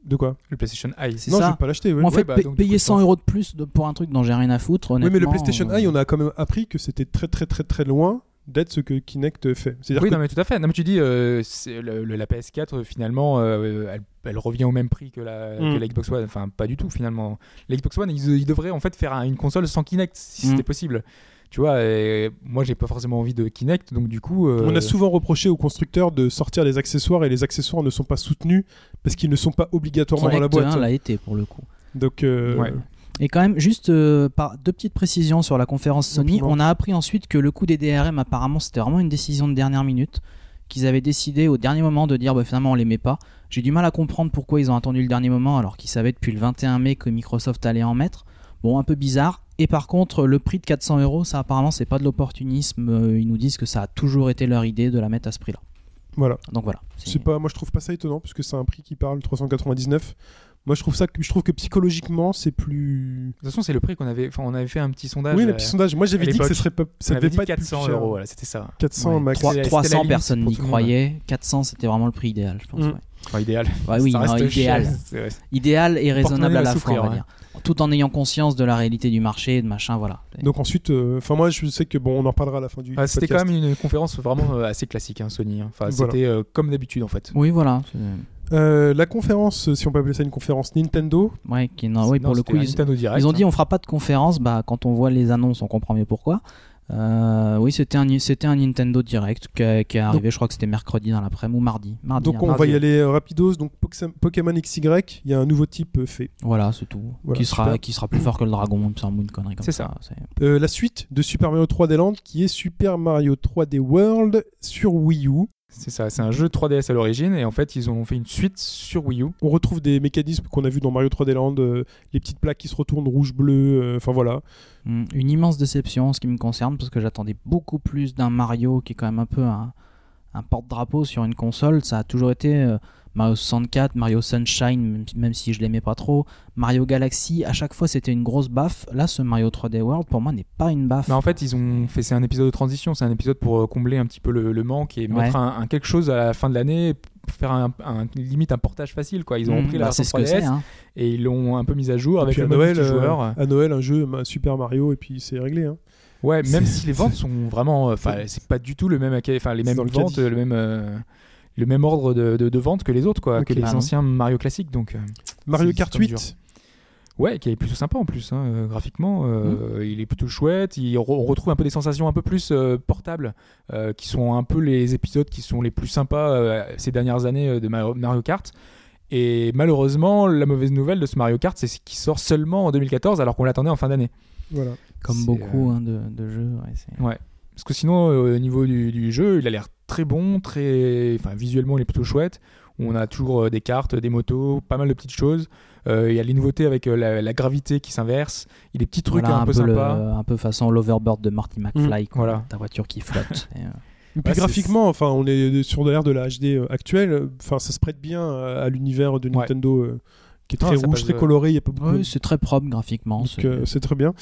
De quoi? Le PlayStation Eye. C'est Non, ça. je vais pas l'acheter. en Ouais, fait, bah, donc, payer coup, 100 t'en- euros de plus de- pour un truc dont j'ai rien à foutre, Oui, mais le PlayStation euh, Eye, on a quand même appris que c'était très très très très loin d'être ce que Kinect fait. Oui, que non, mais tout à fait. Non, mais tu dis, euh, c'est le- le- la PS4, euh, finalement, euh, elle, elle revient au même prix que la, Mm. que la Xbox One. Enfin, pas du tout, finalement. La Xbox One, ils, ils devraient en fait faire un- une console sans Kinect, si Mm. c'était possible. Tu vois, et moi, j'ai pas forcément envie de Kinect, donc du coup. euh, On a souvent reproché aux constructeurs de sortir les accessoires et les accessoires ne sont pas soutenus parce qu'ils ne sont pas obligatoirement dans la Kinect boîte. 1 l'a été pour le coup. Donc, euh, Ouais. Et quand même, juste euh, par deux petites précisions sur la conférence Sony, on a appris ensuite que le coup des DRM, apparemment, c'était vraiment une décision de dernière minute, qu'ils avaient décidé au dernier moment de dire bah, finalement on les met pas. J'ai du mal à comprendre pourquoi ils ont attendu le dernier moment alors qu'ils savaient depuis le 21 mai que Microsoft allait en mettre. Bon, un peu bizarre. Et par contre, le prix de 400 euros, ça apparemment, c'est pas de l'opportunisme. Euh, Ils nous disent que ça a toujours été leur idée de la mettre à ce prix-là. voilà. Donc voilà. C'est pas, moi je trouve pas ça étonnant parce que c'est un prix qui parle 399. Moi je trouve ça, que- je trouve que psychologiquement c'est plus. De toute façon, c'est le prix qu'on avait. Enfin, on avait fait un petit sondage. Oui, le euh, petit sondage. Moi j'avais dit que ce serait pas, ça devait pas être plus 400 cher. euros, voilà, c'était ça. 400 Ouais, max. Trois- C'était la 300 limite personnes n'y croyaient. 400, c'était vraiment le prix idéal, je pense. Mm. ouais. Enfin, idéal. Ouais, oui, non, idéal. idéal et raisonnable à la fois, on souffrir, va dire. Tout en ayant conscience de la réalité du marché et de machin, voilà. Donc ensuite, euh, enfin moi je sais que bon, on en parlera à la fin du. Ah, c'était quand même une conférence vraiment euh, assez classique, hein, Sony. hein. Enfin, Voilà. c'était euh, comme d'habitude en fait. Oui, voilà. C'est- Euh, la conférence, si on peut appeler ça une conférence Nintendo. Ouais, qui, non, oui, pour le coup, ils, Nintendo Direct, ils ont dit hein. on fera pas de conférence. Bah, quand on voit les annonces, on comprend mieux pourquoi. Euh, oui, c'était un, c'était un Nintendo Direct qui, est- qui est arrivé, je crois que c'était mercredi dans l'après-midi ou mardi. mardi Donc hein. on va y aller euh, rapidos. Donc Pokémon XY, il y a un nouveau type euh, fait. Voilà, c'est tout. Voilà, qui, sera, super. qui sera plus fort que le dragon, il me semble, ou une connerie comme C'est ça. ça. c'est- Euh, la suite de Super Mario 3D Land qui est Super Mario 3D World sur Wii U. C'est ça, c'est un jeu 3DS à l'origine et en fait ils ont fait une suite sur Wii U. On retrouve des mécanismes qu'on a vu dans Mario 3D Land, euh, les petites plaques qui se retournent rouge-bleu, euh, enfin voilà. Mm, Une immense déception en ce qui me concerne parce que j'attendais beaucoup plus d'un Mario qui est quand même un peu un, un porte-drapeau sur une console. Ça a toujours été euh, Mario 64, Mario Sunshine, même, si je l'aimais pas trop, Mario Galaxy. À chaque fois c'était une grosse baffe. Là, ce Mario 3D World pour moi n'est pas une baffe. Mais en fait ils ont fait, c'est un épisode de transition, c'est un épisode pour euh, combler un petit peu le, le manque et Ouais. mettre un, un quelque chose à la fin de l'année, pour faire un, un- limite un portage facile quoi. Ils ont Mm, pris la bah, version c'est ce que 3DS c'est. hein. et ils l'ont un peu mise à jour Et avec le à Noël, euh, à Noël, un jeu Super Mario et puis c'est réglé. hein. Ouais, même C'est- si les ventes sont vraiment, euh, enfin, c'est pas du tout le même, enfin, les mêmes le ventes, le même, euh, le même ordre de, de, de vente que les autres, quoi, que les Ah non. anciens Mario classiques. Donc, euh, Mario Kart c'est comme 8. ouais, qui est plutôt sympa en plus, hein, euh, graphiquement, euh, il est plutôt chouette. Il, re- on retrouve un peu des sensations un peu plus euh, portables, euh, qui sont un peu les épisodes qui sont les plus sympas euh, ces dernières années de Mario, Kart. Et malheureusement, la mauvaise nouvelle de ce Mario Kart, c'est qu'il sort seulement en 2014, alors qu'on l'attendait en fin d'année. Voilà. Comme beaucoup hein, de, de jeux. ouais. Parce que sinon, euh, au niveau du, du jeu, il a l'air très bon, très, enfin visuellement, il est plutôt chouette. On a toujours euh, des cartes, des motos, pas mal de petites choses. Euh, Il y a les nouveautés avec euh, la, la gravité qui s'inverse. Il y a des petits trucs Voilà, un, peu le- sympas. un peu façon l'overbird de Marty McFly. quoi. voilà. Ta voiture qui flotte. Et, euh, Et puis graphiquement, enfin, on est sur de l'ère de la HD actuelle. Enfin, ça se prête bien à, l'univers de Ouais. Nintendo, euh, qui est très rouge, très coloré. Il y a pas beaucoup. ouais, c'est très propre graphiquement. C'est- euh, très bien.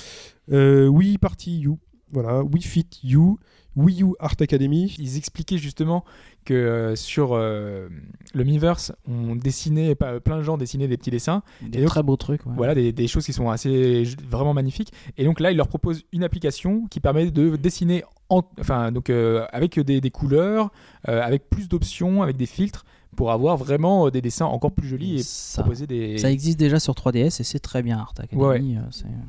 Euh, Wii Party U. Voilà. Wii Fit U. Wii U Art Academy. Ils expliquaient justement que euh, sur euh, le Miiverse, on dessinait, pas- plein de gens dessinaient des petits dessins. des et donc- très beaux trucs. ouais. Voilà, des, des choses qui sont assez vraiment magnifiques. Et donc là, il leur propose une application qui permet de dessiner en- enfin, donc, euh, avec des, des couleurs, euh, avec plus d'options, avec des filtres, pour avoir vraiment euh, des dessins encore plus jolis et ça, proposer des. ça existe déjà sur 3DS et c'est très bien Art Academy. euh,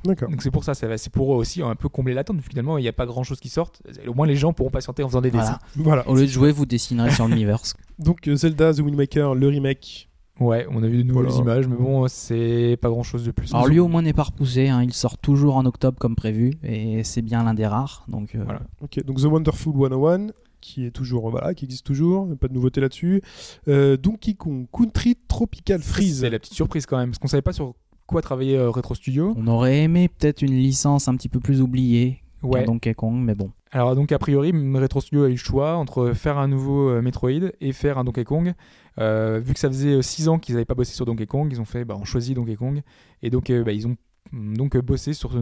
D'accord. Donc c'est pour ça, c'est pour eux aussi un peu combler l'attente. Finalement, il n'y a pas grand chose qui sorte. Au moins, les gens pourront patienter en faisant des Voilà. dessins. Voilà. Au lieu de jouer, vous dessinerez sur le Miiverse. Donc euh, Zelda The Wind Waker, le remake. Ouais, on a vu de nouvelles Voilà. images, mais bon, c'est pas grand chose de plus. Alors lui au moins n'est pas repoussé, hein, il sort toujours en octobre comme prévu et c'est bien l'un des rares. Donc euh, Voilà. Ok, donc The Wonderful 101, qui est toujours, voilà, qui existe toujours, pas de nouveauté là-dessus. Euh, Donkey Kong Country Tropical Freeze. C'est la petite surprise quand même, parce qu'on savait pas sur quoi travailler euh, Retro Studio. on aurait aimé peut-être une licence un petit peu plus oubliée Ouais. Donkey Kong, mais bon. Alors donc a priori, Retro Studio a eu le choix entre faire un nouveau euh, Metroid et faire un Donkey Kong. Euh, vu que ça faisait 6 ans qu'ils n'avaient pas bossé sur Donkey Kong, ils ont fait, bah, on choisit Donkey Kong et donc euh, bah, ils ont donc euh, bossé sur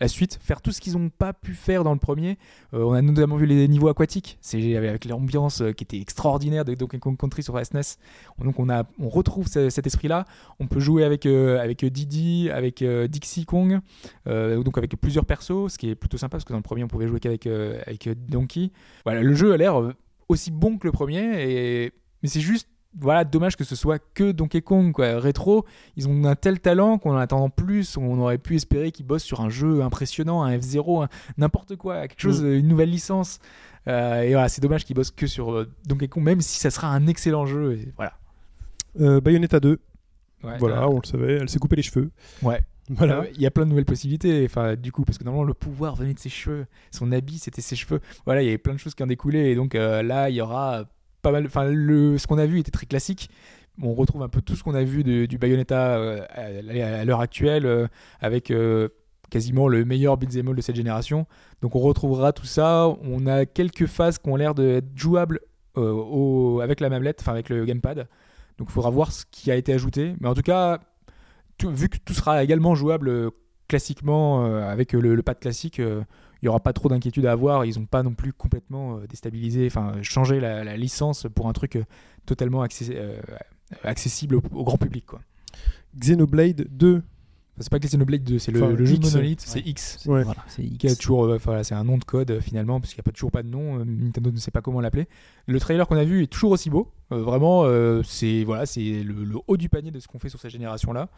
la suite, faire tout ce qu'ils n'ont pas pu faire dans le premier. Euh, on a notamment vu les niveaux aquatiques, c'est avec l'ambiance euh, qui était extraordinaire de Donkey Kong Country sur SNES. Donc on a, on retrouve ce- cet esprit-là. On peut jouer avec avec Didi, avec Dixie Kong, donc avec plusieurs persos, ce qui est plutôt sympa parce que dans le premier on pouvait jouer qu'avec avec Donkey. Voilà, le jeu a l'air aussi bon que le premier, et... mais c'est juste voilà, dommage que ce soit que Donkey Kong quoi. Rétro, ils ont un tel talent qu'on en attendant plus, on aurait pu espérer qu'ils bossent sur un jeu impressionnant, un F0, un- n'importe quoi, quelque chose, une nouvelle licence. Euh, et voilà, c'est dommage qu'ils bossent que sur euh, Donkey Kong, même si ça sera un excellent jeu. et voilà. Euh, Bayonetta 2, Ouais, voilà, on le savait, elle s'est coupée les cheveux. ouais. Voilà. Euh, Il y a plein de nouvelles possibilités, enfin, du coup, parce que normalement le pouvoir venait de ses cheveux, son habit c'était ses cheveux. Voilà, il y avait plein de choses qui en découlaient, et donc là il y aura ce qu'on a vu était très classique. On retrouve un peu tout ce qu'on a vu du Bayonetta euh, à, l'heure actuelle, euh, avec euh, quasiment le meilleur beat'em all de cette génération. Donc on retrouvera tout ça. On a quelques phases qui ont l'air d'être jouables avec la mamelette, enfin avec le gamepad. Donc il faudra voir ce qui a été ajouté. Mais en tout cas, vu que tout sera également jouable classiquement avec le, pad classique, il n'y aura pas trop d'inquiétude à avoir. Ils n'ont pas non plus complètement euh, déstabilisé, enfin changé la, la licence pour un truc euh, totalement accessi- euh, accessible au, au grand public. Quoi. Xenoblade 2. Enfin, c'est pas que Xenoblade 2, c'est le, Enfin, le jeu de X. Monolith, c'est Ouais. X. Ouais. Voilà, c'est toujours, euh, c'est un nom de code euh, finalement, parce qu'il n'y a pas, toujours pas de nom. euh, Nintendo ne sait pas comment l'appeler. Le trailer qu'on a vu est toujours aussi beau. Euh, vraiment, euh, c'est voilà, c'est le, le haut du panier de ce qu'on fait sur cette génération-là,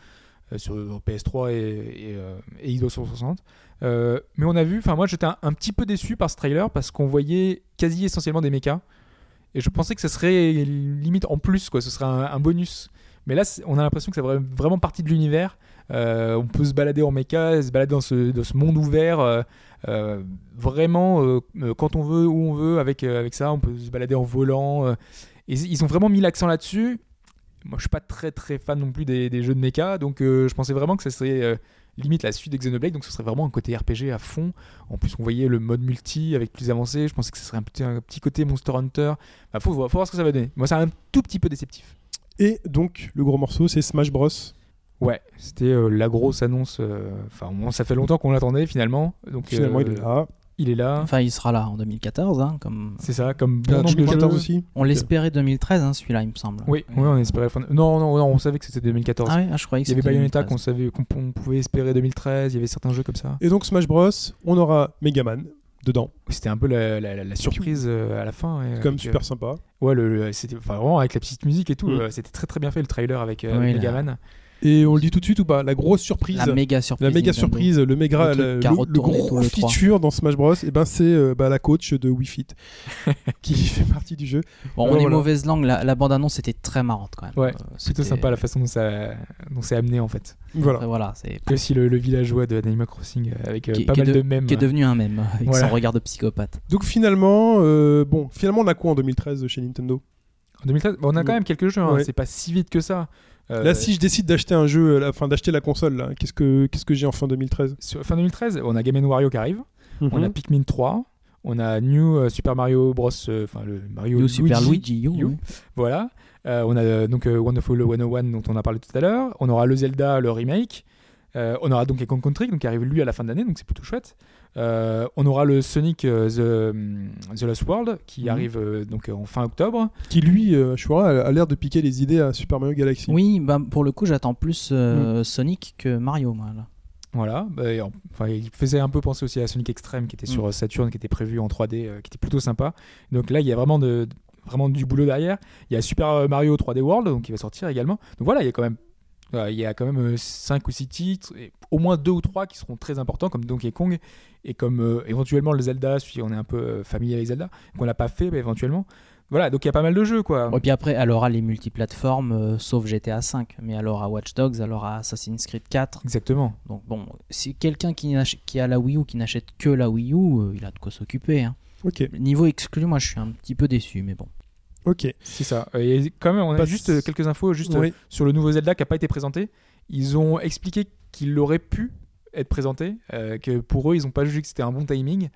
sur PS3 et, et, euh, et Xbox 360. Euh, mais on a vu, enfin moi j'étais un, petit peu déçu par ce trailer parce qu'on voyait quasi essentiellement des mechas. Et je pensais que ce serait limite en plus, quoi, ce serait un, bonus. Mais là, on a l'impression que c'est vra- vraiment partie de l'univers. Euh, on peut se balader en mecha, se balader dans ce, dans ce monde ouvert. euh, euh, vraiment, euh, euh, quand on veut, où on veut, avec, euh, avec ça, on peut se balader en volant. euh, et ils ont vraiment mis l'accent là-dessus. Moi, je suis pas très très fan non plus des, des jeux de mecha, donc euh, je pensais vraiment que ça serait euh, limite la suite de Xenoblade, donc ce serait vraiment un côté RPG à fond. En plus, on voyait le mode multi avec plus avancé. Je pensais que ce serait un petit, un petit côté Monster Hunter. Bah, faut, voir- faut voir ce que ça va donner. Moi, c'est un tout petit peu déceptif. Et donc, le gros morceau, c'est Smash Bros. Ouais, c'était euh, la grosse annonce. Enfin, ça fait longtemps qu'on l'attendait finalement. Donc Finalement, il est là. Il est là. Enfin, il sera là en 2014, hein, comme C'est ça, comme bon Ah, nombre de 2014 jeux. aussi. on l'espérait 2013, hein, celui-là, il me semble. Oui, oui, on espérait. Non, non, non, on savait que c'était 2014. Ah ouais, ah, je croyais que il y avait c'était Bayonetta 2013. qu'on savait qu'on on pouvait espérer 2013. Il y avait certains jeux comme ça. Et donc, Smash Bros, on aura Megaman dedans. C'était un peu la, la- la- la surprise euh, à la fin. avec, super euh, sympa. Ouais, le, le- c'était enfin, vraiment avec la petite musique et tout. Mm. euh, c'était très très bien fait le trailer avec, euh, Oui, avec. Megaman. Et on le dit tout de suite ou pas? La grosse surprise. La méga surprise. La méga Nintendo. surprise, le, méga, Le le, gros tout le 3. feature dans Smash Bros, et ben c'est euh, bah, la coach de Wii Fit qui fait partie du jeu. Bon, Ouais, on est voilà. mauvaise langue, la, la bande-annonce était très marrante quand même. Ouais, Euh, Plutôt c'était- sympa la façon dont ça dont c'est amené en fait. Voilà. Après, voilà, c'est aussi le, villageois de Animal Crossing euh, avec euh, Qui- pas qui est mal de- de mèmes. qui est devenu un mème avec Voilà. son regard de psychopathe. Donc finalement, euh, bon, finalement on a quoi en 2013 chez Nintendo? En 2013, bon, on a quand même quelques jeux, hein, Ouais. c'est pas si vite que ça. Euh, Là, si je décide d'acheter un jeu, euh, enfin d'acheter la console, là, qu'est-ce que qu'est-ce que j'ai en fin 2013 sur- fin 2013, on a Game Wario qui arrive, on a Mhm. Pikmin 3, on a New euh, Super Mario Bros, euh, enfin le Mario New Super Luigi, Luigi, you, You. oui. Voilà. Euh, on a euh, donc euh, Wonderful 101 dont on a parlé tout à l'heure. On aura le Zelda, le remake. Euh, on aura Donkey Kong Country donc qui arrive lui à la fin de l'année, donc c'est plutôt chouette. Euh, on aura le Sonic euh, the, hum, the Lost World qui Mhm. arrive euh, donc en fin octobre. Qui lui, euh, je crois, a a l'air de piquer les idées à Super Mario Galaxy. Oui, bah, pour le coup, j'attends plus euh, Mm. Sonic que Mario, moi. Là. Voilà. Bah, enfin, il faisait un peu penser aussi à Sonic Extreme qui était sur Mm. euh, Saturn, qui était prévu en 3D, euh, qui était plutôt sympa. Donc là, il y a vraiment de vraiment du boulot derrière. Il y a Super Mario 3D World donc qui va sortir également. Donc voilà, il y a quand même il y a quand même 5 ou 6 titres, et au moins 2 ou 3 qui seront très importants, comme Donkey Kong, et comme euh, éventuellement le Zelda, si on est un peu euh, familier avec Zelda, qu'on n'a pas fait bah, éventuellement. Voilà, donc il y a pas mal de jeux, quoi. Et puis après, elle aura les multiplateformes, euh, sauf GTA 5. Mais elle aura Watch Dogs, elle aura Assassin's Creed 4. Exactement. Donc bon, si quelqu'un qui, qui a la Wii U, qui n'achète que la Wii U, euh, il a de quoi s'occuper. hein. Ok, Niveau exclu, moi je suis un petit peu déçu, mais bon. Ok. C'est ça. Et quand même, on a Pas- juste euh, quelques infos juste euh, Oui. sur le nouveau Zelda qui n'a pas été présenté. Ils ont expliqué qu'il aurait pu être présenté, euh, que pour eux, ils n'ont pas jugé que c'était un bon timing.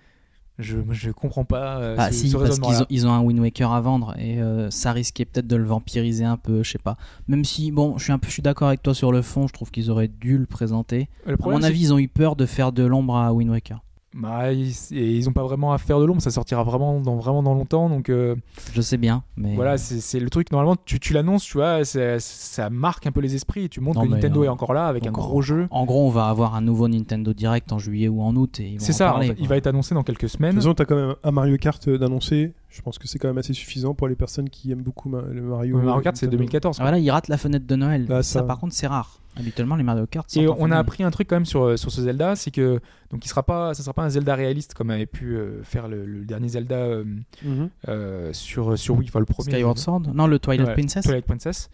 Je je comprends pas euh, Ah ce, si, ce parce qu'ils ont, ils ont un Wind Waker à vendre et euh, ça risquait peut-être de le vampiriser un peu, je sais pas. Même si, bon, je suis un peu, je suis d'accord avec toi sur le fond, je trouve qu'ils auraient dû le présenter. Le À mon avis, ils ont eu peur de faire de l'ombre à Wind Waker. Bah, ils, et ils ont pas vraiment à faire de l'ombre, ça sortira vraiment dans, vraiment dans longtemps. Donc euh, Je sais bien, mais voilà, c'est c'est le truc. Normalement, tu, tu l'annonces, tu vois, ça, ça marque un peu les esprits. et Tu montres Non, que Nintendo euh, est encore là avec un gros jeu. en gros, on va avoir un nouveau Nintendo Direct en juillet ou en août C'est ça, parler, en fait, quoi. il va être annoncé dans quelques De semaines. toute façon, t'as quand même un Mario Kart euh, d'annoncer. Je pense que c'est quand même assez suffisant pour les personnes qui aiment beaucoup ma- le Mario. Ouais, Mario Kart, c'est Nintendo. 2014. Ah, quoi. voilà, il rate la fenêtre de Noël. Bah, ça, ça- par contre, c'est rare. Habituellement, les Mario Kart. Et on a appris un truc quand même sur, sur ce Zelda, c'est que donc il sera pas, ça sera pas un Zelda réaliste comme avait pu euh, faire le, le dernier Zelda euh, Mhm. euh, sur sur Wii, enfin le premier. Skyward Sword Non, le Twilight Ouais, Princess Twilight Princess.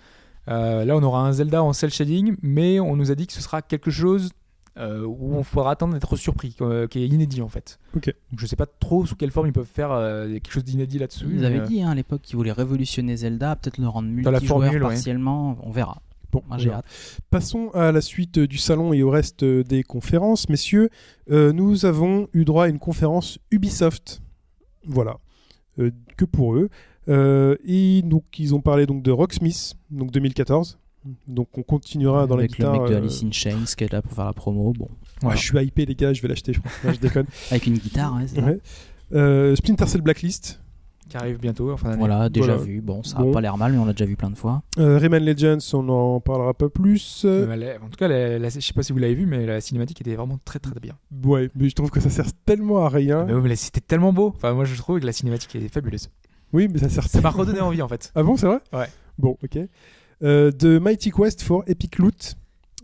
Euh, là, on aura un Zelda en cel shading, mais on nous a dit que ce sera quelque chose euh, où on faudra attendre d'être surpris, euh, qui est inédit en fait. Ok. Donc je sais pas trop sous quelle forme ils peuvent faire euh, quelque chose d'inédit là-dessus. Ils avaient euh, dit hein, à l'époque qu'ils voulaient révolutionner Zelda, peut-être le rendre Dans la multijoueur ouais. partiellement. On verra. Bon, Moi, j'ai hâte. Passons à la suite euh, du salon et au reste euh, des conférences. Messieurs, euh, nous avons eu droit à une conférence Ubisoft. Voilà. Euh, que pour eux. Euh, et donc, ils ont parlé donc de Rocksmith, donc 2014. Donc, on continuera dans Avec la guitare. le mec de Alice in Chains qui est là pour faire la promo. Bon, ouais, je suis hypé, les gars, je vais l'acheter, je pense. Non, je déconne. avec une guitare, ouais. Ouais. Splinter Cell Blacklist. Qui arrive bientôt. Enfin, Voilà, déjà Voilà. vu. Bon, ça Bon. a pas l'air mal, mais on l'a déjà vu plein de fois. Euh, Rayman Legends, on en parlera pas plus. Euh, en tout cas, la- la- je sais pas si vous l'avez vu, mais la cinématique était vraiment très très bien. ouais, mais je trouve que ça sert tellement à rien. Mais ouais, mais c'était tellement beau. Enfin, moi, je trouve que la cinématique est fabuleuse. Oui, mais ça sert Ça m'a redonné envie en fait. Ah bon, c'est vrai? Ouais. Bon, ok. Euh, de Mighty Quest for Epic Loot.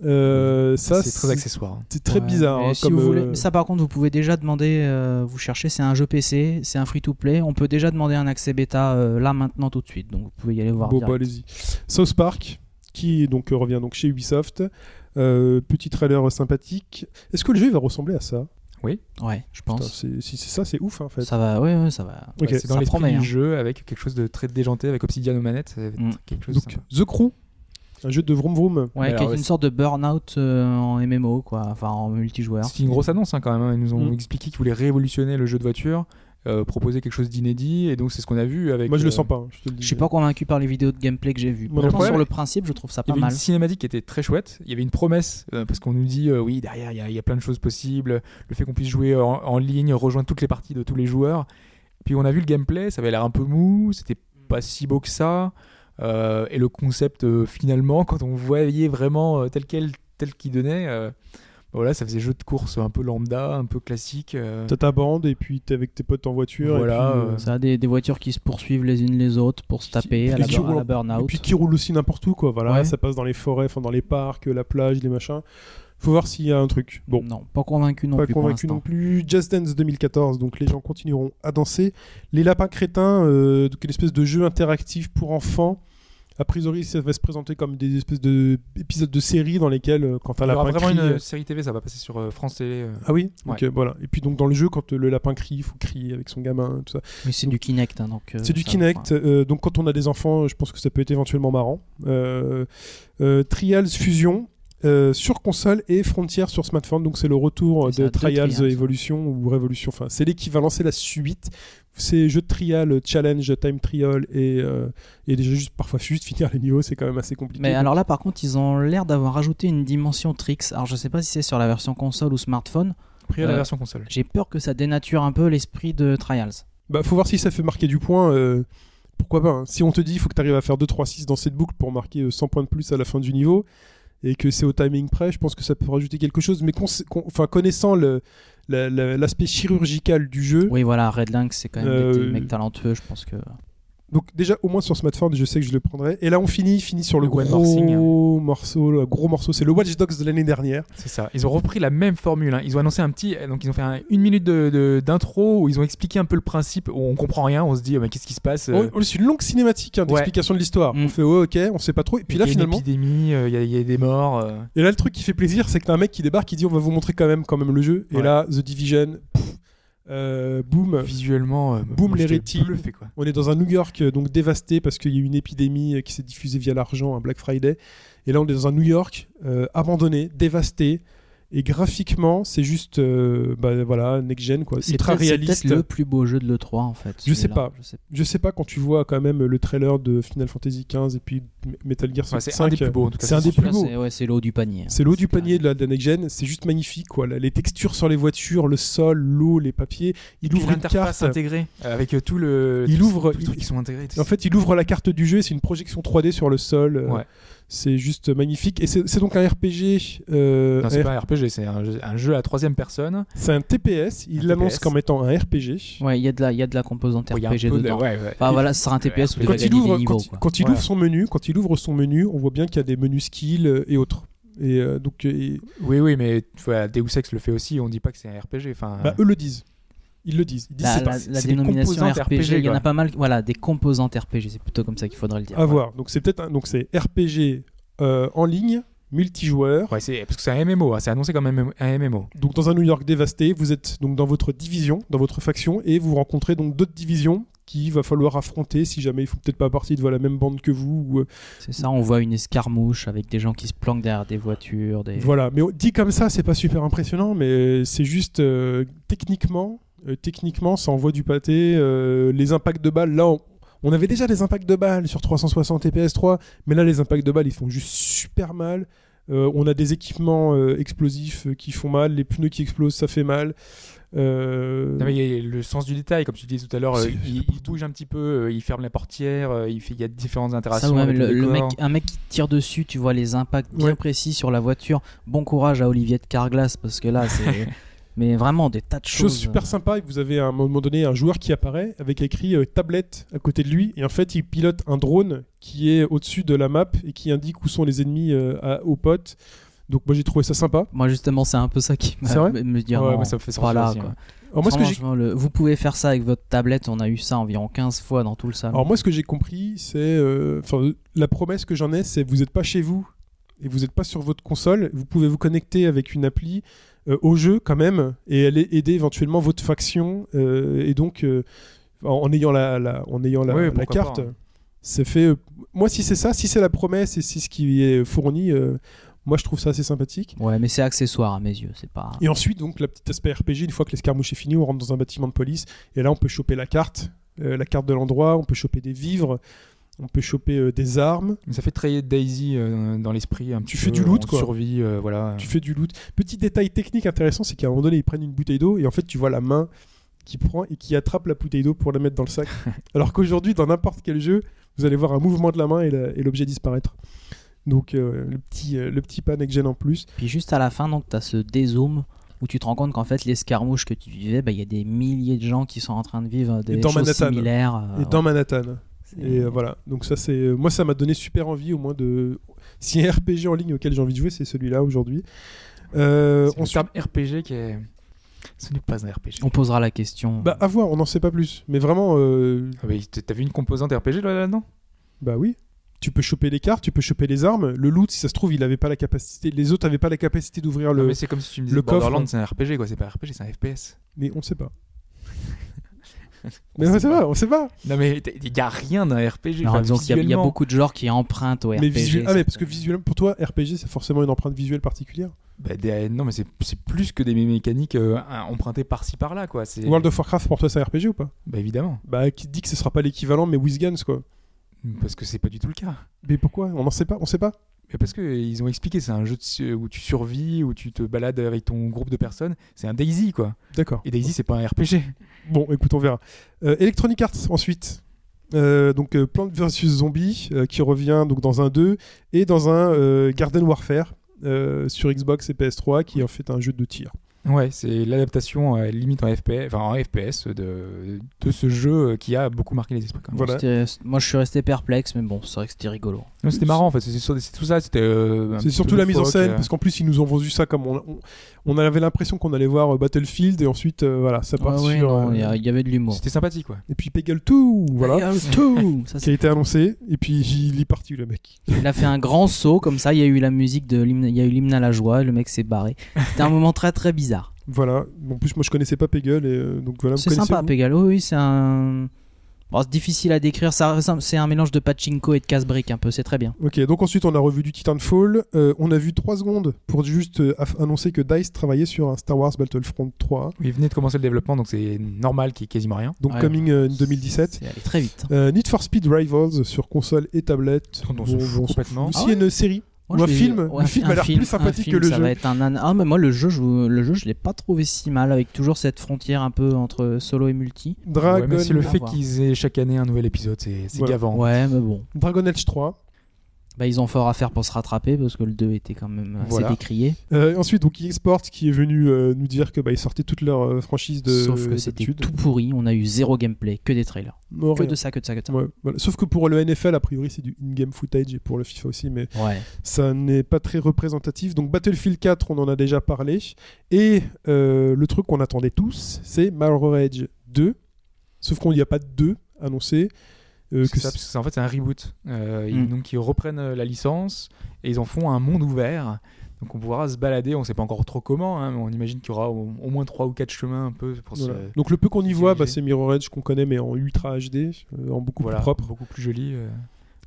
Euh, ça, c'est très accessoire. hein. C'est très Ouais, bizarre. hein, si comme, vous voulez, euh, ça, par contre, vous pouvez déjà demander. euh, vous cherchez, c'est un jeu PC, c'est un free-to-play. On peut déjà demander un accès bêta euh, là maintenant tout de suite. Donc vous pouvez y aller voir. Bon, bah, allez-y. South Park, qui donc euh, revient donc chez Ubisoft. Euh, petit trailer sympathique. Est-ce que le jeu il va ressembler à ça? Ouais, je pense. Si c'est ça, c'est ouf en fait. Ça va, ouais, ouais, ça va. C'est dans l'esprit du hein. jeu avec quelque chose de très déjanté avec Obsidian aux manettes. Mm. quelque chose Donc. The Crew, un jeu de vroom vroom. Ouais, qui est ouais, une c'est- sorte de burn-out euh, en MMO, quoi. Enfin, en multijoueur. C'était une grosse annonce hein, quand même. hein. Ils nous ont Mm. expliqué qu'ils voulaient révolutionner le jeu de voiture, euh, proposer quelque chose d'inédit, et donc c'est ce qu'on a vu avec. Moi je le euh, sens pas. hein, je te le dis. Je suis pas convaincu par les vidéos de gameplay que j'ai non Pourtant, sur le principe, je trouve ça Il y pas avait mal. une cinématique qui était très chouette. Il y avait une promesse euh, parce qu'on nous dit euh, oui derrière il y, a- il y a plein de choses possibles. Le fait qu'on puisse jouer en, en ligne, rejoindre toutes les parties de tous les joueurs. Puis on a vu le gameplay, ça avait l'air un peu mou, c'était pas si beau que ça. Euh, et le concept euh, finalement, quand on voyait vraiment euh, tel quel tel qu'il donnait, euh, voilà, ça faisait jeu de course un peu lambda, un peu classique. euh. T'as ta bande et puis t'es avec tes potes en voiture. Voilà, et puis, euh, Ça a des, des voitures qui se poursuivent les unes les autres pour se taper à puis la, à roulent- la burn-out. Et puis qui roule aussi n'importe où, quoi. Voilà, Ouais. ça passe dans les forêts, enfin dans les parcs, la plage, les machins. Faut voir s'il y a un truc. Bon, Non, pas convaincu non pas plus pour convaincu non plus. Just Dance 2014, donc les gens continueront à danser. Les lapins crétins, euh, donc une espèce de jeu interactif pour enfants. A priori, ça va se présenter comme des espèces de épisodes de séries dans lesquels, euh, quand un Il y aura lapin vraiment crie, une euh, série TV, ça va passer sur France Télé. Ah oui, Ouais. ok, voilà. Et puis donc dans le jeu, quand le lapin crie, il faut crier avec son gamin, tout ça. Mais c'est du Kinect, hein, donc. euh, C'est du Kinect, euh, donc quand on a des enfants, je pense que ça peut être éventuellement marrant. Euh, euh, Trials Fusion euh, sur console et Frontier sur smartphone, donc c'est le retour de Trials, Trials. Evolution ou Révolution. Enfin, c'est l'équivalent, c'est la suite. C'est jeux de trial, challenge, time trial et, euh, et déjà juste parfois juste finir les niveaux, c'est quand même assez compliqué. Mais alors là, par contre, ils ont l'air d'avoir rajouté une dimension Trix. Alors, je sais pas si c'est sur la version console ou smartphone. Pris à la Euh, version console. J'ai peur que ça dénature un peu l'esprit de Trials. Bah, faut voir si ça fait marquer du point. euh, pourquoi pas hein. Si on te dit il faut que tu arrives à faire 2, 3, 6 dans cette boucle pour marquer euh, 100 points de plus à la fin du niveau, et que c'est au timing près, je pense que ça peut rajouter quelque chose. Mais con- enfin, connaissant le- l'aspect chirurgical du jeu, Oui, voilà, Red Lynx, c'est quand même Euh, des mecs talentueux, je pense que. Donc déjà au moins sur smartphone, je sais que je le prendrai. Et là on finit, finit sur le, Le gros morceau, le gros morceau, c'est le Watch Dogs de l'année dernière. C'est ça. Ils ont repris la même formule. hein. Ils ont annoncé un petit. Donc, ils ont fait un- une minute d'intro où ils ont expliqué un peu le principe. Où on comprend rien. On se dit, oh, mais qu'est-ce qui se passe euh, Oh, c'est une longue cinématique hein, Ouais. d'explication de l'histoire. Mm. On fait ouais, ok, on sait pas trop. Et puis il y là a une finalement, épidémie, euh, il y, a- il y a des morts. euh. et là le truc qui fait plaisir, c'est que t'as un mec qui débarque, qui dit on va vous montrer quand même, quand même le jeu. Et là, The Division, pff, euh, boum. Visuellement, euh, Boum, quoi. On est dans un New York euh, donc dévasté parce qu'il y a eu une épidémie euh, qui s'est diffusée via l'argent, un Black Friday. Et là, on est dans un New York euh, abandonné, dévasté. Et graphiquement, c'est juste, euh, bah, voilà, next gen quoi, C'est ultra peut-être c'est réaliste. peut-être le plus beau jeu de l'E3 en fait. Je sais pas. Je sais Je sais pas quand tu vois quand même le trailer de Final Fantasy XV et puis Metal Gear Ouais, Solid c'est un 5. des plus beaux, tout C'est un des plus beaux. c'est ouais, c'est l'eau du panier. C'est l'eau du panier de la, de la next gen, c'est juste magnifique quoi. Les textures sur les voitures, le sol, l'eau, les papiers. Il ouvre une l'interface carte. intégrée euh, avec tout le. Il ouvre- tous les il- trucs qui sont intégrés. En fait, il ouvre la carte du jeu, c'est une projection 3D sur le sol. euh, Ouais. C'est juste magnifique. Et c'est donc un RPG. euh, non, c'est pas un RPG, c'est un, jeu- un jeu à troisième personne. C'est un TPS. Il l'annonce comme étant un RPG. Ouais, il y a de la, il y a de la composante RPG de- dedans. ouais, ouais. Enfin, voilà, ce sera un TPS où Quand il, ouvre, des niveaux. quand, quoi. quand il Ouais. ouvre son menu, quand il ouvre son menu, on voit bien qu'il y a des menus skills euh, et autres. Et euh, donc, Oui, oui, mais Deus Ex le fait aussi. On dit pas que c'est un RPG. Enfin, bah, eux le disent. Ils le disent. Ils disent La, c'est pas- la- dénomination RPG, il y en a pas mal. Voilà, des composantes RPG, c'est plutôt comme ça qu'il faudrait le dire. à voir. Donc c'est peut-être un- donc c'est RPG euh, en ligne, multijoueur. ouais, c'est parce que c'est un MMO. hein, c'est annoncé comme un un MMO. Donc dans un New York dévasté, vous êtes donc dans votre division, dans votre faction, et vous rencontrez donc d'autres divisions qu'il va falloir affronter si jamais ils font peut-être pas partie de la même bande que vous. ou, euh, C'est ça, on voit une escarmouche avec des gens qui se planquent derrière des voitures. Des... Voilà, mais dit comme ça, c'est pas super impressionnant, mais c'est juste euh, techniquement, euh, techniquement, ça envoie du pâté. euh, les impacts de balles, là, on, on avait déjà des impacts de balles sur 360 et PS3, mais là, les impacts de balles, ils font juste super mal. Euh, on a des équipements euh, explosifs euh, qui font mal, les pneus qui explosent, ça fait mal. Euh, Non, mais il y a le sens du détail, comme tu disais tout à l'heure, euh, il, il bouge un petit peu, euh, il ferme la portière, euh, il, fait, il y a différentes Ça, interactions. ouais, avec le, le le décor. mec, un mec qui tire dessus, tu vois les impacts bien Ouais. précis sur la voiture. Bon courage à Olivier de Carglass parce que là, c'est. Mais vraiment des tas de choses. Chose super sympa, vous avez à un moment donné un joueur qui apparaît avec écrit euh, tablette à côté de lui, et en fait il pilote un drone qui est au-dessus de la map et qui indique où sont les ennemis euh, à- aux potes. Donc moi j'ai trouvé ça sympa. Moi justement, c'est un peu ça qui m'a me- me dire. Ouais, non, moi, ça me fait sortir voilà, aussi, quoi. ouais. Alors moi, ce que le- vous pouvez faire ça avec votre tablette. On a eu ça environ 15 fois dans tout le salon. Alors moi ce que j'ai compris c'est... euh, Enfin la promesse que j'en ai c'est vous n'êtes pas chez vous et vous n'êtes pas sur votre console, vous pouvez vous connecter avec une appli euh, au jeu quand même et aller aider éventuellement votre faction euh, et donc euh, en, en ayant la, la- en ayant la, carte pas, hein. c'est fait euh, moi si c'est ça si c'est la promesse et si ce qui est fourni euh, moi je trouve ça assez sympathique Ouais, mais c'est accessoire à mes yeux. C'est pas. et ensuite donc la petite aspect RPG une fois que l'escarmouche est fini on rentre dans un bâtiment de police et là on peut choper la carte euh, la carte de l'endroit on peut choper des vivres on peut choper euh, des armes ça fait très Daisy euh, dans l'esprit. un Tu petit fais peu, du loot, quoi. Survie, euh, voilà. tu fais du loot. Petit détail technique intéressant, c'est qu'à un moment donné, ils prennent une bouteille d'eau et en fait, tu vois la main qui prend et qui attrape la bouteille d'eau pour la mettre dans le sac. Alors qu'aujourd'hui, dans n'importe quel jeu, vous allez voir un mouvement de la main et et l'objet disparaître. Donc, euh, le petit, euh, le petit pan en plus. Puis juste à la fin, donc, tu as ce dézoom où tu te rends compte qu'en fait, l'escarmouche que tu vivais, bah, il y a des milliers de gens qui sont en train de vivre des dans choses Manhattan. similaires. euh, et dans ouais. Manhattan. Et euh, voilà. Donc, ça, c'est. euh, Moi, ça m'a donné super envie, au moins, de. Si un RPG en ligne auquel j'ai envie de jouer, c'est celui-là aujourd'hui. Euh, ensuite- terme RPG qui est. Ce n'est pas un RPG. On posera la question. Bah, à voir, on n'en sait pas plus. Mais vraiment, euh, Ah, mais t'as vu une composante RPG là- là-dedans? Bah oui. Tu peux choper les cartes, tu peux choper les armes. Le loot, si ça se trouve, il avait pas la capacité. Les autres avaient pas la capacité d'ouvrir Non, le. mais c'est comme si tu me disais le coffre. Borderlands c'est un RPG quoi, c'est pas un RPG, c'est un FPS. Mais on sait pas. Mais on sait pas, on sait pas. Non mais il y a rien d'un RPG. Alors, enfin, disons qu'il y a- il y, a beaucoup de genres qui empruntent au mais RPG. visuel... Ah, mais parce que visuellement, pour toi, RPG, c'est forcément une empreinte visuelle particulière. Bah, des- non mais c'est c'est plus que des mécaniques euh, empruntées par-ci par-là quoi. World of Warcraft, pour toi, c'est un RPG ou pas? Bah évidemment, Bah, qui te dit que ce sera pas l'équivalent, mais with guns, quoi. parce que c'est pas du tout le cas. Mais pourquoi? On n'en sait pas, on sait pas. Mais parce que ils ont expliqué, c'est un jeu de où tu survis, où tu te balades avec ton groupe de personnes. C'est un Daisy quoi. D'accord. Et Daisy c'est pas un RPG. Bon, écoute, on verra. Euh, Electronic Arts, ensuite. Euh, donc euh, Plants vs Zombie euh, qui revient donc dans un 2 et dans un Garden Warfare sur Xbox et PS3 qui est en fait un jeu de tir. Ouais, c'est l'adaptation euh, limite en FPS, enfin en FPS de, de ce jeu euh, qui a beaucoup marqué les esprits. Quand même. Voilà. C'était- Moi, je suis resté perplexe, mais bon, c'est vrai que c'était rigolo. Non, C'était marrant en fait, c'est c'est- c'est tout ça, c'était. euh, un C'est petit surtout peu la mise en scène, euh. parce qu'en plus ils nous ont vendu ça comme on, on, on avait l'impression qu'on allait voir euh, Battlefield et ensuite euh, voilà, ça part ouais, sur. non, euh, il y, a- il y avait de l'humour. C'était sympathique, quoi. Et puis Peggle 2, voilà, Et, euh, Ça, qui a été annoncé, et puis il est parti le mec. Il a fait un grand saut comme ça. Il y a eu la musique de l'hymne, il y a eu l'hymne à la joie. Le mec s'est barré. C'était un moment très très bizarre. Voilà, en plus moi je connaissais pas Peggle, et euh, donc voilà, vous C'est sympa, Pégal. Oui, oui, c'est un. Bon, c'est difficile à décrire. C'est un mélange de pachinko et de casse-brique un peu. C'est très bien. Ok, donc ensuite on a revu du Titanfall. Euh, on a vu 3 secondes pour juste euh, annoncer que DICE travaillait sur un Star Wars Battlefront 3. Il venait de commencer le développement, donc c'est normal qu'il y ait quasiment rien. Donc Ouais, coming euh, 2017. C'est allé très vite. Euh, Need for Speed Rivals sur console et tablette. Dont on se fout s'en complètement. fout. Ah Aussi une série Moi, ou un film. ouais, le film un a l'air film, plus un sympathique film, que le ça jeu. va être un nan- Ah, mais moi, le jeu, je, le jeu, je l'ai pas trouvé si mal avec toujours cette frontière un peu entre solo et multi. Dragon, Ouais, mais c'est le fait qu'ils aient chaque année un nouvel épisode, c'est gavant. Ouais, mais bon. Dragon Age 3. Bah, ils ont fort à faire pour se rattraper parce que le 2 était quand même assez Voilà. décrié. Euh, ensuite, donc EA Sports qui est venu euh, nous dire que bah, ils sortaient toutes leurs euh, franchises de Sauf que c'était tout pourri. On a eu zéro gameplay, que des trailers. Non, Que rien. de ça, que de ça, que de ça. Ouais, voilà. Sauf que pour le NFL, a priori, c'est du in-game footage et pour le FIFA aussi, mais Ouais. ça n'est pas très représentatif. Donc Battlefield 4, on en a déjà parlé. Et euh, le truc qu'on attendait tous, c'est Mirror Edge 2. Sauf qu'il n'y a pas de 2 annoncé. Euh, C'est que ça, parce que c'est- en fait, c'est un reboot. Euh, ils- Mm. Donc, ils reprennent euh, la licence et ils en font un monde ouvert. Donc, on pourra se balader. On sait pas encore trop comment, hein, mais on imagine qu'il y aura au, au moins 3 ou 4 chemins un peu pour voilà. se. Donc le peu qu'on y voit, bah, c'est Mirror Edge qu'on connaît, mais en Ultra HD, euh, en beaucoup Voilà, plus propre. beaucoup plus joli. euh.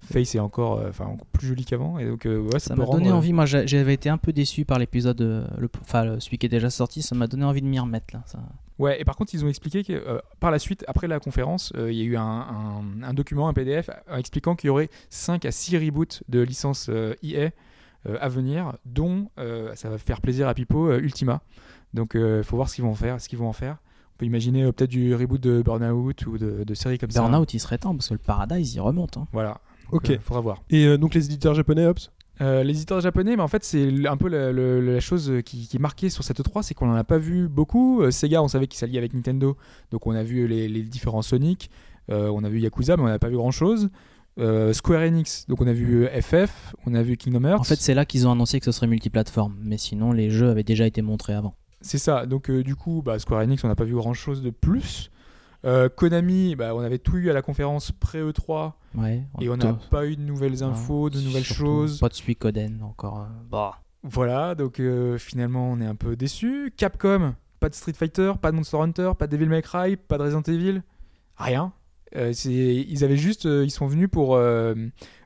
Face est encore, enfin, encore plus joli qu'avant. Et donc, euh, ouais, ça, m'a donné euh, envie. Moi, j'a- j'avais été un peu déçu par l'épisode, euh, le- enfin celui qui est déjà sorti. Ça m'a donné envie de m'y remettre là. Ça- Ouais, et par contre, ils ont expliqué que euh, par la suite, après la conférence, euh, il y a eu un, un- un document, un PDF, euh, expliquant qu'il y aurait 5 à 6 reboots de licences euh, EA euh, à venir, dont euh, ça va faire plaisir à Pipo, euh, Ultima. Donc, il faut voir ce qu'ils vont faire, ce qu'ils vont en faire. On peut imaginer euh, peut-être du reboot de Burnout ou de, de séries comme ça. Burnout, il serait temps parce que le Paradise, il remonte. hein. Voilà. Donc, Ok. euh, faudra voir. Et euh, donc les éditeurs japonais, Hobbs Euh, les éditeurs japonais, mais en fait, c'est un peu la, chose qui, qui est marquée sur cette 3, c'est qu'on n'en a pas vu beaucoup. Euh, Sega, on savait qu'il s'alliait avec Nintendo, donc on a vu les, les différents Sonic, euh, on a vu Yakuza, mais on n'a pas vu grand chose. Square Enix, donc on a vu FF, on a vu Kingdom Hearts. En fait, c'est là qu'ils ont annoncé que ce serait multiplateforme. Mais sinon, les jeux avaient déjà été montrés avant. c'est ça. Donc du coup, bah, Square Enix, on n'a pas vu grand chose de plus. Euh, Konami, bah, on avait tout eu à la conférence pré-E3 Ouais. et on n'a pas eu de nouvelles infos, de nouvelles choses. Pas de Suikoden encore. euh, bah. Voilà, donc euh, finalement on est un peu déçu. Capcom, pas de Street Fighter, pas de Monster Hunter, pas de Devil May Cry, pas de Resident Evil, rien. Euh, c'est- ils avaient juste, euh, ils sont venus pour euh,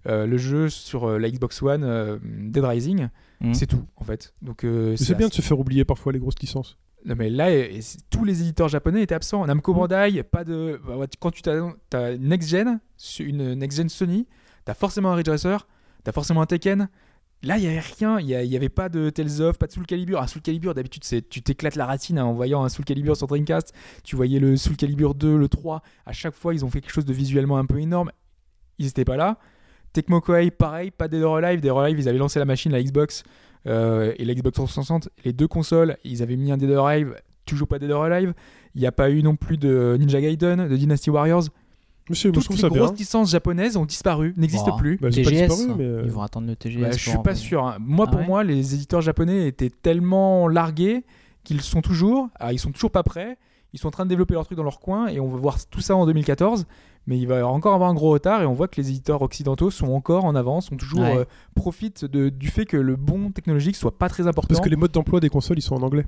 euh, le jeu sur euh, la Xbox One, euh, Dead Rising. Mhm. C'est tout en fait. Donc euh, C'est bien de se faire oublier parfois les grosses licences. Non, mais là, et- et c'est- tous les éditeurs japonais étaient absents. Namco Bandai, pas de. bah, quand tu as next gen, une next gen Sony, t'as forcément un Ridge Racer, t'as forcément un Tekken. Là, il y avait rien. Il y, avait pas de Tales of, pas de Soul Calibur. Un Soul Calibur, d'habitude, c'est tu t'éclates la ratine hein, en voyant un Soul Calibur sur Dreamcast. Tu voyais le Soul Calibur 2, le 3. À chaque fois, ils ont fait quelque chose de visuellement un peu énorme. Ils étaient pas là. Tecmo Koei, pareil, pas Dead or Alive. Dead or Alive, ils avaient lancé la machine, la Xbox euh, et la Xbox 360. Les deux consoles, ils avaient mis un Dead or Alive, toujours pas Dead or Alive. Il n'y a pas eu non plus de Ninja Gaiden, de Dynasty Warriors. Monsieur, moi, je Toutes les ça bien. grosses licences japonaises ont disparu, n'existent Bah, plus. Bah, ont pas TGS, disparu, hein. mais, euh, ils vont attendre le TGS. Bah, je suis pas sûr. hein. Moi, Ah pour ouais moi, les éditeurs japonais étaient tellement largués qu'ils sont toujours. Alors, ils sont toujours pas prêts. Ils sont en train de développer leur truc dans leur coin et on va voir tout ça en 2014. Mais il va encore avoir un gros retard et on voit que les éditeurs occidentaux sont encore en avance, sont toujours Ouais. euh, profitent de- du fait que le bon technologique soit pas très important. Parce que les modes d'emploi des consoles, ils sont en anglais.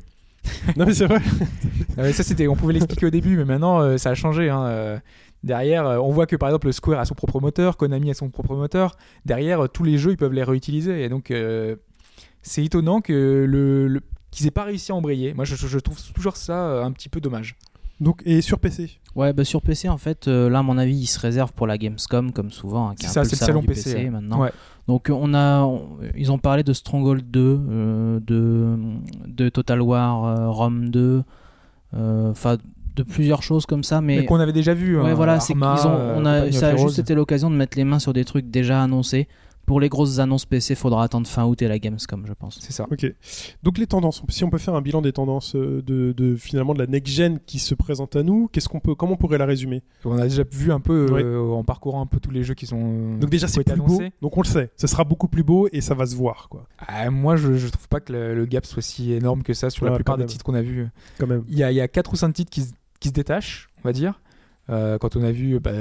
non mais c'est vrai. Ça c'était, on pouvait l'expliquer au début, mais maintenant euh, ça a changé. hein. Euh, Derrière, on voit que par exemple Square a son propre moteur, Konami a son propre moteur. Derrière, tous les jeux ils peuvent les réutiliser. Et donc euh, c'est étonnant que le, le- qu'ils aient pas réussi à embrayer. Moi, je, trouve toujours ça un petit peu dommage. Donc et sur PC. Ouais, bah sur PC, en fait, euh, là, à mon avis, ils se réservent pour la Gamescom, comme souvent. hein, qui est C'est un ça, peu c'est le salon PC. ouais. maintenant. Ouais. Donc, on a, on- ils ont parlé de Stronghold 2, euh, de, de Total War euh, Rome 2, euh, enfin, de plusieurs choses comme ça, mais. Mais, qu'on avait déjà vu. Ouais, hein, voilà, c'est qu'ils ont, on a, ça a juste été l'occasion de mettre les mains sur des trucs déjà annoncés Pour les grosses annonces PC, faudra attendre fin août et la Gamescom, je pense. C'est ça. Ok. Donc les tendances. Si on peut faire un bilan des tendances euh, de, de finalement de la next gen qui se présente à nous, qu'est-ce qu'on peut, comment on pourrait la résumer? On a déjà vu un peu euh, en parcourant un peu tous les jeux qui sont. euh, Donc déjà c'est plus beau. Donc on le sait. Ce sera beaucoup plus beau et ça va se voir quoi. Ah, moi, je, je trouve pas que le, le gap soit si énorme que ça sur la Ouais, plupart des même. titres qu'on a vus. Quand même. Il y a, il y a 4 ou 5 titres qui, se- qui se détachent, on va dire. Euh, quand on a vu bah,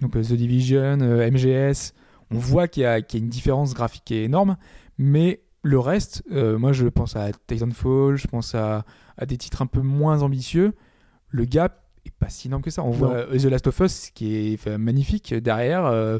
donc, The Division, euh, MGS, on voit qu'il y, a qu'il y a une différence graphique qui est énorme. Mais le reste, euh, moi je pense à Titanfall, je pense à, à des titres un peu moins ambitieux. Le gap est pas si énorme que ça. On Non. voit euh, The Last of Us qui est enfin, magnifique derrière. euh,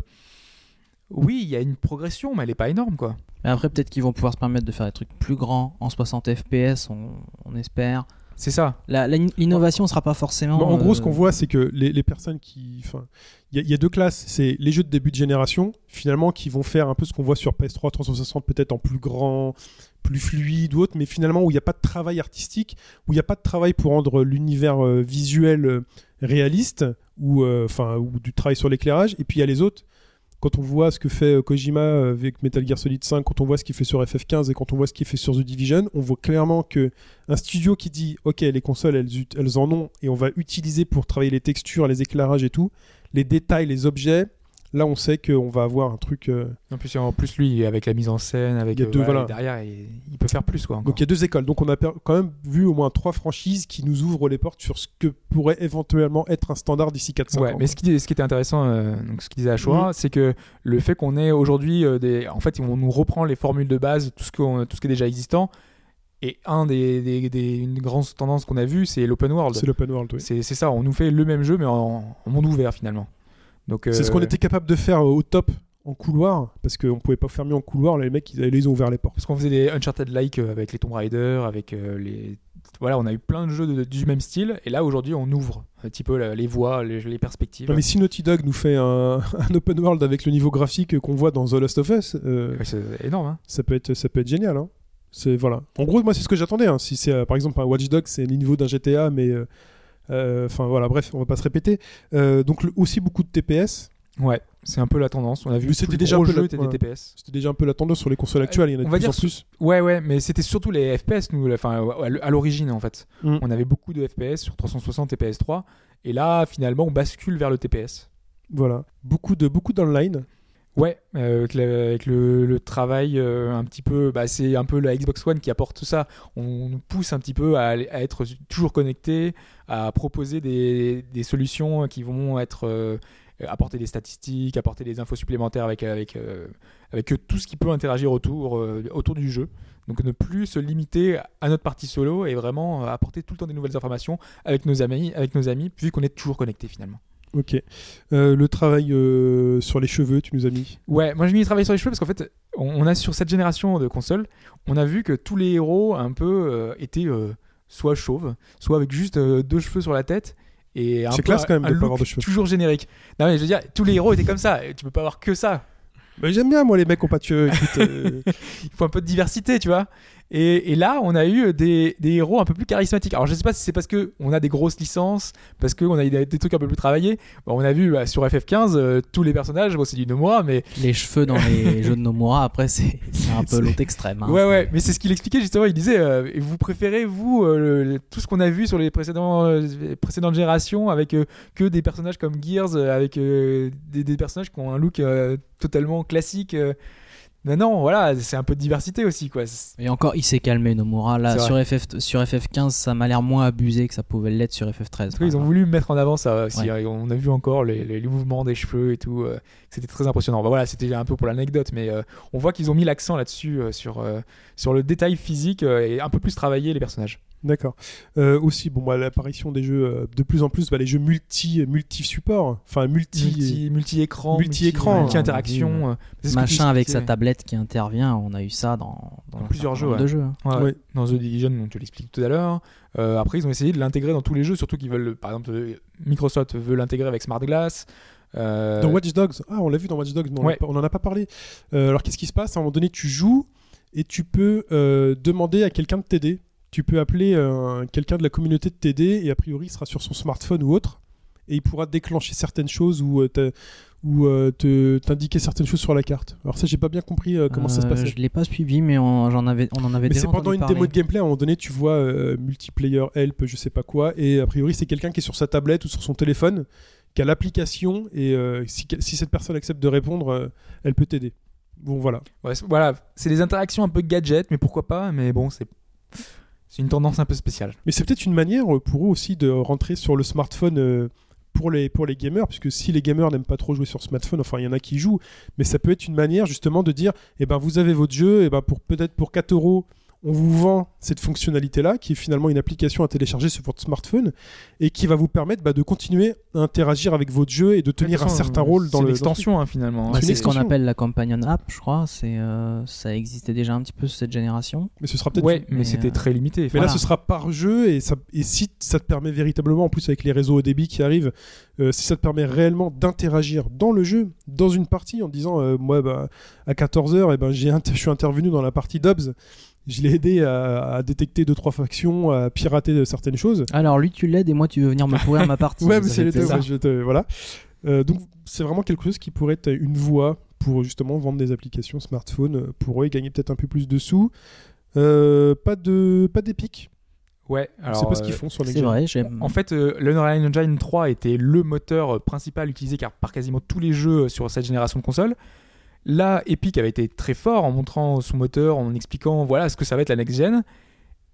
oui, il y a une progression, mais elle est pas énorme quoi. Mais après, peut-être qu'ils vont pouvoir se permettre de faire des trucs plus grands en 60 FPS, on, on espère. C'est ça. L'innovation sera pas forcément. Bon, en gros, ce euh, qu'on voit, c'est que les, les personnes qui. Enfin, il y, a- il y a deux classes. C'est les jeux de début de génération, finalement, qui vont faire un peu ce qu'on voit sur PS3 360, peut-être en plus grand, plus fluide ou autre, mais finalement où il n'y a pas de travail artistique, où il n'y a pas de travail pour rendre l'univers euh, visuel euh, réaliste, ou, euh, enfin, ou du travail sur l'éclairage. Et puis il y a les autres. Quand on voit ce que fait euh, Kojima euh, avec Metal Gear Solid 5, quand on voit ce qu'il fait sur FF15 et quand on voit ce qu'il fait sur The Division, on voit clairement que un studio qui dit ok les consoles elles, elles en ont et on va utiliser pour travailler les textures, les éclairages et tout, les détails, les objets, là on sait qu'on va avoir un truc. euh, En plus, en plus lui, avec la mise en scène, avec Il y a euh, deux, voilà, voilà. derrière, il, il peut faire plus quoi. encore. Donc il y a deux écoles. Donc on a quand même vu au moins trois franchises qui nous ouvrent les portes sur ce que pourrait éventuellement être un standard d'ici 4-5 Ouais, ans. mais ce qui, ce qui était intéressant, euh, donc ce qu'il disait Ashura, c'est que le fait qu'on ait aujourd'hui des. En fait, on nous reprend les formules de base, tout ce, qu'on- tout ce qui est déjà existant. Et un des, des, des- une grande tendance qu'on a vue, c'est l'open world. C'est l'open world, oui. C'est c'est ça, on nous fait le même jeu, mais en, en monde ouvert finalement. Donc, C'est ce euh, qu'on était capable de faire au top en couloir, parce qu'on pouvait pas faire mieux en couloir, les mecs ils, ils ont ouvert les portes. Parce qu'on faisait des Uncharted-like euh, avec les Tomb Raider, avec euh, les. Voilà, on a eu plein de jeux de- du même style, et là aujourd'hui on ouvre un petit peu la- les voies, les, les perspectives. Non, mais si Naughty Dog nous fait un, un open world avec le niveau graphique qu'on voit dans The Last of Us, euh, Ouais, c'est énorme, hein. ça peut être ça peut être génial hein. c'est voilà en gros moi c'est ce que j'attendais hein. si c'est euh, par exemple un Watch Dogs c'est le niveau d'un GTA mais euh, euh, enfin voilà bref on va pas se répéter Euh, donc le- aussi beaucoup de TPS Ouais, c'est un peu la tendance. On a vu c'était déjà un peu la- des TPS. c'était déjà un peu la tendance sur les consoles actuelles il y en a de on va plus dire en plus Ouais, ouais, mais c'était surtout les FPS, nous, enfin, à l'origine en fait. Mm. On avait beaucoup de FPS sur 360 et PS3, et là, finalement, on bascule vers le TPS. voilà beaucoup de beaucoup d'online Ouais, euh, avec, le, travail euh, un petit peu, bah, c'est un peu la Xbox One qui apporte ça. On nous pousse un petit peu à, être toujours connecté, à proposer des, solutions qui vont être euh, apporter des statistiques, apporter des infos supplémentaires avec avec avec tout ce qui peut interagir autour autour du jeu. Donc ne plus se limiter à notre partie solo et vraiment apporter tout le temps des nouvelles informations avec nos amis, avec nos amis, vu qu'on est toujours connecté finalement. Ok Euh, le travail euh, sur les cheveux tu nous as mis Ouais, moi j'ai mis travailler sur les cheveux parce qu'en fait, on, on a sur cette génération de consoles, on a vu que tous les héros un peu euh, étaient soit chauves, soit avec juste deux cheveux sur la tête. Et C'est classe quand même un de pas avoir de cheveux. Toujours générique. Non mais je veux dire, tous les héros étaient comme ça. et Tu peux pas avoir que ça. Bah, j'aime bien moi les mecs qui ont pas de cheveux écoute, Il faut un peu de diversité, tu vois. Et, et là, on a eu des, des héros un peu plus charismatiques. Alors, je sais pas si c'est parce que on a des grosses licences, parce qu'on a des, des trucs un peu plus travaillés. Bon, on a vu bah, sur FF15 euh, tous les personnages, bon, c'est du Nomura, mais Les cheveux dans les jeux de Nomura, après, c'est un peu l'autre extrême. hein. Ouais, ouais, mais c'est ce qu'il expliquait justement. Il disait euh, Vous préférez, vous, euh, le- tout ce qu'on a vu sur les, précédents, euh, précédentes générations avec euh, que des personnages comme Gears, euh, avec euh, des, des personnages qui ont un look euh, totalement classique. Mais non, voilà, c'est un peu de diversité aussi, quoi. Et encore, il s'est calmé Nomura. Là, sur, FF, sur FF15, ça m'a l'air moins abusé que ça pouvait l'être sur FF13. En tout cas, ils ont voulu mettre en avant ça aussi. Ouais. hein. On a vu encore les, mouvements des cheveux et tout. euh, c'était très impressionnant. Bah, voilà, c'était un peu pour l'anecdote, mais euh, on voit qu'ils ont mis l'accent là-dessus, euh, sur, sur le détail physique et un peu plus travailler les personnages. D'accord. Euh, aussi, bon, bah, l'apparition des jeux, euh, de plus en plus, bah, les jeux multi, multi support, enfin multi, multi, multi-écran, multi-écran, multi-interaction. euh, c'est ce que tu Machin avec sa tablette qui intervient, on a eu ça dans, dans Dans un plusieurs jeux, ouais. de jeux. hein. Ouais, Ouais. Dans The Division, on te l'explique tout à l'heure. Euh, après, ils ont essayé de l'intégrer dans tous les jeux, surtout qu'ils veulent, par exemple, euh, Microsoft veut l'intégrer avec Smart Glass. Euh, Dans Watch Dogs, ah, on l'a vu dans Watch Dogs, mais on Ouais. en a pas- on en a pas parlé. Euh, alors, qu'est-ce qui se passe? À un moment donné, tu joues et tu peux euh, demander à quelqu'un de t'aider. Tu peux appeler euh, quelqu'un de la communauté de t'aider et a priori, il sera sur son smartphone ou autre. et il pourra déclencher certaines choses ou euh, ou euh, te t'indiquer certaines choses sur la carte. Alors ça, j'ai pas bien compris euh, comment ça se passait. Je l'ai pas suivi, mais on, j'en avais, on en avait Mais déjà c'est pendant une parler. démo de gameplay, à un moment donné, tu vois euh, multiplayer help, je sais pas quoi, et a priori, c'est quelqu'un qui est sur sa tablette ou sur son téléphone, qui a l'application, et euh, si, si cette personne accepte de répondre, euh, elle peut t'aider. Bon, voilà. Ouais, c'est- voilà, c'est des interactions un peu gadget, mais pourquoi pas Mais bon, c'est c'est une tendance un peu spéciale. Mais c'est peut-être une manière euh, pour eux aussi de rentrer sur le smartphone euh, pour les, gamers, puisque si les gamers n'aiment pas trop jouer sur smartphone, enfin il y en a qui jouent, mais ça peut être une manière justement de dire, eh ben vous avez votre jeu, et ben pour peut-être pour 4 euros, on vous vend cette fonctionnalité-là, qui est finalement une application à télécharger sur votre smartphone, et qui va vous permettre bah, de continuer à interagir avec votre jeu et de tenir un certain rôle dans C'est le... l'extension hein, finalement. Bah, C'est une c'est ce qu'on appelle la companion app, je crois. C'est, euh, ça existait déjà un petit peu sur cette génération. Mais ce sera peut-être Ouais, mais, mais, c'était euh, très limité. Mais là, ce sera par jeu et, ça, et si ça te permet véritablement, en plus avec les réseaux au débit qui arrivent, euh, si ça te permet réellement d'interagir dans le jeu, dans une partie, en disant, euh, moi, bah, à 14h, eh ben, j'ai je suis intervenu dans la partie d'Obs, je l'ai aidé à, à détecter deux trois factions, à pirater certaines choses. Alors lui, tu l'aides et moi, tu veux venir me pourrir ma partie. Ouais, mais Ça c'est je te- voilà. Euh, donc, c'est vraiment quelque chose qui pourrait être une voie pour justement vendre des applications smartphone pour eux et gagner peut-être un peu plus de sous. Euh, pas de pas d'épique. ouais, Je alors, sais pas ce qu'ils euh, font sur les C'est vrai, j'aime. En fait, euh, l'Unreal Engine 3 était le moteur principal utilisé car- par quasiment tous les jeux sur cette génération de consoles. Là, Epic avait été très fort en montrant son moteur, en expliquant voilà ce que ça va être la next gen.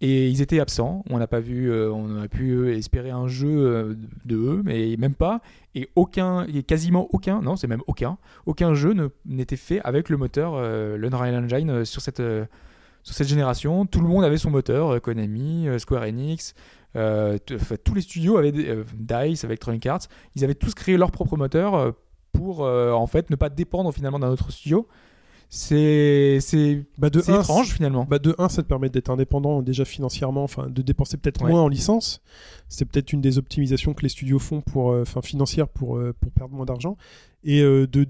Et ils étaient absents. On n'a pas vu, euh, on aurait pu euh, espérer un jeu euh, de eux, mais même pas. Et aucun, et quasiment aucun, non, c'est même aucun, aucun jeu n'était fait avec le moteur euh, l'Unreal Engine sur cette sur cette génération. Tout le monde avait son moteur, Konami, Square Enix, tous les studios avaient Dice, Electronic Arts, ils avaient tous créé leur propre moteur pour euh, en fait ne pas dépendre finalement d'un autre studio. C'est c'est Bah, de un, étrange finalement. Bah de 1, ça te permet d'être indépendant déjà financièrement, enfin de dépenser peut-être Ouais. moins en licence. C'est peut-être une des optimisations que les studios font pour, euh, enfin financières pour, euh, pour perdre moins d'argent. Et euh, de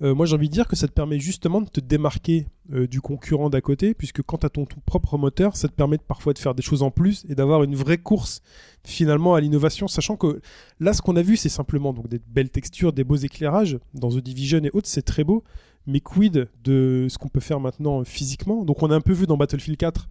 2, moi j'ai envie de dire que ça te permet justement de te démarquer euh, du concurrent d'à côté, puisque quand tu as ton, ton propre moteur, ça te permet de, parfois de faire des choses en plus et d'avoir une vraie course finalement à l'innovation, sachant que là ce qu'on a vu c'est simplement donc des belles textures, des beaux éclairages dans The Division et autres, c'est très beau mais quid de ce qu'on peut faire maintenant physiquement? Donc on a un peu vu dans Battlefield 4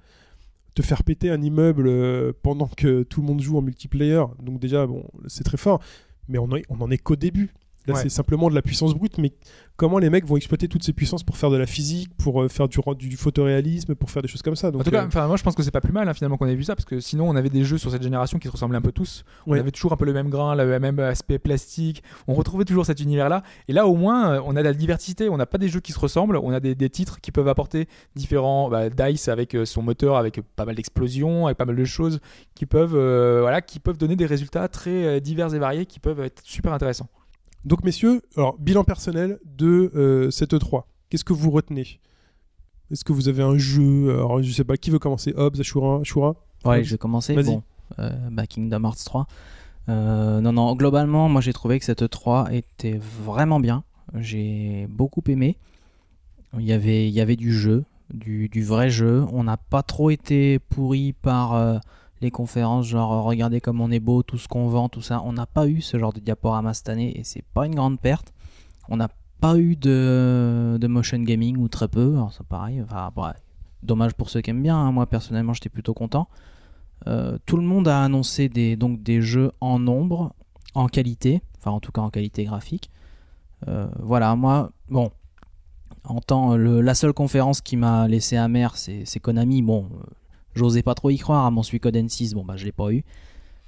te faire péter un immeuble euh, pendant que tout le monde joue en multiplayer. Donc déjà, bon, c'est très fort, mais on, en- on en est qu'au début. Là, Ouais. c'est simplement de la puissance brute, mais comment les mecs vont exploiter toutes ces puissances pour faire de la physique, pour euh, faire du, du, du photoréalisme, pour faire des choses comme ça Donc, en tout cas, euh, moi je pense que c'est pas plus mal hein, finalement qu'on ait vu ça parce que sinon on avait des jeux sur cette génération qui se ressemblaient un peu tous. On Ouais. avait toujours un peu le même grain, le même aspect plastique. On retrouvait toujours cet univers-là. Et là au moins euh, on a de la diversité. On n'a pas des jeux qui se ressemblent. On a des, des titres qui peuvent apporter différents. bah, Dice avec son moteur, avec pas mal d'explosions, avec pas mal de choses qui peuvent, euh, voilà, qui peuvent donner des résultats très divers et variés, qui peuvent être super intéressants. Donc messieurs, alors bilan personnel de euh, cette E3. Qu'est-ce que vous retenez? Est-ce que vous avez un jeu? Alors je sais pas, qui veut commencer? Hobbs, Ashura, Ashura? Ouais, Hobbs? je vais commencer. Vas-y. Bon, euh, bah, Kingdom Hearts 3. Euh, non, non, globalement, moi j'ai trouvé que cette 3 était vraiment bien. J'ai beaucoup aimé. Il y avait, il y avait du jeu, du, du vrai jeu. On n'a pas trop été pourri par euh, les conférences, genre euh, regardez comme on est beau, tout ce qu'on vend, tout ça. On n'a pas eu ce genre de diaporama cette année et c'est pas une grande perte. On n'a pas eu de, motion gaming ou très peu. Alors c'est pareil. Ouais, dommage pour ceux qui aiment bien. hein. Moi personnellement, j'étais plutôt content. Euh, tout le monde a annoncé des, donc des jeux en nombre, en qualité, enfin en tout cas en qualité graphique. Euh, voilà, moi, bon, en temps, la seule conférence qui m'a laissé amer, c'est Konami. Bon, j'osais pas trop y croire à mon Suikoden 6, bon bah je l'ai pas eu.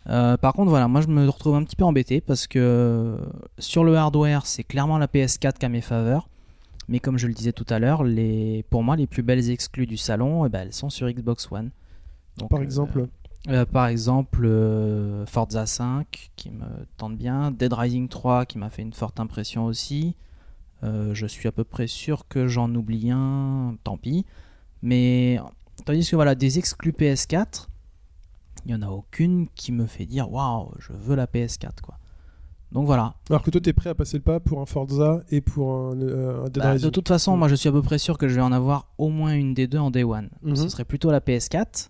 Euh, par contre, voilà, moi je me retrouve un petit peu embêté parce que euh, sur le hardware, c'est clairement la PS4 qui a mes faveurs. Mais comme je le disais tout à l'heure, les, pour moi, les plus belles exclus du salon, eh ben, elles sont sur Xbox One. Donc, Par euh, exemple euh, par exemple, Forza 5 qui me tente bien, Dead Rising 3 qui m'a fait une forte impression aussi. Je suis à peu près sûr que j'en oublie un, tant pis. Mais tandis que voilà, des exclus PS4, il n'y en a aucune qui me fait dire waouh, je veux la PS4 quoi. Donc voilà. Alors que toi, t'es prêt à passer le pas pour un Forza et pour un, euh, un Dead Bah, Rising. de toute façon, moi je suis à peu près sûr que je vais en avoir au moins une des deux en Day One. Mhm. Ce serait plutôt la PS4.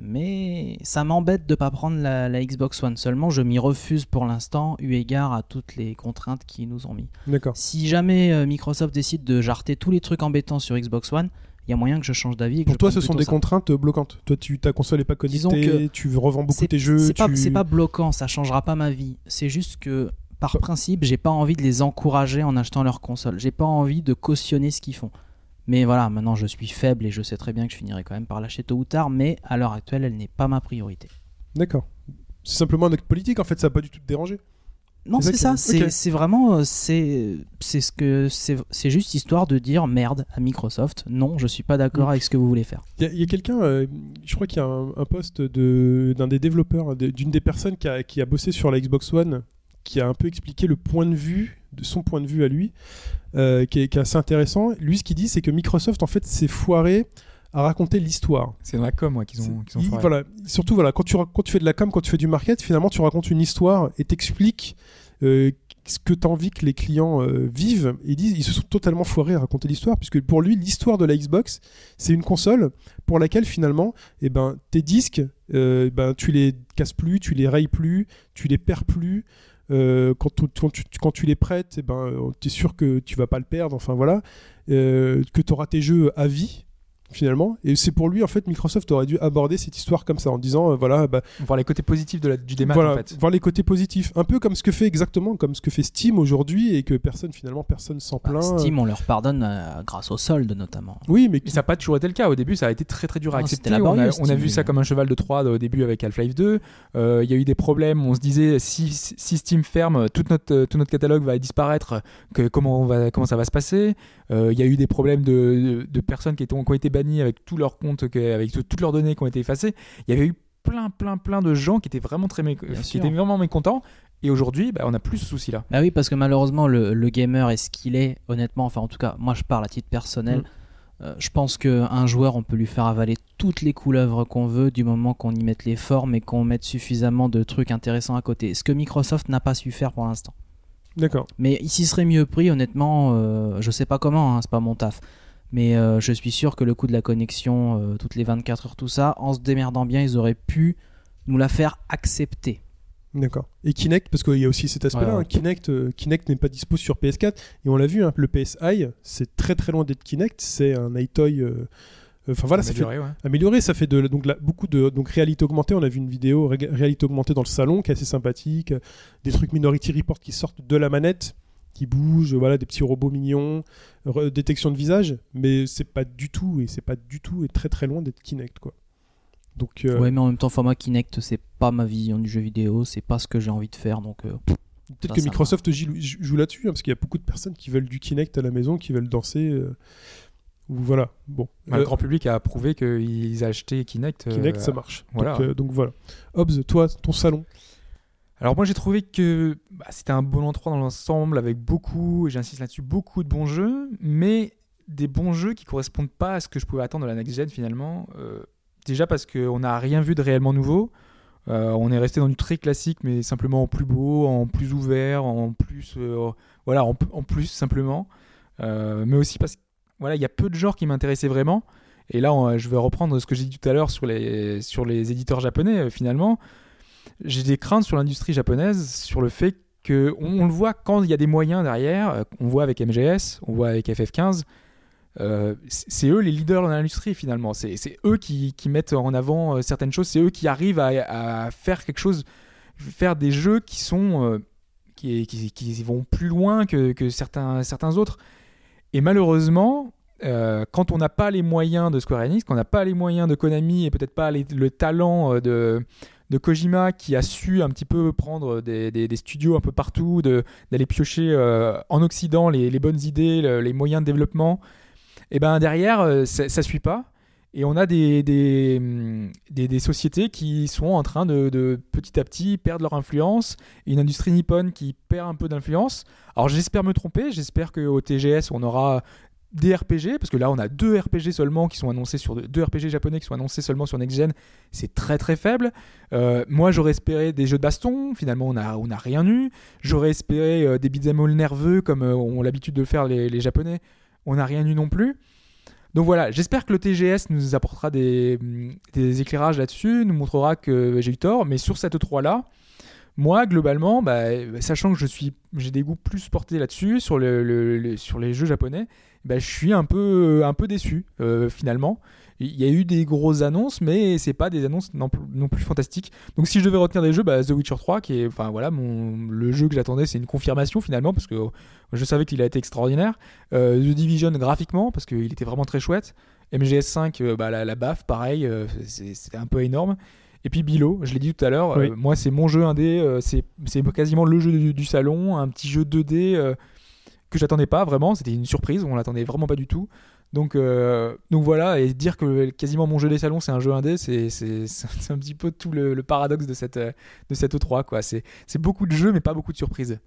Mais ça m'embête de pas prendre la, la Xbox One. Seulement, je m'y refuse pour l'instant, eu égard à toutes les contraintes qu'ils nous ont mis. D'accord. Si jamais euh, Microsoft décide de jarter tous les trucs embêtants sur Xbox One, il y a moyen que je change d'avis. Pour toi, ce sont des ça. contraintes bloquantes. Toi, tu, ta console est pas Disons connectée, que tu revends beaucoup tes jeux. C'est pas, tu- pas bloquant, ça changera pas ma vie. C'est juste que, par Pas- principe, j'ai pas envie de les encourager en achetant leur console. J'ai pas envie de cautionner ce qu'ils font. Mais voilà, maintenant je suis faible et je sais très bien que je finirai quand même par lâcher tôt ou tard, mais à l'heure actuelle, elle n'est pas ma priorité. D'accord. C'est simplement un acte politique, en fait, ça va pas du tout te déranger. Non, C'est ça c'est vraiment. euh, C'est c'est ce que. C'est c'est juste histoire de dire merde à Microsoft. Non, je suis pas d'accord Mm. avec ce que vous voulez faire. Il y a, quelqu'un, euh, je crois qu'il y a un, un poste de- d'un des développeurs, d'une des personnes qui a, qui a bossé sur la Xbox One, qui a un peu expliqué le point de vue, de son point de vue à lui, euh, qui, est, qui est assez intéressant. Lui, ce qu'il dit, c'est que Microsoft, en fait, s'est foiré à raconter l'histoire. C'est dans la com ouais, qu'ils ont, qu'ils ont Il- foiré. voilà, surtout voilà, quand tu, quand tu fais de la com, quand tu fais du market, finalement tu racontes une histoire et t'expliques euh, ce que tu as envie que les clients euh, vivent. Ils disent ils se sont totalement foirés à raconter l'histoire, puisque pour lui, l'histoire de la Xbox, c'est une console pour laquelle finalement, eh ben, tes disques, euh, ben, tu les casses plus, tu les rayes plus, tu les perds plus. Euh, quand, tu, quand tu- quand tu les prêtes, eh ben, tu es sûr que tu vas pas le perdre. Enfin voilà, Euh, que tu auras tes jeux à vie finalement. Et c'est pour lui, en fait, Microsoft aurait dû aborder cette histoire comme ça, en disant, euh, voilà, bah, Voir les côtés positifs de la, du démat voilà, en fait. voir les côtés positifs. Un peu comme ce que fait exactement, comme ce que fait Steam aujourd'hui, et que personne, finalement, personne s'en Bah, plaint. Steam, on leur pardonne euh, grâce au solde notamment. Oui, mais ça n'a pas toujours été le cas. Au début, ça a été très très dur à Non, accepter. On a, on vu ça comme un cheval de Troie au début avec Half-Life 2. Euh, Il y a eu des problèmes. On se disait si, si Steam ferme, tout notre, tout notre catalogue va disparaître. Que, comment, on va, comment ça va se passer? Euh, Il y a eu des problèmes de, de, de personnes qui, étaient, qui ont été avec tous leurs comptes, avec tout- toutes leurs données qui ont été effacées. Il y avait eu plein, plein, plein de gens qui étaient vraiment très méc- qui sûr. étaient vraiment mécontents. Et aujourd'hui, bah, on n'a plus ce souci-là. Bah oui, parce que malheureusement, le, le gamer est ce qu'il est, honnêtement. Enfin, en tout cas, moi je parle à titre personnel. Mm. Euh, je pense qu'un joueur, on peut lui faire avaler toutes les couleuvres qu'on veut du moment qu'on y mette les formes et qu'on mette suffisamment de trucs intéressants à côté. Ce que Microsoft n'a pas su faire pour l'instant. D'accord. Mais il s'y serait mieux pris, honnêtement. euh, je sais pas comment, hein, c'est pas mon taf. Mais euh, je suis sûr que le coût de la connexion, euh, toutes les 24 heures, tout ça, en se démerdant bien, ils auraient pu nous la faire accepter. D'accord. Et Kinect, parce qu'il y a aussi cet aspect-là, Ouais, ouais. hein, Kinect, euh, Kinect n'est pas dispo sur PS4, et on l'a vu, hein, le PSI, c'est très très loin d'être Kinect, c'est un iToy. euh, Enfin voilà, ça fait Amélioré, ouais. amélioré, ça fait de, donc, la- beaucoup de donc, réalité augmentée. On a vu une vidéo ré- réalité augmentée dans le salon qui est assez sympathique. Des trucs Minority Report qui sortent de la manette, qui bougent, voilà, des petits robots mignons, détection de visage, mais c'est pas du tout, et c'est pas du tout, et très très loin d'être Kinect, quoi. Donc, euh, Ouais, mais en même temps, format Kinect, c'est pas ma vision du jeu vidéo, c'est pas ce que j'ai envie de faire, donc. euh, peut-être que Microsoft joue, là-dessus, hein, parce qu'il y a beaucoup de personnes qui veulent du Kinect à la maison, qui veulent danser. euh, ou voilà, bon. Bah, Euh, le grand public a prouvé qu'ils achetaient Kinect. euh, Kinect, ça marche. voilà. Donc, euh, donc voilà. Hobbs, toi, ton salon. Alors moi j'ai trouvé que bah, c'était un bon endroit dans l'ensemble avec beaucoup, et j'insiste là-dessus, beaucoup de bons jeux, mais des bons jeux qui correspondent pas à ce que je pouvais attendre de la next gen finalement. Euh, déjà parce qu'on n'a rien vu de réellement nouveau. Euh, on est resté dans du très classique, mais simplement en plus beau, en plus ouvert, en plus, euh, voilà, en, plus simplement. Mais aussi parce que voilà, il y a peu de genres qui m'intéressaient vraiment. Et là, je vais reprendre ce que j'ai dit tout à l'heure sur les, sur les éditeurs japonais. finalement, j'ai des craintes sur l'industrie japonaise, sur le fait que on, le voit quand il y a des moyens derrière. euh, On voit avec MGS, on voit avec FF15. euh, c'est eux les leaders dans l'industrie finalement. C'est eux qui, qui mettent en avant euh, certaines choses. C'est eux qui arrivent à, à faire quelque chose, faire des jeux qui sont euh, qui, qui, qui vont plus loin que, que certains, certains autres. Et malheureusement, quand on n'a pas les moyens de Square Enix, quand on n'a pas les moyens de Konami et peut-être pas le talent de, de Kojima qui a su un petit peu prendre des, studios un peu partout, d'aller piocher euh, en Occident les, bonnes idées, le- les moyens de développement, et ben derrière, euh, ça, ça suit pas. Et on a des, hum, des, des sociétés qui sont en train de, de petit à petit perdre leur influence, une industrie nippone qui perd un peu d'influence. Alors j'espère me tromper, j'espère qu'au TGS on aura des RPG, parce que là on a deux RPG seulement qui sont annoncés sur deux RPG japonais qui sont annoncés seulement sur Next Gen, c'est très très faible. Euh, moi j'aurais espéré des jeux de baston, finalement on a, on rien eu. J'aurais espéré euh, des beat'em nerveux comme euh, ont l'habitude de le faire les, japonais, on n'a rien eu non plus. Donc voilà, j'espère que le TGS nous apportera des, des éclairages là-dessus, nous montrera que j'ai eu tort, mais sur cette 3 là, moi globalement, bah, sachant que je suis, j'ai des goûts plus portés là-dessus sur les jeux japonais, bah, je suis un peu, un peu déçu euh, finalement. Il y a eu des grosses annonces, mais c'est pas des annonces non, plus- non plus fantastiques. Donc si je devais retenir des jeux, bah, The Witcher 3, qui est, enfin voilà, mon, le jeu que j'attendais, c'est une confirmation finalement parce que euh, je savais qu'il a été extraordinaire. Euh, The Division graphiquement parce qu'il était vraiment très chouette. MGS5, euh, bah, la, la baffe, pareil, euh, c'était un peu énorme. Et puis Bilo, je l'ai dit tout à l'heure, Oui. euh, moi c'est mon jeu indé, euh, c'est c'est quasiment le jeu du, du salon, un petit jeu 2D euh, que j'attendais pas vraiment, c'était une surprise, on l'attendait vraiment pas du tout. Donc, euh, donc voilà, et dire que quasiment mon jeu des salons c'est un jeu indé, c'est c'est- c'est un petit peu tout le, le paradoxe de cette, de cette E3. quoi. C'est c'est beaucoup de jeux mais pas beaucoup de surprises.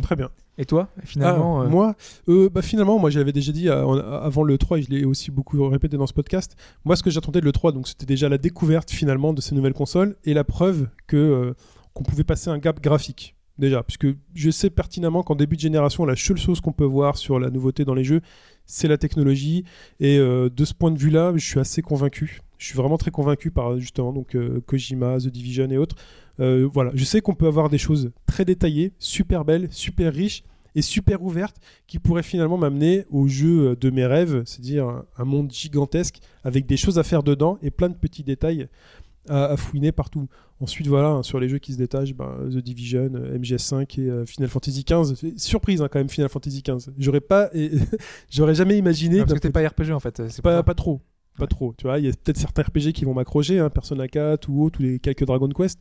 Très bien. Et toi, finalement Ah, euh, Moi, euh, bah, finalement, moi j'avais déjà dit euh, avant le 3 et je l'ai aussi beaucoup répété dans ce podcast. Moi, ce que j'attendais de le 3, donc c'était déjà la découverte finalement de ces nouvelles consoles et la preuve que qu'on pouvait passer un gap graphique. Déjà, puisque je sais pertinemment qu'en début de génération, la seule chose qu'on peut voir sur la nouveauté dans les jeux, c'est la technologie. Et euh, de ce point de vue-là, je suis assez convaincu. Je suis vraiment très convaincu par justement donc euh, Kojima, The Division et autres. Euh, voilà, je sais qu'on peut avoir des choses très détaillées, super belles, super riches et super ouvertes qui pourraient finalement m'amener au jeu de mes rêves, c'est-à-dire un, un monde gigantesque avec des choses à faire dedans et plein de petits détails à, à fouiner partout. Ensuite, voilà, hein, sur les jeux qui se détachent, ben, The Division, euh, MGS5 et euh, Final Fantasy XV. Surprise hein, quand même, Final Fantasy XV. J'aurais pas, et- j'aurais jamais imaginé. ah, parce que t'es pas RPG en fait. C'est pas, pas trop. Pas trop. Tu vois, il y a peut-être certains RPG qui vont m'accrocher, hein, Persona 4 ou autre, ou les quelques Dragon Quest.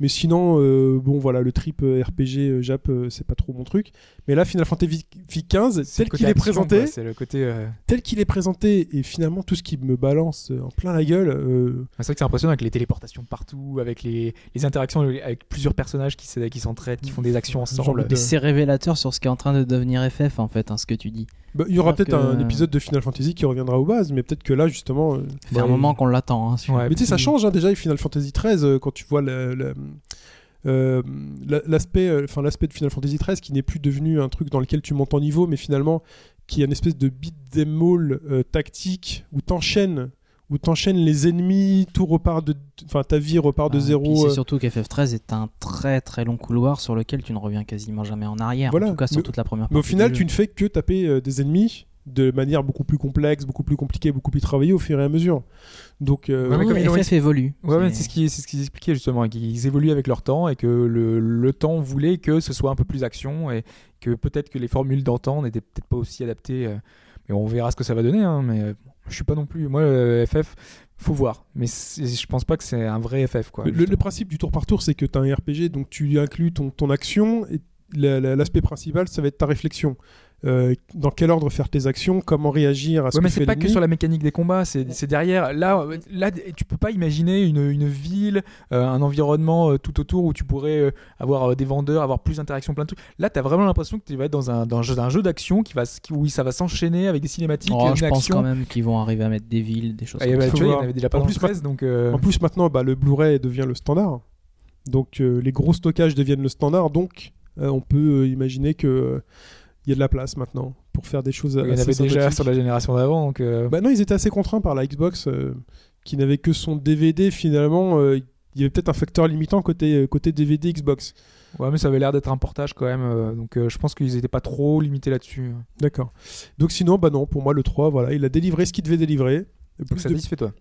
Mais sinon, euh, bon, voilà, le trip euh, RPG euh, Jap, euh, c'est pas trop mon truc. Mais là, Final Fantasy XV, C'est le tel côté qu'il est présenté, quoi, C'est le côté. euh, tel qu'il est présenté, et finalement tout ce qui me balance en plein la gueule, euh, C'est vrai que c'est impressionnant avec les téléportations partout, avec les, les interactions avec plusieurs personnages qui se- qui s'entraident, qui font des actions ensemble. de- Et c'est révélateur sur ce qui est en train de devenir FF en fait, hein, ce que tu dis. bah, il y aura peut-être que- un épisode de Final Fantasy qui reviendra aux bases, mais peut-être que là, justement. euh, Ça fait un bah, moment qu'on l'attend. Hein. Ouais, Mais tu sais, ça change hein, déjà avec Final Fantasy XIII euh, quand tu vois le- le- euh, la- l'aspect, euh, enfin l'aspect de Final Fantasy XIII qui n'est plus devenu un truc dans lequel tu montes en niveau, mais finalement qui est une espèce de beat them all euh, tactique où t'enchaînes, où t'enchaînes les ennemis, tout repart de, enfin ta vie repart de Ah, zéro. C'est euh, surtout qu'FF13 est un très très long couloir sur lequel tu ne reviens quasiment jamais en arrière. Voilà. En tout cas, sur Mais- toute la première Mais au final, tu ne fais que taper euh, des ennemis de manière beaucoup plus complexe, beaucoup plus compliquée, beaucoup plus travaillée au fur et à mesure. Donc, euh, Ouais, mais comme FF évolue. Ouais, c'est ce qui- c'est ce qu'ils expliquaient justement, qu'ils évoluent avec leur temps et que le, le temps voulait que ce soit un peu plus action et que peut-être que les formules d'antan n'étaient peut-être pas aussi adaptées. euh, mais on verra ce que ça va donner. hein, mais euh, je suis pas non plus. Moi, euh, FF, faut voir. Mais je pense pas que c'est un vrai FF. Quoi, Le, principe du tour par tour, c'est que tu as un RPG, donc tu inclus ton, ton action, et la- la- l'aspect principal, ça va être ta réflexion. Euh, dans quel ordre faire tes actions, comment réagir à ce Ouais, que mais c'est pas que sur la mécanique des combats, c'est c'est derrière. Là, là, tu peux pas imaginer une, une ville, euh, un environnement euh, tout autour où tu pourrais euh, avoir euh, des vendeurs, avoir plus d'interactions, plein de trucs. Là, tu as vraiment l'impression que tu vas être dans un, dans un jeu, un jeu d'action qui va, qui- où ça va s'enchaîner avec des cinématiques, Oh, une je pense action. quand même qu'ils vont arriver à mettre des villes, des choses Et comme bah, ça. tu vois, il y en avait déjà pas En plus, le 13, donc. euh, En plus, maintenant, bah, le Blu-ray devient le standard. Donc, euh, les gros stockages deviennent le standard. Donc, euh, on peut euh, imaginer que euh, il y a de la place maintenant pour faire des choses il y en avait déjà sur la génération d'avant, donc. euh, Bah non, ils étaient assez contraints par la Xbox euh, qui n'avait que son DVD finalement. euh, il y avait peut-être un facteur limitant côté, côté DVD Xbox. Ouais, mais ça avait l'air d'être un portage quand même, donc je pense qu'ils étaient pas trop limités là-dessus. D'accord. Donc sinon, bah non, pour moi le 3, voilà, il a délivré ce qu'il devait délivrer. Plus de- satisfait toi.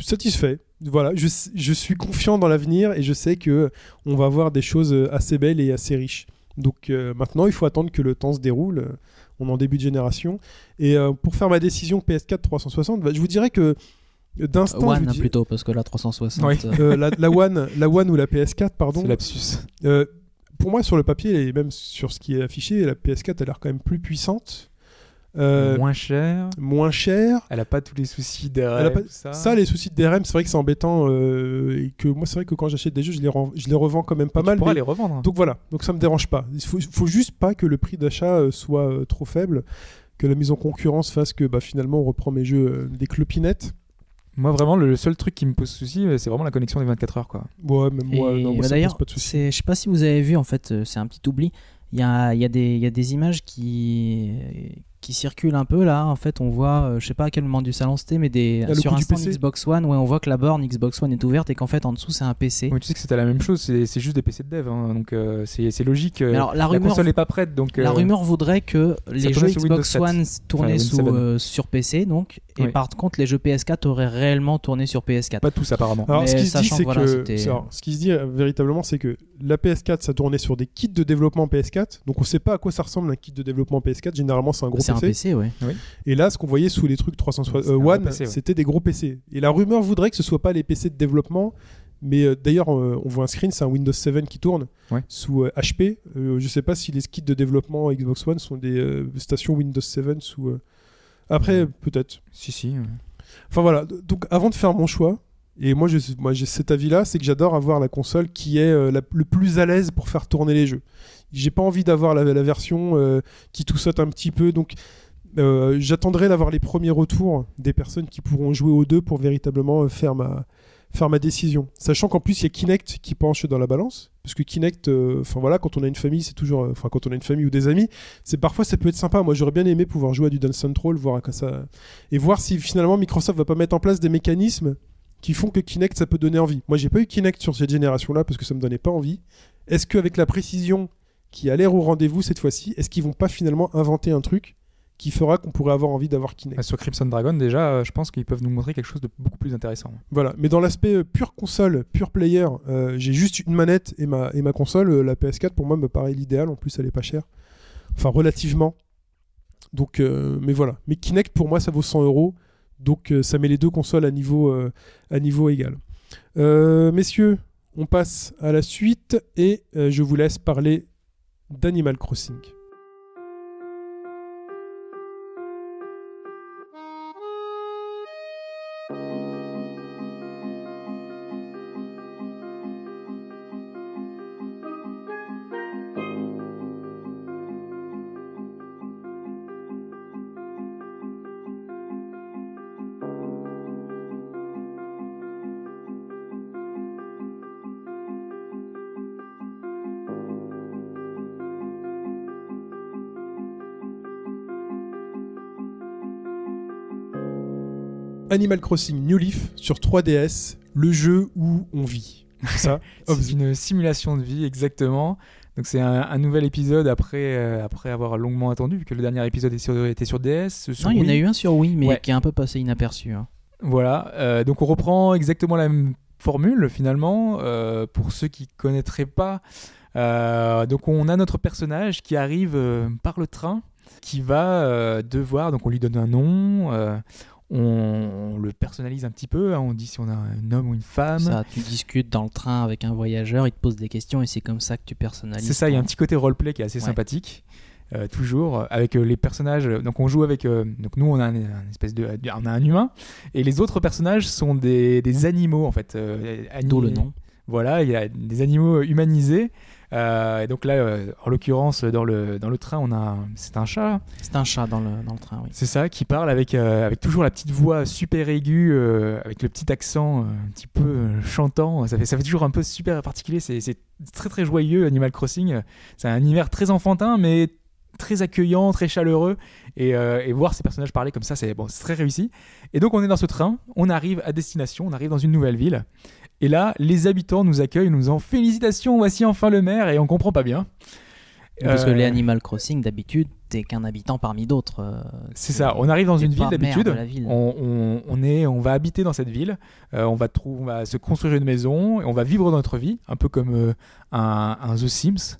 satisfait. Voilà, je, je suis confiant dans l'avenir et je sais que on va avoir des choses assez belles et assez riches. Donc euh, maintenant, il faut attendre que le temps se déroule. Euh, On est en début de génération. Et euh, pour faire ma décision PS4 360, bah, je vous dirais que d'instant, je One dis- plutôt, parce que la 360. Oui. euh, euh, la, la One, la One ou la PS4, pardon. C'est lapsus. Euh, pour moi, sur le papier et même sur ce qui est affiché, la PS4 a l'air quand même plus puissante, euh, Moins cher. moins chère. Elle a pas tous les soucis Elle a derrière. pas- tout ça? Ça, les soucis de DRM, c'est vrai que c'est embêtant euh, et que moi, c'est vrai que quand j'achète des jeux, je les, je les revends quand même pas Mais mal. Tu pourras mais- les revendre. Donc voilà, donc ça me dérange pas. Il faut, faut juste pas que le prix d'achat euh, soit euh, trop faible, que la mise en concurrence fasse que bah, finalement on reprend mes jeux des clopinettes. Moi, vraiment, le seul truc qui me pose souci, c'est vraiment la connexion des 24 heures. Quoi. Ouais, même moi, Et non, moi bah, ça me pose pas de soucis. c'est- je sais pas si vous avez vu, en fait, c'est un petit oubli. Il y a, il y, a des- il y a des images qui, qui circulent un peu là. En fait, on voit, euh, je sais pas à quel moment du salon c'était, mais des Ah, sur un stand PC. Xbox One, ouais, on voit que la borne Xbox One est ouverte et qu'en fait en dessous c'est un PC. Oui, tu sais que c'était la même chose, c'est c'est juste des PC de dev, hein, donc euh, c'est c'est logique. euh, alors, la la rumeur- console n'est pas prête, donc La rumeur voudrait que les jeux Xbox 7. One tournaient Windows sous, 7. euh, sur PC donc, et Oui. par contre les jeux PS4 auraient réellement tourné sur PS4. pas tous apparemment. Alors, Mais ce qui se dit, que voilà, alors, ce qui se dit euh, véritablement, c'est que la PS4, ça tournait sur des kits de développement PS4. Donc, on sait pas à quoi ça ressemble un kit de développement PS4. Généralement, c'est un gros un PC. Ouais. Et là, ce qu'on voyait sous les trucs 360 C'est un euh, One, ouais. c'était des gros PC. Et la rumeur voudrait que ce soit pas les PC de développement, mais euh, d'ailleurs, euh, on voit un screen, c'est un Windows 7 qui tourne Ouais. sous euh, HP. Euh, je sais pas si les kits de développement Xbox One sont des euh, stations Windows 7 sous. euh, Après, peut-être. Si, si. Enfin voilà, donc avant de faire mon choix, et moi, je, moi j'ai cet avis-là, c'est que j'adore avoir la console qui est euh, la- le plus à l'aise pour faire tourner les jeux. J'ai pas envie d'avoir la, version euh, qui tout saute un petit peu, donc euh, j'attendrai d'avoir les premiers retours des personnes qui pourront jouer aux deux pour véritablement euh, faire ma décision. Sachant qu'en plus il y a Kinect qui penche dans la balance, parce que Kinect, enfin voilà, quand on a une famille, c'est toujours, enfin quand on a une famille ou des amis, c'est parfois ça peut être sympa. Moi j'aurais bien aimé pouvoir jouer à du Dance Central, voir ça et voir si finalement Microsoft va pas mettre en place des mécanismes qui font que Kinect ça peut donner envie. Moi j'ai pas eu Kinect sur cette génération là parce que ça me donnait pas envie. Est-ce qu'avec la précision qui a l'air au rendez-vous cette fois-ci, est-ce qu'ils vont pas finalement inventer un truc qui fera qu'on pourrait avoir envie d'avoir Kinect? Ah, Sur Crimson Dragon, déjà, euh, je pense qu'ils peuvent nous montrer quelque chose de beaucoup plus intéressant. Voilà, mais dans l'aspect euh, pure console, pure player, euh, j'ai juste une manette et ma, et ma console, la PS4 pour moi me paraît l'idéal, en plus elle est pas chère. Enfin relativement. Donc, mais voilà. Mais Kinect pour moi ça vaut 100 euros, donc ça met les deux consoles à niveau, à niveau égal. Messieurs, on passe à la suite et je vous laisse parler d'Animal Crossing. Animal Crossing New Leaf sur 3DS, le jeu où on vit. C'est ça C'est une simulation de vie, exactement. Donc c'est un, un nouvel épisode après, euh, après avoir longuement attendu, vu que le dernier épisode était sur, était sur DS. sur Non, il y en a eu un sur Wii, mais Ouais. qui est un peu passé inaperçu. hein. Voilà, euh, donc on reprend exactement la même formule finalement. euh, pour ceux qui connaîtraient pas, Euh, donc on a notre personnage qui arrive euh, par le train, qui va euh, devoir, donc on lui donne un nom, euh, on, le personnalise un petit peu, hein, on dit si on a un homme ou une femme. Ça, tu discutes dans le train avec un voyageur, il te pose des questions et c'est comme ça que tu personnalises. C'est ça, il y a un petit côté roleplay qui est assez Ouais. sympathique. euh, toujours euh, avec euh, les personnages donc on joue avec euh, donc nous on a un, un espèce de on a un humain et les autres personnages sont des, des animaux en fait euh, D'où le nom. voilà il y a des animaux humanisés Euh, et donc là euh, en l'occurrence dans le dans le train on a c'est un chat C'est un chat dans le, dans le train, oui. c'est ça, qui parle avec, euh, avec toujours la petite voix super aiguë, avec le petit accent un petit peu chantant. Ça fait, ça fait toujours un peu super particulier. C'est très très joyeux, Animal Crossing. C'est un univers très enfantin, mais très accueillant, très chaleureux. Et, et voir ces personnages parler comme ça, c'est bon, c'est très réussi. Et donc on est dans ce train, on arrive à destination, on arrive dans une nouvelle ville. Et là, les habitants nous accueillent, nous en félicitations, voici enfin le maire, et on comprend pas bien. Parce que Euh, les Animal Crossing, d'habitude, t'es qu'un habitant parmi d'autres. euh, C'est ça, on arrive dans une ville d'habitude, on, on- on est, on va habiter dans cette ville, euh, on, va trou- on va se construire une maison, et on va vivre notre vie, un peu comme euh, un, un The Sims,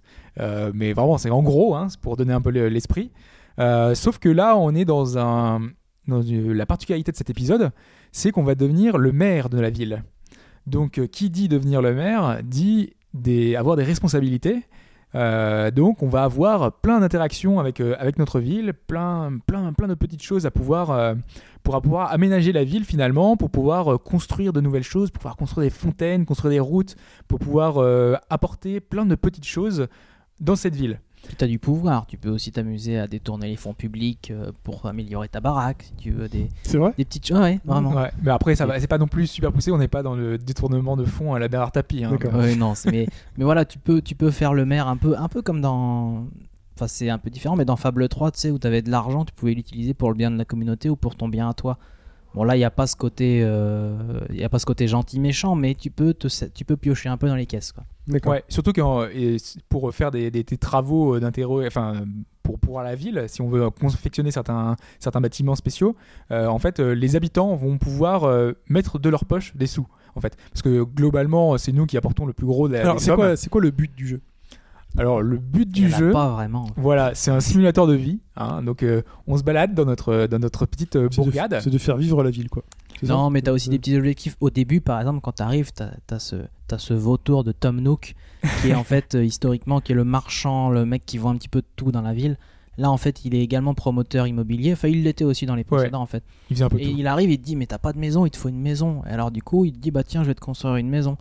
mais vraiment c'est en gros, hein, pour donner un peu le- l'esprit. Sauf que là, on est dans un, dans une- la particularité de cet épisode, c'est qu'on va devenir le maire de la ville. Donc, euh, qui dit devenir le maire dit avoir des responsabilités. Euh, donc, on va avoir plein d'interactions avec, euh, notre ville, plein, de petites choses à pouvoir, pouvoir aménager la ville finalement, pour pouvoir construire de nouvelles choses, pour pouvoir construire des fontaines, construire des routes, pour pouvoir apporter plein de petites choses dans cette ville. Puis t'as du pouvoir. Tu peux aussi t'amuser à détourner les fonds publics euh, pour améliorer ta baraque, si tu veux. Des, C'est vrai des petites choses. Ouais, vraiment. Ouais, mais après, ça va, c'est pas non plus super poussé, on n'est pas dans le détournement de fonds à la Bernard Tapie. hein. D'accord. Ouais, non, mais voilà, tu peux, tu peux faire le maire un peu, un peu comme dans, Enfin, c'est un peu différent, mais dans Fable 3, tu sais, où tu avais de l'argent, tu pouvais l'utiliser pour le bien de la communauté ou pour ton bien à toi. Bon, là, il n'y a pas ce côté, euh, il a pas ce côté gentil méchant, mais tu peux, te, tu peux piocher un peu dans les caisses, quoi. D'accord. Ouais, surtout qu'en- pour faire des, des- des travaux euh, d'intérêt, enfin pour pour la ville, si on veut confectionner certains certains bâtiments spéciaux, euh, en fait, les habitants vont pouvoir euh, mettre de leur poche des sous. En fait, parce que globalement, c'est nous qui apportons le plus gros de la Alors, c'est quoi, c'est quoi le but du jeu? Alors, le but du jeu, pas vraiment. voilà, c'est un simulateur de vie. hein. donc, euh, on se balade dans notre dans notre petite euh, C'est de- bourgade. C'est de faire vivre la ville, quoi. Non, ça mais t'as aussi des petits objectifs. Au début, par exemple, quand t'arrives, t'as as ce, t'as ce vautour de Tom Nook, qui est en fait, euh, historiquement, qui est le marchand, le mec qui vend un petit peu de tout dans la ville. Là, en fait, il est également promoteur immobilier. Enfin, il l'était aussi dans les précédents, en fait. Il faisait un peu Et tout. il arrive, il te dit, mais t'as pas de maison, il te faut une maison. Et alors, du coup, il te dit, bah tiens, je vais te construire une maison.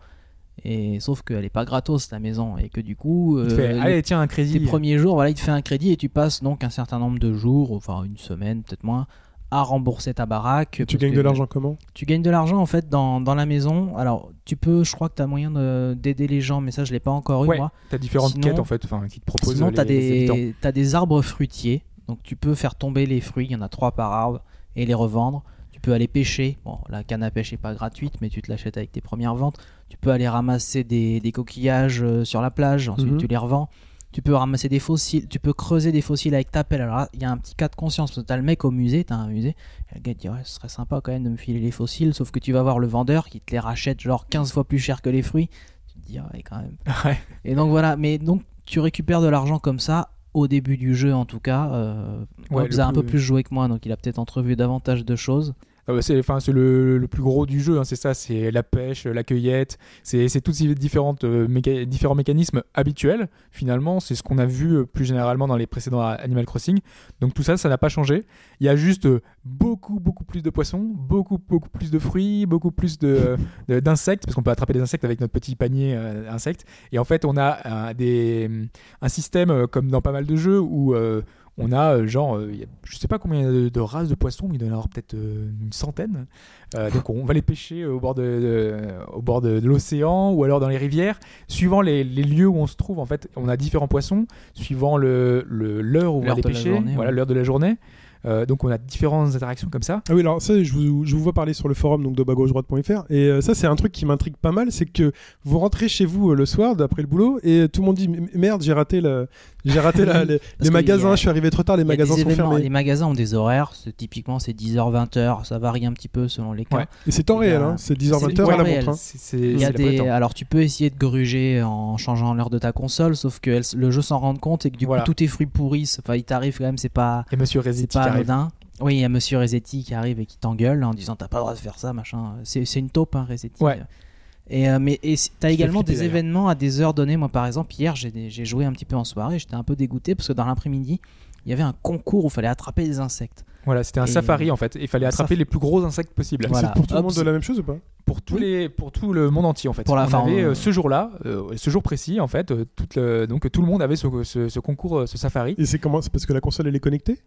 Et sauf qu'elle est pas gratos, la maison. Et que du coup, euh, fait, allez, tiens, un crédit. tes premiers jours, voilà, il te fait un crédit et tu passes donc un certain nombre de jours, enfin une semaine, peut-être moins, à rembourser ta baraque. Tu gagnes de l'argent comment? Tu gagnes de l'argent en fait dans, dans la maison. Alors, tu peux, je crois que tu as moyen de- d'aider les gens, mais ça, je l'ai pas encore eu Ouais, moi. t'as différentes Sinon- quêtes en fait, enfin, qui te proposent Sinon, tu as, des, t'as des arbres fruitiers, donc tu peux faire tomber les fruits, il y en a trois par arbre, et les revendre. Peux aller pêcher. Bon, la canne à pêche n'est pas gratuite, mais tu te l'achètes avec tes premières ventes. Tu peux aller ramasser des, des coquillages euh, sur la plage, ensuite Mhm. tu les revends. Tu peux ramasser des fossiles, tu peux creuser des fossiles avec ta pelle. Alors il y a un petit cas de conscience, parce que t'as le mec au musée, t'as un musée, et le gars te dit ouais, ce serait sympa quand même de me filer les fossiles, sauf que tu vas voir le vendeur qui te les rachète genre 15 fois plus cher que les fruits. Tu te dis ouais, quand même. Ouais. Et donc voilà, mais donc tu récupères de l'argent comme ça au début du jeu en tout cas. Euh, Ouais, Hobbs le a un peu plus joué que moi, donc il a peut-être entrevu davantage de choses. Ah bah, c'est enfin, c'est le, le plus gros du jeu, hein, c'est ça, c'est la pêche, la cueillette, c'est tous ces différentes, euh, différents mécanismes habituels, finalement, c'est ce qu'on a vu euh, plus généralement dans les précédents Animal Crossing. Donc tout ça, ça n'a pas changé. Il y a juste euh, beaucoup, beaucoup plus de poissons, beaucoup, beaucoup plus de fruits, beaucoup plus de- d'insectes, parce qu'on peut attraper des insectes avec notre petit panier insectes. Et en fait, on a des, un système, comme dans pas mal de jeux, où... on a euh, genre, euh, il y a- je sais pas combien de, de races de poissons, mais il doit y en avoir peut-être euh, une centaine. Euh, donc on va les pêcher au bord de, de- au bord de, de l'océan ou alors dans les rivières. Suivant les, les lieux où on se trouve, en fait, on a différents poissons, suivant le le- l'heure où on va les de la pêcher, journée, voilà ouais. l'heure de la journée. Euh, donc on a différentes interactions comme ça. Ah oui, alors ça, je vous, je vous vois parler sur le forum donc de bas-gauche-droite.fr et euh, ça, c'est un truc qui m'intrigue pas mal, c'est que vous rentrez chez vous euh, le soir d'après le boulot et tout le monde dit merde, j'ai raté le, j'ai raté la- les, magasins, a- je suis arrivé trop tard, les magasins sont événements, fermés. Les magasins ont des horaires, typiquement c'est 10h, 20h, ça varie un petit peu selon les cas. Ouais. Et c'est temps y a- réel, hein, c'est c'est 10h-20h temps à la réel. montre. hein. Il y a des... Alors tu peux essayer de gruger en changeant l'heure de ta console, sauf que elle- le jeu s'en rend compte et que du Voilà. coup tous tes fruits pourrissent. Enfin, il t'arrive quand même, c'est pas, Et Monsieur Resetti pas anodin. Oui, il y a Monsieur Resetti qui arrive et qui t'engueule en disant t'as pas le droit de faire ça, machin. C'est c'est une taupe, hein, Resetti. Ouais. Et, euh, mais et t'as également flipper, des événements à des heures données. Moi, par exemple, hier, j'ai joué un petit peu en soirée. J'étais un peu dégoûté parce que dans l'après-midi, il y avait un concours où il fallait attraper des insectes. Voilà, c'était un Et- safari en fait. Il fallait attraper les plus gros insectes possibles. Voilà. C'est pour tout le monde de la même chose ou pas? Pour tous les pour tout le monde entier en fait. Pour la on fin, avait euh, ce jour-là, euh, ce jour précis en fait, euh, toute le- donc tout le monde avait ce, ce- ce concours, ce safari. Et c'est comment? C'est parce que la console elle est connectée?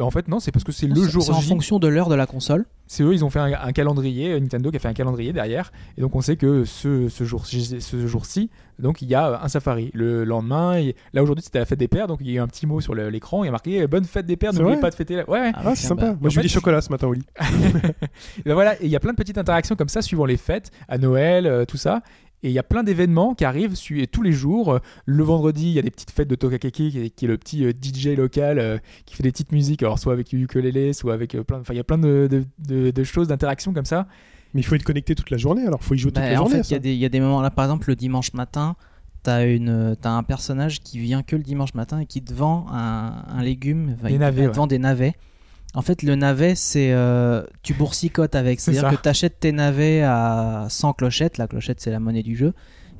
Bah, en fait non, c'est parce que c'est le jour C'est en J. fonction de l'heure de la console. C'est eux, ils ont fait un, un calendrier, euh, Nintendo qui a fait un calendrier derrière, et donc on sait que ce, ce jour ce jour-ci, donc il y a euh, un safari. Le lendemain, il- là aujourd'hui c'était la fête des pères, donc il y a eu un petit mot sur l'écran, il y a marqué euh, bonne fête des pères, n'oubliez pas de fêter. La... Ouais, ouais. Ah, c'est sympa. bah, Moi, j'ai eu des chocolats ce matin au lit. Ben voilà, il y a plein de petites interactions comme ça suivant les fêtes, à Noël, euh, tout ça. Et il y a plein d'événements qui arrivent tous les jours. Euh, Le vendredi, il y a des petites fêtes de Tokakeki, qui est, qui est le petit euh, DJ local euh, qui fait des petites musiques, alors soit avec du ukulélé, soit avec plein. Enfin, il y a plein de, de- de- de choses, d'interactions comme ça. Mais il faut être connecté toute la journée, alors faut y jouer toute Bah, la en journée. fait, il y, a des- il y a des moments là, par exemple, le dimanche matin, t'as une, t'as un personnage qui vient que le dimanche matin et qui te vend un, un légume, Des il te- navets, il te ouais. vend des navets. En fait, le navet, c'est Euh, tu boursicotes avec, C'est c'est-à-dire que t'achètes tes navets à 100 clochettes. La clochette, c'est la monnaie du jeu.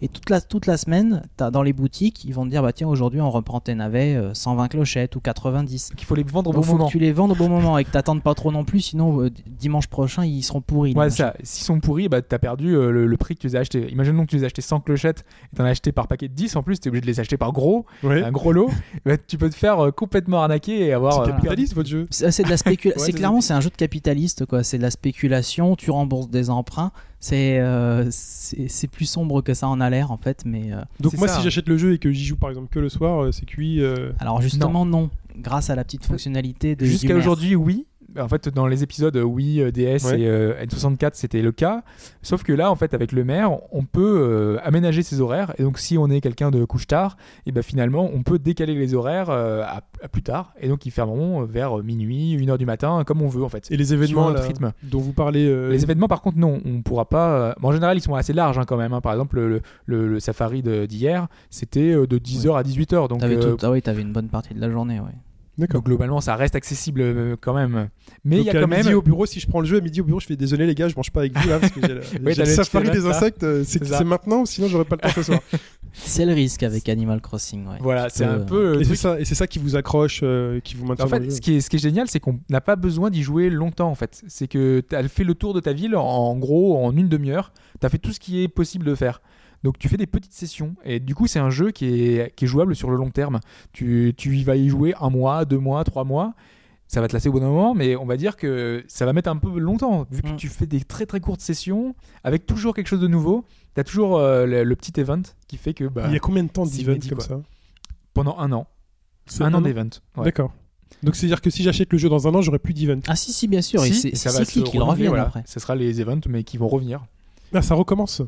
Et toute la, toute la semaine, t'as dans les boutiques, ils vont te dire bah tiens aujourd'hui on reprend tes navets euh, 120 clochettes ou 90. Donc il faut les vendre au Donc bon faut moment. que tu les vendes au bon moment et que t'attendes pas trop non plus, sinon euh, dimanche prochain ils seront pourris. Ouais, ça. S'ils sont pourris, bah, t'as perdu euh, le, le prix que tu les as achetés. Imaginons que tu les as achetés 100 clochettes et t'en as acheté par paquet de 10. En plus, t'es obligé de les acheter par gros, Ouais. un gros lot. Bah, tu peux te faire euh, complètement arnaquer et avoir. C'est euh, capitaliste votre jeu. C'est c'est de la spéculation. Ouais, c'est clairement c'est un jeu de capitaliste quoi. C'est de la spéculation. Tu rembourses des emprunts. C'est euh, c'est c'est plus sombre que ça en a l'air en fait, mais euh, Donc moi, ça. si j'achète le jeu et que j'y joue par exemple que le soir, euh, c'est cuit. euh, alors justement non. Grâce à la petite fonctionnalité de Jusqu'à aujourd'hui, oui. En fait, dans les épisodes euh, Wii, euh, DS Ouais. et euh, N64, c'était le cas. Sauf que là, en fait, avec le maire, on peut euh, aménager ses horaires. Et donc, si on est quelqu'un de couche tard, et ben finalement, on peut décaler les horaires euh, à, à plus tard. Et donc, ils fermeront vers minuit, 1h du matin, comme on veut, en fait. Et les événements là, rythme. dont vous parlez. euh, Les événements, par contre, non, on pourra pas. bon, en général, ils sont assez larges hein, quand même. hein. Par exemple, le, le- le safari d'hier, c'était de 10h à 18h. Donc, euh, tout- ah oui, t'avais une bonne partie de la journée, ouais. Donc, globalement, ça reste accessible euh, quand même. Mais il y a quand même. midi au bureau, si je prends le jeu à midi au bureau, je fais désolé les gars, je mange pas avec vous là parce que j'ai le, le safari des insectes. euh, C'est C'est ça. c'est maintenant, sinon j'aurais pas le temps ce soir. C'est le risque avec Animal Crossing, ouais. Voilà, Tu c'est peux, un euh, peu. le et c'est truc. ça, et c'est ça qui vous accroche, euh, qui vous maintient. En dans fait, le jeu. ce qui, est, ce qui est génial, c'est qu'on n'a pas besoin d'y jouer longtemps. En fait, c'est que tu as fait le tour de ta ville en, en gros en une demi-heure. Tu as fait tout ce qui est possible de faire. Donc tu fais des petites sessions et du coup c'est un jeu qui est, qui est jouable sur le long terme. Tu, tu y vas y jouer un mois, deux mois, trois mois. Ça va te lasser au bout d'un moment, mais on va dire que ça va mettre un peu longtemps. Vu que Mm. tu fais des très très courtes sessions avec toujours quelque chose de nouveau, tu as toujours euh, le, le petit event qui fait que bah, Il y a combien de temps inédit, comme quoi. ça pendant un an, un an d'event. Ouais. D'accord. Donc c'est à dire que si j'achète le jeu dans un an, j'aurai plus d'events. Ah si, si, bien sûr. et Si, c'est et ça c'est va se cyclique, ils reviennent voilà. après. Ce sera les events, mais qui vont revenir. Ah, ça recommence.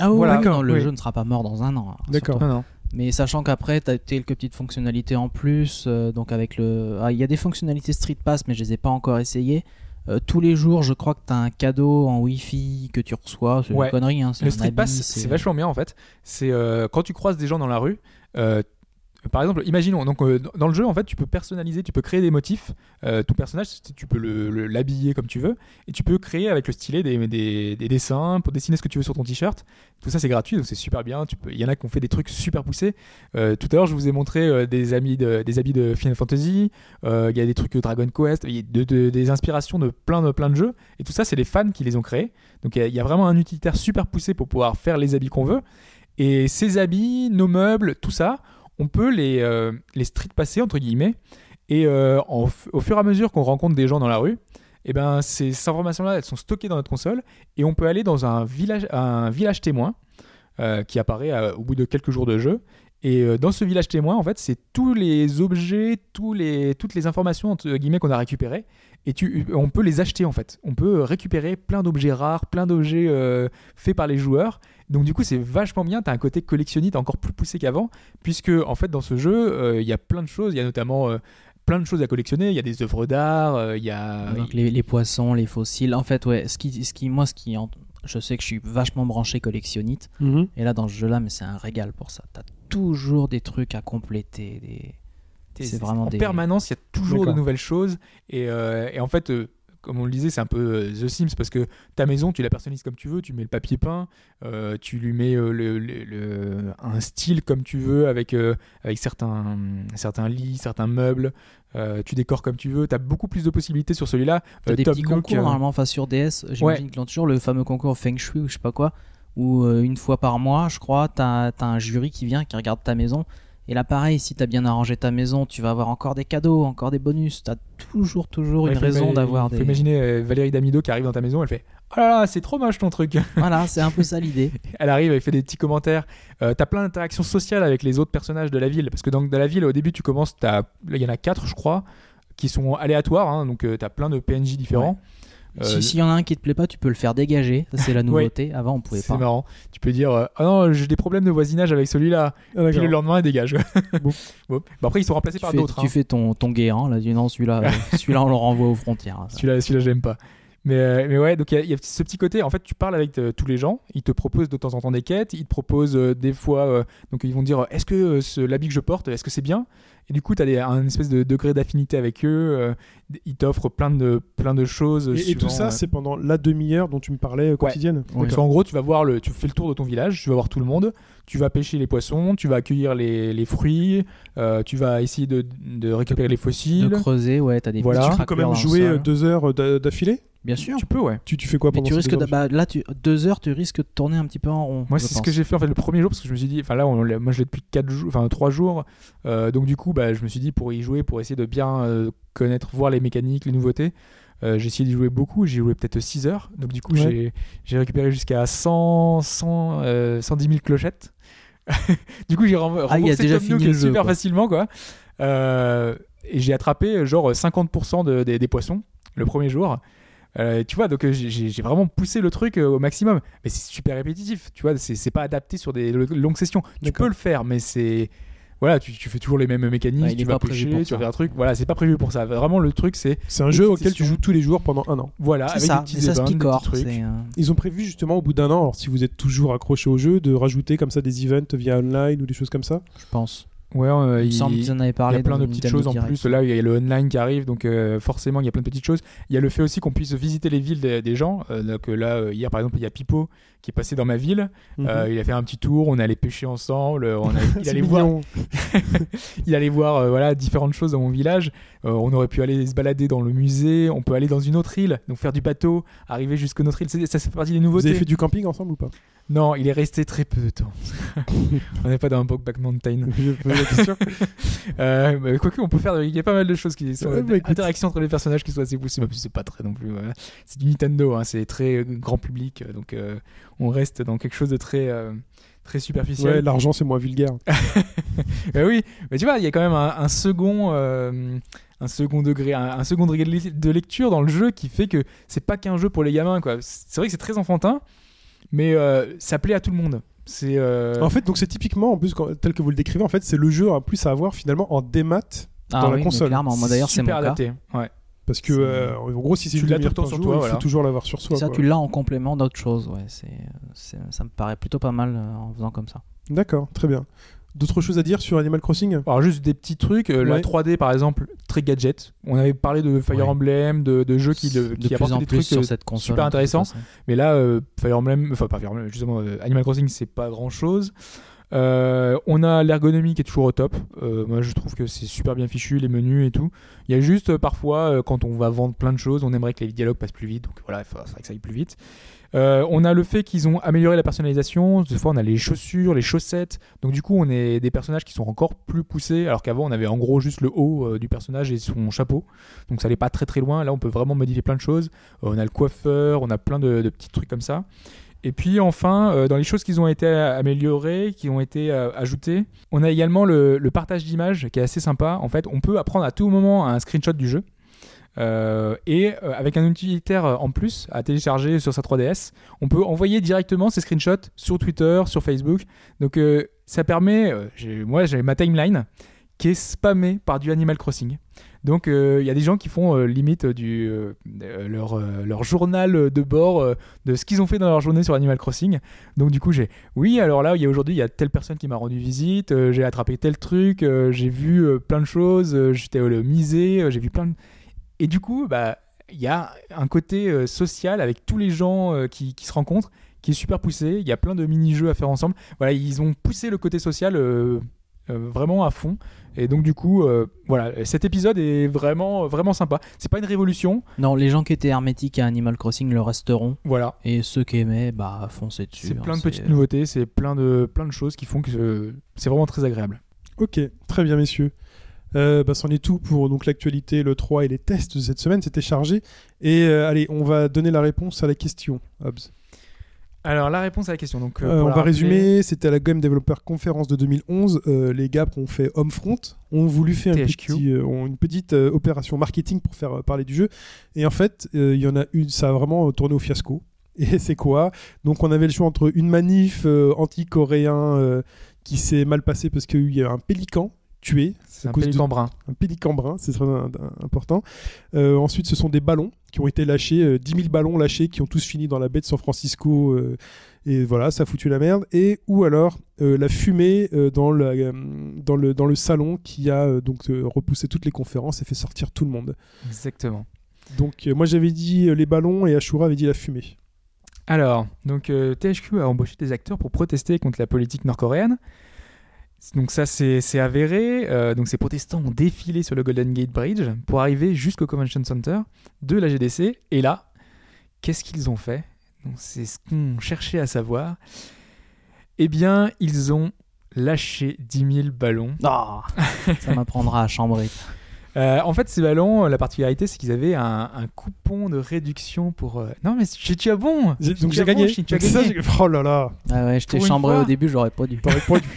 Ah oui, Voilà, d'accord, non, le oui. jeu ne sera pas mort dans un an. hein, D'accord. non. Mais sachant qu'après, tu as quelques petites fonctionnalités en plus. euh, donc avec le. Ah, il y a des fonctionnalités Street Pass, mais je les ai pas encore essayées. Euh, tous les jours, je crois que tu as un cadeau en Wi-Fi que tu reçois. C'est Ouais. une connerie. Hein, Le un Street habit, Pass, c'est vachement bien en fait. C'est euh, quand tu croises des gens dans la rue. Par exemple, imaginons, donc euh, dans le jeu, en fait, tu peux personnaliser, tu peux créer des motifs. Euh, ton personnage, tu- peux le- le- l'habiller comme tu veux, et tu peux créer avec le stylet des, des- des dessins pour dessiner ce que tu veux sur ton t-shirt. Tout ça, c'est gratuit, donc c'est super bien. Il y en a qui ont fait des trucs super poussés. Euh, tout à l'heure, je vous ai montré euh, des, habits de Final Fantasy. Il y a des trucs de Dragon Quest, il y a de- de- des inspirations de plein de jeux. Et tout ça, c'est les fans qui les ont créés. Donc il y, a vraiment un utilitaire super poussé pour pouvoir faire les habits qu'on veut. Et ces habits, nos meubles, tout ça, on peut les, euh, les street passer, entre guillemets. Et euh, au fur et à mesure qu'on rencontre des gens dans la rue, et ben, ces, informations-là, sont stockées dans notre console. Et on peut aller dans un village, témoin euh, qui apparaît au bout de quelques jours de jeu. Et euh, dans ce village témoin, en fait, c'est tous les objets, tous les, toutes les informations entre guillemets qu'on a récupérées. Et tu, on peut les acheter en fait. On peut récupérer plein d'objets rares, plein d'objets euh, faits par les joueurs. Donc du coup, c'est vachement bien. T'as un côté collectionniste encore plus poussé qu'avant, puisque en fait, dans ce jeu, euh, il y a plein de choses. Il y a notamment euh, plein de choses à collectionner. Il y a des œuvres d'art. euh, Il y a Donc, les, les poissons, les fossiles. En fait, ouais, ce qui, ce qui, moi, ce qui, en- je sais que je suis vachement branché collectionnite. Mhm. Et là, dans ce jeu-là, mais c'est un régal pour ça. T'as toujours des trucs à compléter. Des... C'est vraiment en des. permanence, il y a toujours de nouvelles choses. Et, euh, et en fait, euh, comme on le disait, c'est un peu euh, The Sims parce que ta maison, tu la personnalises comme tu veux. Tu mets le papier peint, euh, tu lui mets le, le- le- un style comme tu veux avec, euh, avec certains, certains lits, certains meubles. Euh, tu décores comme tu veux. Tu as beaucoup plus de possibilités sur celui-là. Des Top petits Nook, concours normalement, enfin sur DS, j'imagine qu'ils ont toujours le fameux concours Feng Shui ou je sais pas quoi, où euh, une fois par mois, je crois, t'as as un jury qui vient, qui regarde ta maison. Et là, pareil, si t'as bien arrangé ta maison, tu vas avoir encore des cadeaux, encore des bonus. T'as toujours, toujours ouais, une faut raison d'avoir faut des. imaginer euh, Valérie Damido qui arrive dans ta maison. Elle fait Oh là là, c'est trop moche ton truc. Voilà, c'est un peu ça l'idée. elle arrive, elle fait des petits commentaires. Euh, t'as plein d'interactions sociales avec les autres personnages de la ville. Parce que dans, dans la ville, au début, tu commences, il y en a quatre, je crois, qui sont aléatoires. hein, donc, tu t'as plein de PNJ différents. Euh, Si- S'il y en a un qui te plaît pas, tu peux le faire dégager. Ça, c'est la nouveauté. Avant, on pouvait c'est pas. marrant. Tu peux dire euh, Ah non, j'ai des problèmes de voisinage avec celui-là. Ah, Puis le lendemain, il dégage. Bon. Bon. Bah, après, ils sont remplacés Tu par d'autres. tu hein. fais ton, ton guérant, là, dis non, celui-là, celui-là, on le renvoie aux frontières. Celui-là, celui-là, j'aime pas. Mais, euh, mais ouais, donc il y a- il y, a ce petit côté. En fait, tu parles avec euh, tous les gens. Ils te proposent de temps en temps des quêtes. Ils te proposent euh, des fois. euh, donc ils vont dire Est-ce que euh, ce- l'habit que je porte, est-ce que c'est bien? Et du coup, tu as un espèce de degré d'affinité avec eux. euh, ils t'offrent plein de, plein de choses. Et, tout ça, euh, c'est pendant la demi-heure dont tu me parlais euh, quotidienne? donc, en gros, tu vas voir le, tu fais le tour de ton village, tu vas voir tout le monde, tu vas pêcher les poissons, tu vas accueillir les, les fruits, euh, tu vas essayer de, de récupérer les De fossiles. creuser, ouais, t'as des Voilà. Tu peux quand même jouer deux heures d'a- d'affilée? Bien sûr. Tu peux, ouais. tu, tu fais quoi Mais pendant tu ces risques deux de, heures bah, là, tu, deux heures, tu risques de tourner un petit peu en rond. Moi, c'est ce que j'ai fait en fait le premier jour parce que je me suis dit, enfin là, on moi je l'ai depuis 4 jours, enfin 3 jours. Euh, donc du coup, bah, je me suis dit pour y jouer, pour essayer de bien euh, connaître, voir les mécaniques, les nouveautés. Euh, j'ai essayé d'y jouer beaucoup, j'ai joué peut-être 6 heures. Donc du coup, Ouais. j'ai- j'ai récupéré jusqu'à 100, 100, euh, 110 000 clochettes. du coup, j'ai rem- Ah, remboursé déjà fini le jeu, super quoi. facilement, quoi. Euh, et j'ai attrapé genre 50% de- des- des poissons le premier jour. Euh, tu vois, donc euh, j'ai- vraiment poussé le truc euh, au maximum. Mais c'est super répétitif, tu vois, c'est c'est pas adapté sur des lo- longues sessions. Tu peux le faire, mais c'est. Voilà, tu, tu fais toujours les mêmes mécanismes, Ouais, tu vas pas prévu pêcher, pour tu vas faire un truc. Voilà, c'est pas prévu pour ça. Vraiment, le truc, c'est. C'est un jeu auquel tu joues tous les jours pendant un an. Voilà, C'est avec ça, des petits ça des petits trucs. euh, Ils ont prévu justement au bout d'un an, alors si vous êtes toujours accroché au jeu, de rajouter comme ça des events via online ou des choses comme ça? je pense. Ouais, euh, Il me semble qu'ils en avaient il y parlé. a plein de petites choses en Direct. plus. Là, il y a le online qui arrive, donc euh, forcément, il y a plein de petites choses. Il y a le fait aussi qu'on puisse visiter les villes des, des gens. Euh, donc là, euh, hier, par exemple, il y a Pipo qui est passé dans ma ville. Euh, Mhm. il a fait un petit tour, on est allé pêcher ensemble. On a, il, allait voir, il allait voir euh, voilà, différentes choses dans mon village. Euh, on aurait pu aller se balader dans le musée. On peut aller dans une autre île, donc faire du bateau, arriver jusqu'à notre île. Ça, c'est partie des Vous nouveautés. avez fait du camping ensemble ou pas? Non, il est resté très peu de temps. on n'est pas dans un Brokeback Mountain. Je la question. Euh, bah, Quoique, on peut faire. Il y a pas mal de choses qui sont. Ouais, bah, interactions entre les personnages qui sont assez poussées. Mais c'est pas très non plus. voilà. C'est du Nintendo, hein, c'est très euh, grand public. euh, Donc, euh, on reste dans quelque chose de très. euh, Très Ouais, superficiel. l'argent c'est moins vulgaire. Bah oui, mais tu vois, il y a quand même un, un second, euh, un second degré, un, un second degré de lecture dans le jeu qui fait que c'est pas qu'un jeu pour les gamins, quoi. C'est vrai que c'est très enfantin, mais euh, ça plaît à tout le monde. C'est euh, En fait, donc c'est typiquement, en plus, quand- tel que vous le décrivez, en fait, c'est le jeu en plus à avoir finalement en démat. Ah dans la oui, mais console. Clairement, moi d'ailleurs, c'est mon cas. adapté. Ouais. Parce que, euh, en gros, si c'est Tu une l'as demi-heure tout le temps par sur toi, il voilà. faut toujours l'avoir sur soi. ça, quoi. tu l'as en complément d'autres choses. Ouais, c'est, ça me paraît plutôt pas mal euh, en faisant comme ça. D'accord, très bien. D'autres choses à dire sur Animal Crossing? Alors juste des petits trucs, euh, la Ouais. 3D par exemple, très gadget. On avait parlé de Fire Ouais. Emblem, de, de jeux qui, de qui plus apportent en des plus trucs sur euh, cette console. super de toute intéressants. façon. Mais là, euh, Fire Emblem, enfin pas Fire Emblem, justement, euh, Animal Crossing, c'est pas grand chose. on a l'ergonomie qui est toujours au top. Euh, moi, je trouve que c'est super bien fichu, les menus et tout. Il y a juste euh, parfois, euh, quand on va vendre plein de choses, on aimerait que les dialogues passent plus vite. Donc voilà, il faudrait que ça aille plus vite. Euh, on a le fait qu'ils ont amélioré la personnalisation. Des fois, on a les chaussures, les chaussettes. Donc du coup, on est des personnages qui sont encore plus poussés. Alors qu'avant, on avait en gros juste le haut euh, du personnage et son chapeau. Donc ça allait pas très très loin. Là, on peut vraiment modifier plein de choses. Euh, on a le coiffeur, on a plein de, petits trucs comme ça. Et puis enfin, dans les choses qui ont été améliorées, qui ont été ajoutées, on a également le, le partage d'images qui est assez sympa. En fait, on peut apprendre à tout moment un screenshot du jeu. Euh, et euh, avec un utilitaire euh, en plus à télécharger sur sa 3DS, on peut envoyer directement ces screenshots sur Twitter, sur Facebook. Donc ça permet, moi j'ai ma timeline qui est spammée par du Animal Crossing. Donc il y a des gens qui font limite du, leur, journal de bord de ce qu'ils ont fait dans leur journée sur Animal Crossing. Donc du coup j'ai oui alors là aujourd'hui il y a telle personne qui m'a rendu visite, j'ai attrapé tel truc, j'ai vu plein de choses, j'étais euh, j'ai vu plein de... Et du coup bah il y a un côté euh, social avec tous les gens euh, qui, qui se rencontrent qui est super poussé. Il y a plein de mini-jeux à faire ensemble. Voilà, ils ont poussé le côté social euh, euh, vraiment à fond. Et donc du coup, euh, voilà, cet épisode est vraiment vraiment sympa. C'est pas une révolution, Non, les gens qui étaient hermétiques à Animal Crossing le resteront. voilà. Et ceux qui aimaient, bah, foncez dessus. C'est hein, plein de petites nouveautés, c'est plein de plein de choses qui font que c'est vraiment très agréable. Ok, très bien, messieurs. Euh, bah, c'en est tout pour donc l'actualité, le 3 et les tests de cette semaine. C'était chargé. Et euh, allez, on va donner la réponse à la question, Hobbs. Alors la réponse à la question. Donc euh, Euh, on va rappeler- résumer. C'était à la Game Developer Conference de 2011. Euh, les gars qui ont fait Homefront ont voulu faire petit, une petite opération marketing pour faire parler du jeu. Et en fait, il y en a une, ça a vraiment tourné au fiasco. Et c'est quoi? Donc on avait le choix entre une manif anti-coréen qui s'est mal passée parce qu'il y a un pélican tué. c'est un pélican de- brun. un pélican brun, c'est important. Euh, ensuite, ce sont des ballons qui ont été lâchés, euh, 10 000 ballons lâchés qui ont tous fini dans la baie de San Francisco. euh, et voilà, ça a foutu la merde. Et ou alors euh, la fumée dans, la, dans, le, dans le salon qui a donc repoussé toutes les conférences et fait sortir tout le monde. Exactement. Donc moi j'avais dit les ballons et Ashura avait dit la fumée. Alors, donc euh, THQ a embauché des acteurs pour protester contre la politique nord-coréenne. Donc ça, c'est avéré. Euh, donc ces protestants ont défilé sur le Golden Gate Bridge pour arriver jusqu'au Convention Center de la GDC. Et là, qu'est-ce qu'ils ont fait? C'est ce qu'on cherchait à savoir. Eh bien, ils ont lâché 10 000 ballons. Ah, ça m'apprendra à chambrer. Euh, en fait, ces ballons, la particularité, c'est qu'ils avaient un, un coupon de réduction pour. euh, Non, mais tu, tu as bon. J'ai- Tu Donc as j'ai bon, gagné. Tu as Donc ça, gagné. j'ai- oh là là. Ah ouais, je t'ai Pour une chambré fois. au début, j'aurais pas dû. T'aurais pas dû.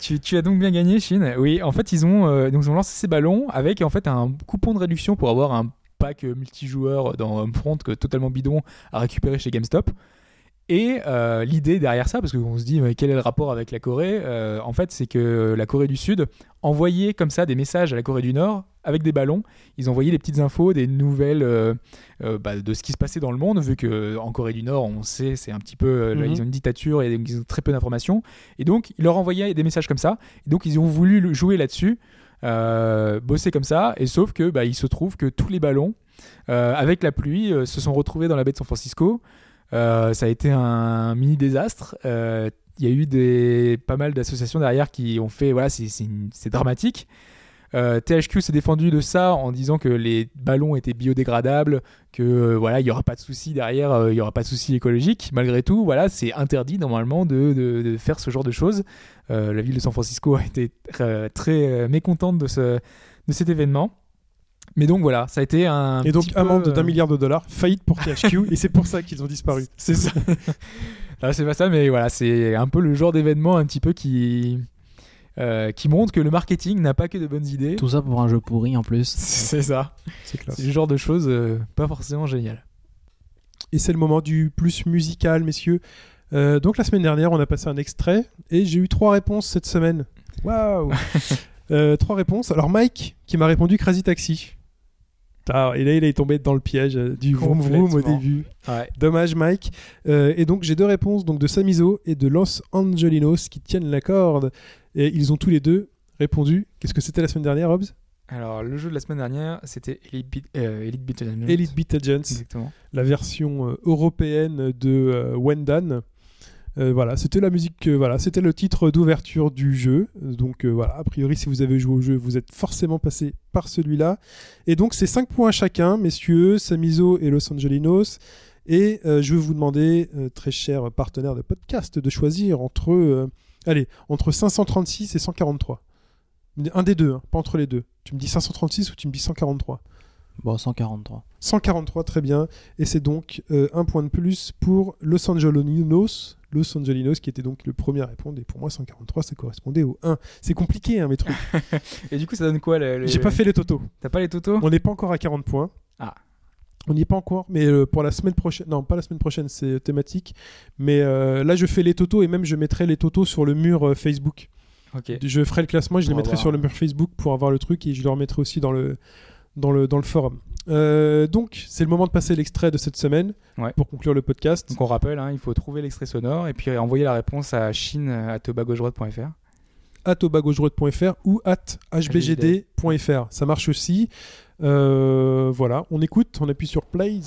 Tu, tu as donc bien gagné, Chine. Oui, en fait, ils ont, euh, donc, ils ont lancé ces ballons avec en fait un coupon de réduction pour avoir un pack euh, multijoueur dans Homefront que totalement bidon à récupérer chez GameStop. Et euh, l'idée derrière ça, parce qu'on se dit mais quel est le rapport avec la Corée euh, En fait, c'est que la Corée du Sud envoyait comme ça des messages à la Corée du Nord avec des ballons. Ils envoyaient des petites infos, des nouvelles euh, euh, bah, de ce qui se passait dans le monde, vu que euh, en Corée du Nord, on sait, c'est un petit peu, euh, Mhm. ils ont une dictature et ils ont très peu d'informations. Et donc, ils leur envoyaient des messages comme ça. Et donc, ils ont voulu jouer là-dessus, euh, bosser comme ça. Et sauf que, bah, il se trouve que tous les ballons, euh, avec la pluie, euh, se sont retrouvés dans la baie de San Francisco. Euh, ça a été un mini désastre. Euh, Il y a eu pas mal d'associations derrière qui ont fait, voilà, c'est- dramatique. Euh, THQ s'est défendu de ça en disant que les ballons étaient biodégradables, que euh, voilà, il y aura pas de souci derrière, euh, il y aura pas de souci écologique. Malgré tout, voilà, c'est interdit normalement de, faire ce genre de choses. Euh, la ville de San Francisco a été euh, très euh, mécontente de cet événement. Mais donc voilà, ça a été un. Et donc peu, amende euh, d'un milliard de dollars, faillite pour THQ, et c'est pour ça qu'ils ont disparu. C'est ça. Ah, c'est pas ça, mais voilà, c'est un peu le genre d'événement un petit peu qui. euh, qui montre que le marketing n'a pas que de bonnes idées. Tout ça pour un jeu pourri en plus. C'est ça. C'est le genre de choses euh, pas forcément géniales. Et c'est le moment du plus musical, messieurs. Euh, donc la semaine dernière, on a passé un extrait et j'ai eu trois réponses cette semaine. Waouh Trois réponses. Alors Mike qui m'a répondu Crazy Taxi. Et là, il est tombé dans le piège euh, du vroom vroom au début. Ouais. Dommage, Mike. Euh, et donc, j'ai deux réponses donc de Samizo et de Los Angelinos qui tiennent la corde. Et ils ont tous les deux répondu. Qu'est-ce que c'était la semaine dernière, Hobbs? Alors, le jeu de la semaine dernière, c'était Elite Beat, euh, Elite Beat Agent. Elite Beat Agents, Exactement. la version européenne de Wendan. Euh, voilà, c'était la musique, euh, voilà, c'était le titre d'ouverture du jeu. Donc euh, voilà, a priori, si vous avez joué au jeu, vous êtes forcément passé par celui-là. Et donc c'est 5 points chacun, messieurs, Samizo et Los Angelinos. Et euh, je vais vous demander, très cher partenaire de podcast, de choisir entre, allez, entre 536 et 143. Un des deux, hein, pas entre les deux. Tu me dis 536 ou tu me dis 143 Bon, 143. 143, très bien. Et c'est donc un point de plus pour Los Angelinos. Los Angelinos, qui était donc le premier à répondre. Et pour moi, 143, ça correspondait au 1. C'est compliqué, hein, mes trucs. Et du coup, ça donne quoi le- J'ai pas fait les totos. T'as pas les totos On n'est pas encore à 40 points. Ah. On n'y est pas encore, mais euh, pour la semaine prochaine, non, pas la semaine prochaine, c'est thématique. Mais euh, là, je fais les totos et même je mettrai les totos sur le mur euh, Facebook. Ok. Je ferai le classement et je les mettrai sur le mur Facebook pour avoir le truc et je le remettrai aussi dans le, dans le, dans le forum. Euh, donc, c'est le moment de passer l'extrait de cette semaine Ouais. pour conclure le podcast. Donc on rappelle, hein, il faut trouver l'extrait sonore et puis envoyer la réponse à chine à at ou at hbgd.fr. Ça marche aussi. Euh, voilà, on écoute, on appuie sur plays.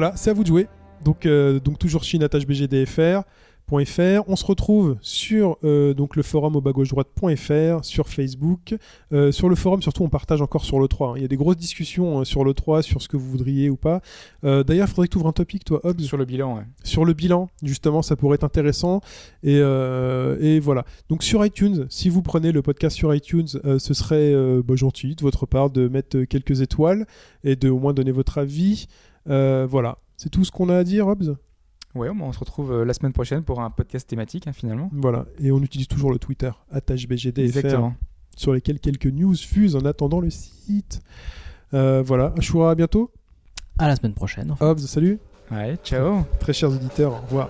Voilà, c'est à vous de jouer. Donc, euh, donc toujours chine.bgdfr.fr. On se retrouve sur euh, donc le forum au bas gauche droite.fr, sur Facebook. Euh, sur le forum, surtout, on partage encore sur le 3. hein. Il y a des grosses discussions sur le 3, sur ce que vous voudriez ou pas. D'ailleurs, il faudrait que tu ouvres un topic, toi, Hobbs, Sur le bilan, ouais. sur le bilan, justement, ça pourrait être intéressant. Et, et voilà. Donc sur iTunes, si vous prenez le podcast sur iTunes, ce serait bah, gentil de votre part de mettre quelques étoiles et de au moins donner votre avis. Euh, voilà. C'est tout ce qu'on a à dire, Hobbs? Ouais, on se retrouve euh, la semaine prochaine pour un podcast thématique, hein, finalement. Voilà. Et on utilise toujours le Twitter, attachbgdfr, sur lesquels quelques news fusent en attendant le site. Euh, voilà. Ashura, à bientôt. À la semaine prochaine. Hobbs, salut. Ouais, ciao. Très chers auditeurs, au revoir.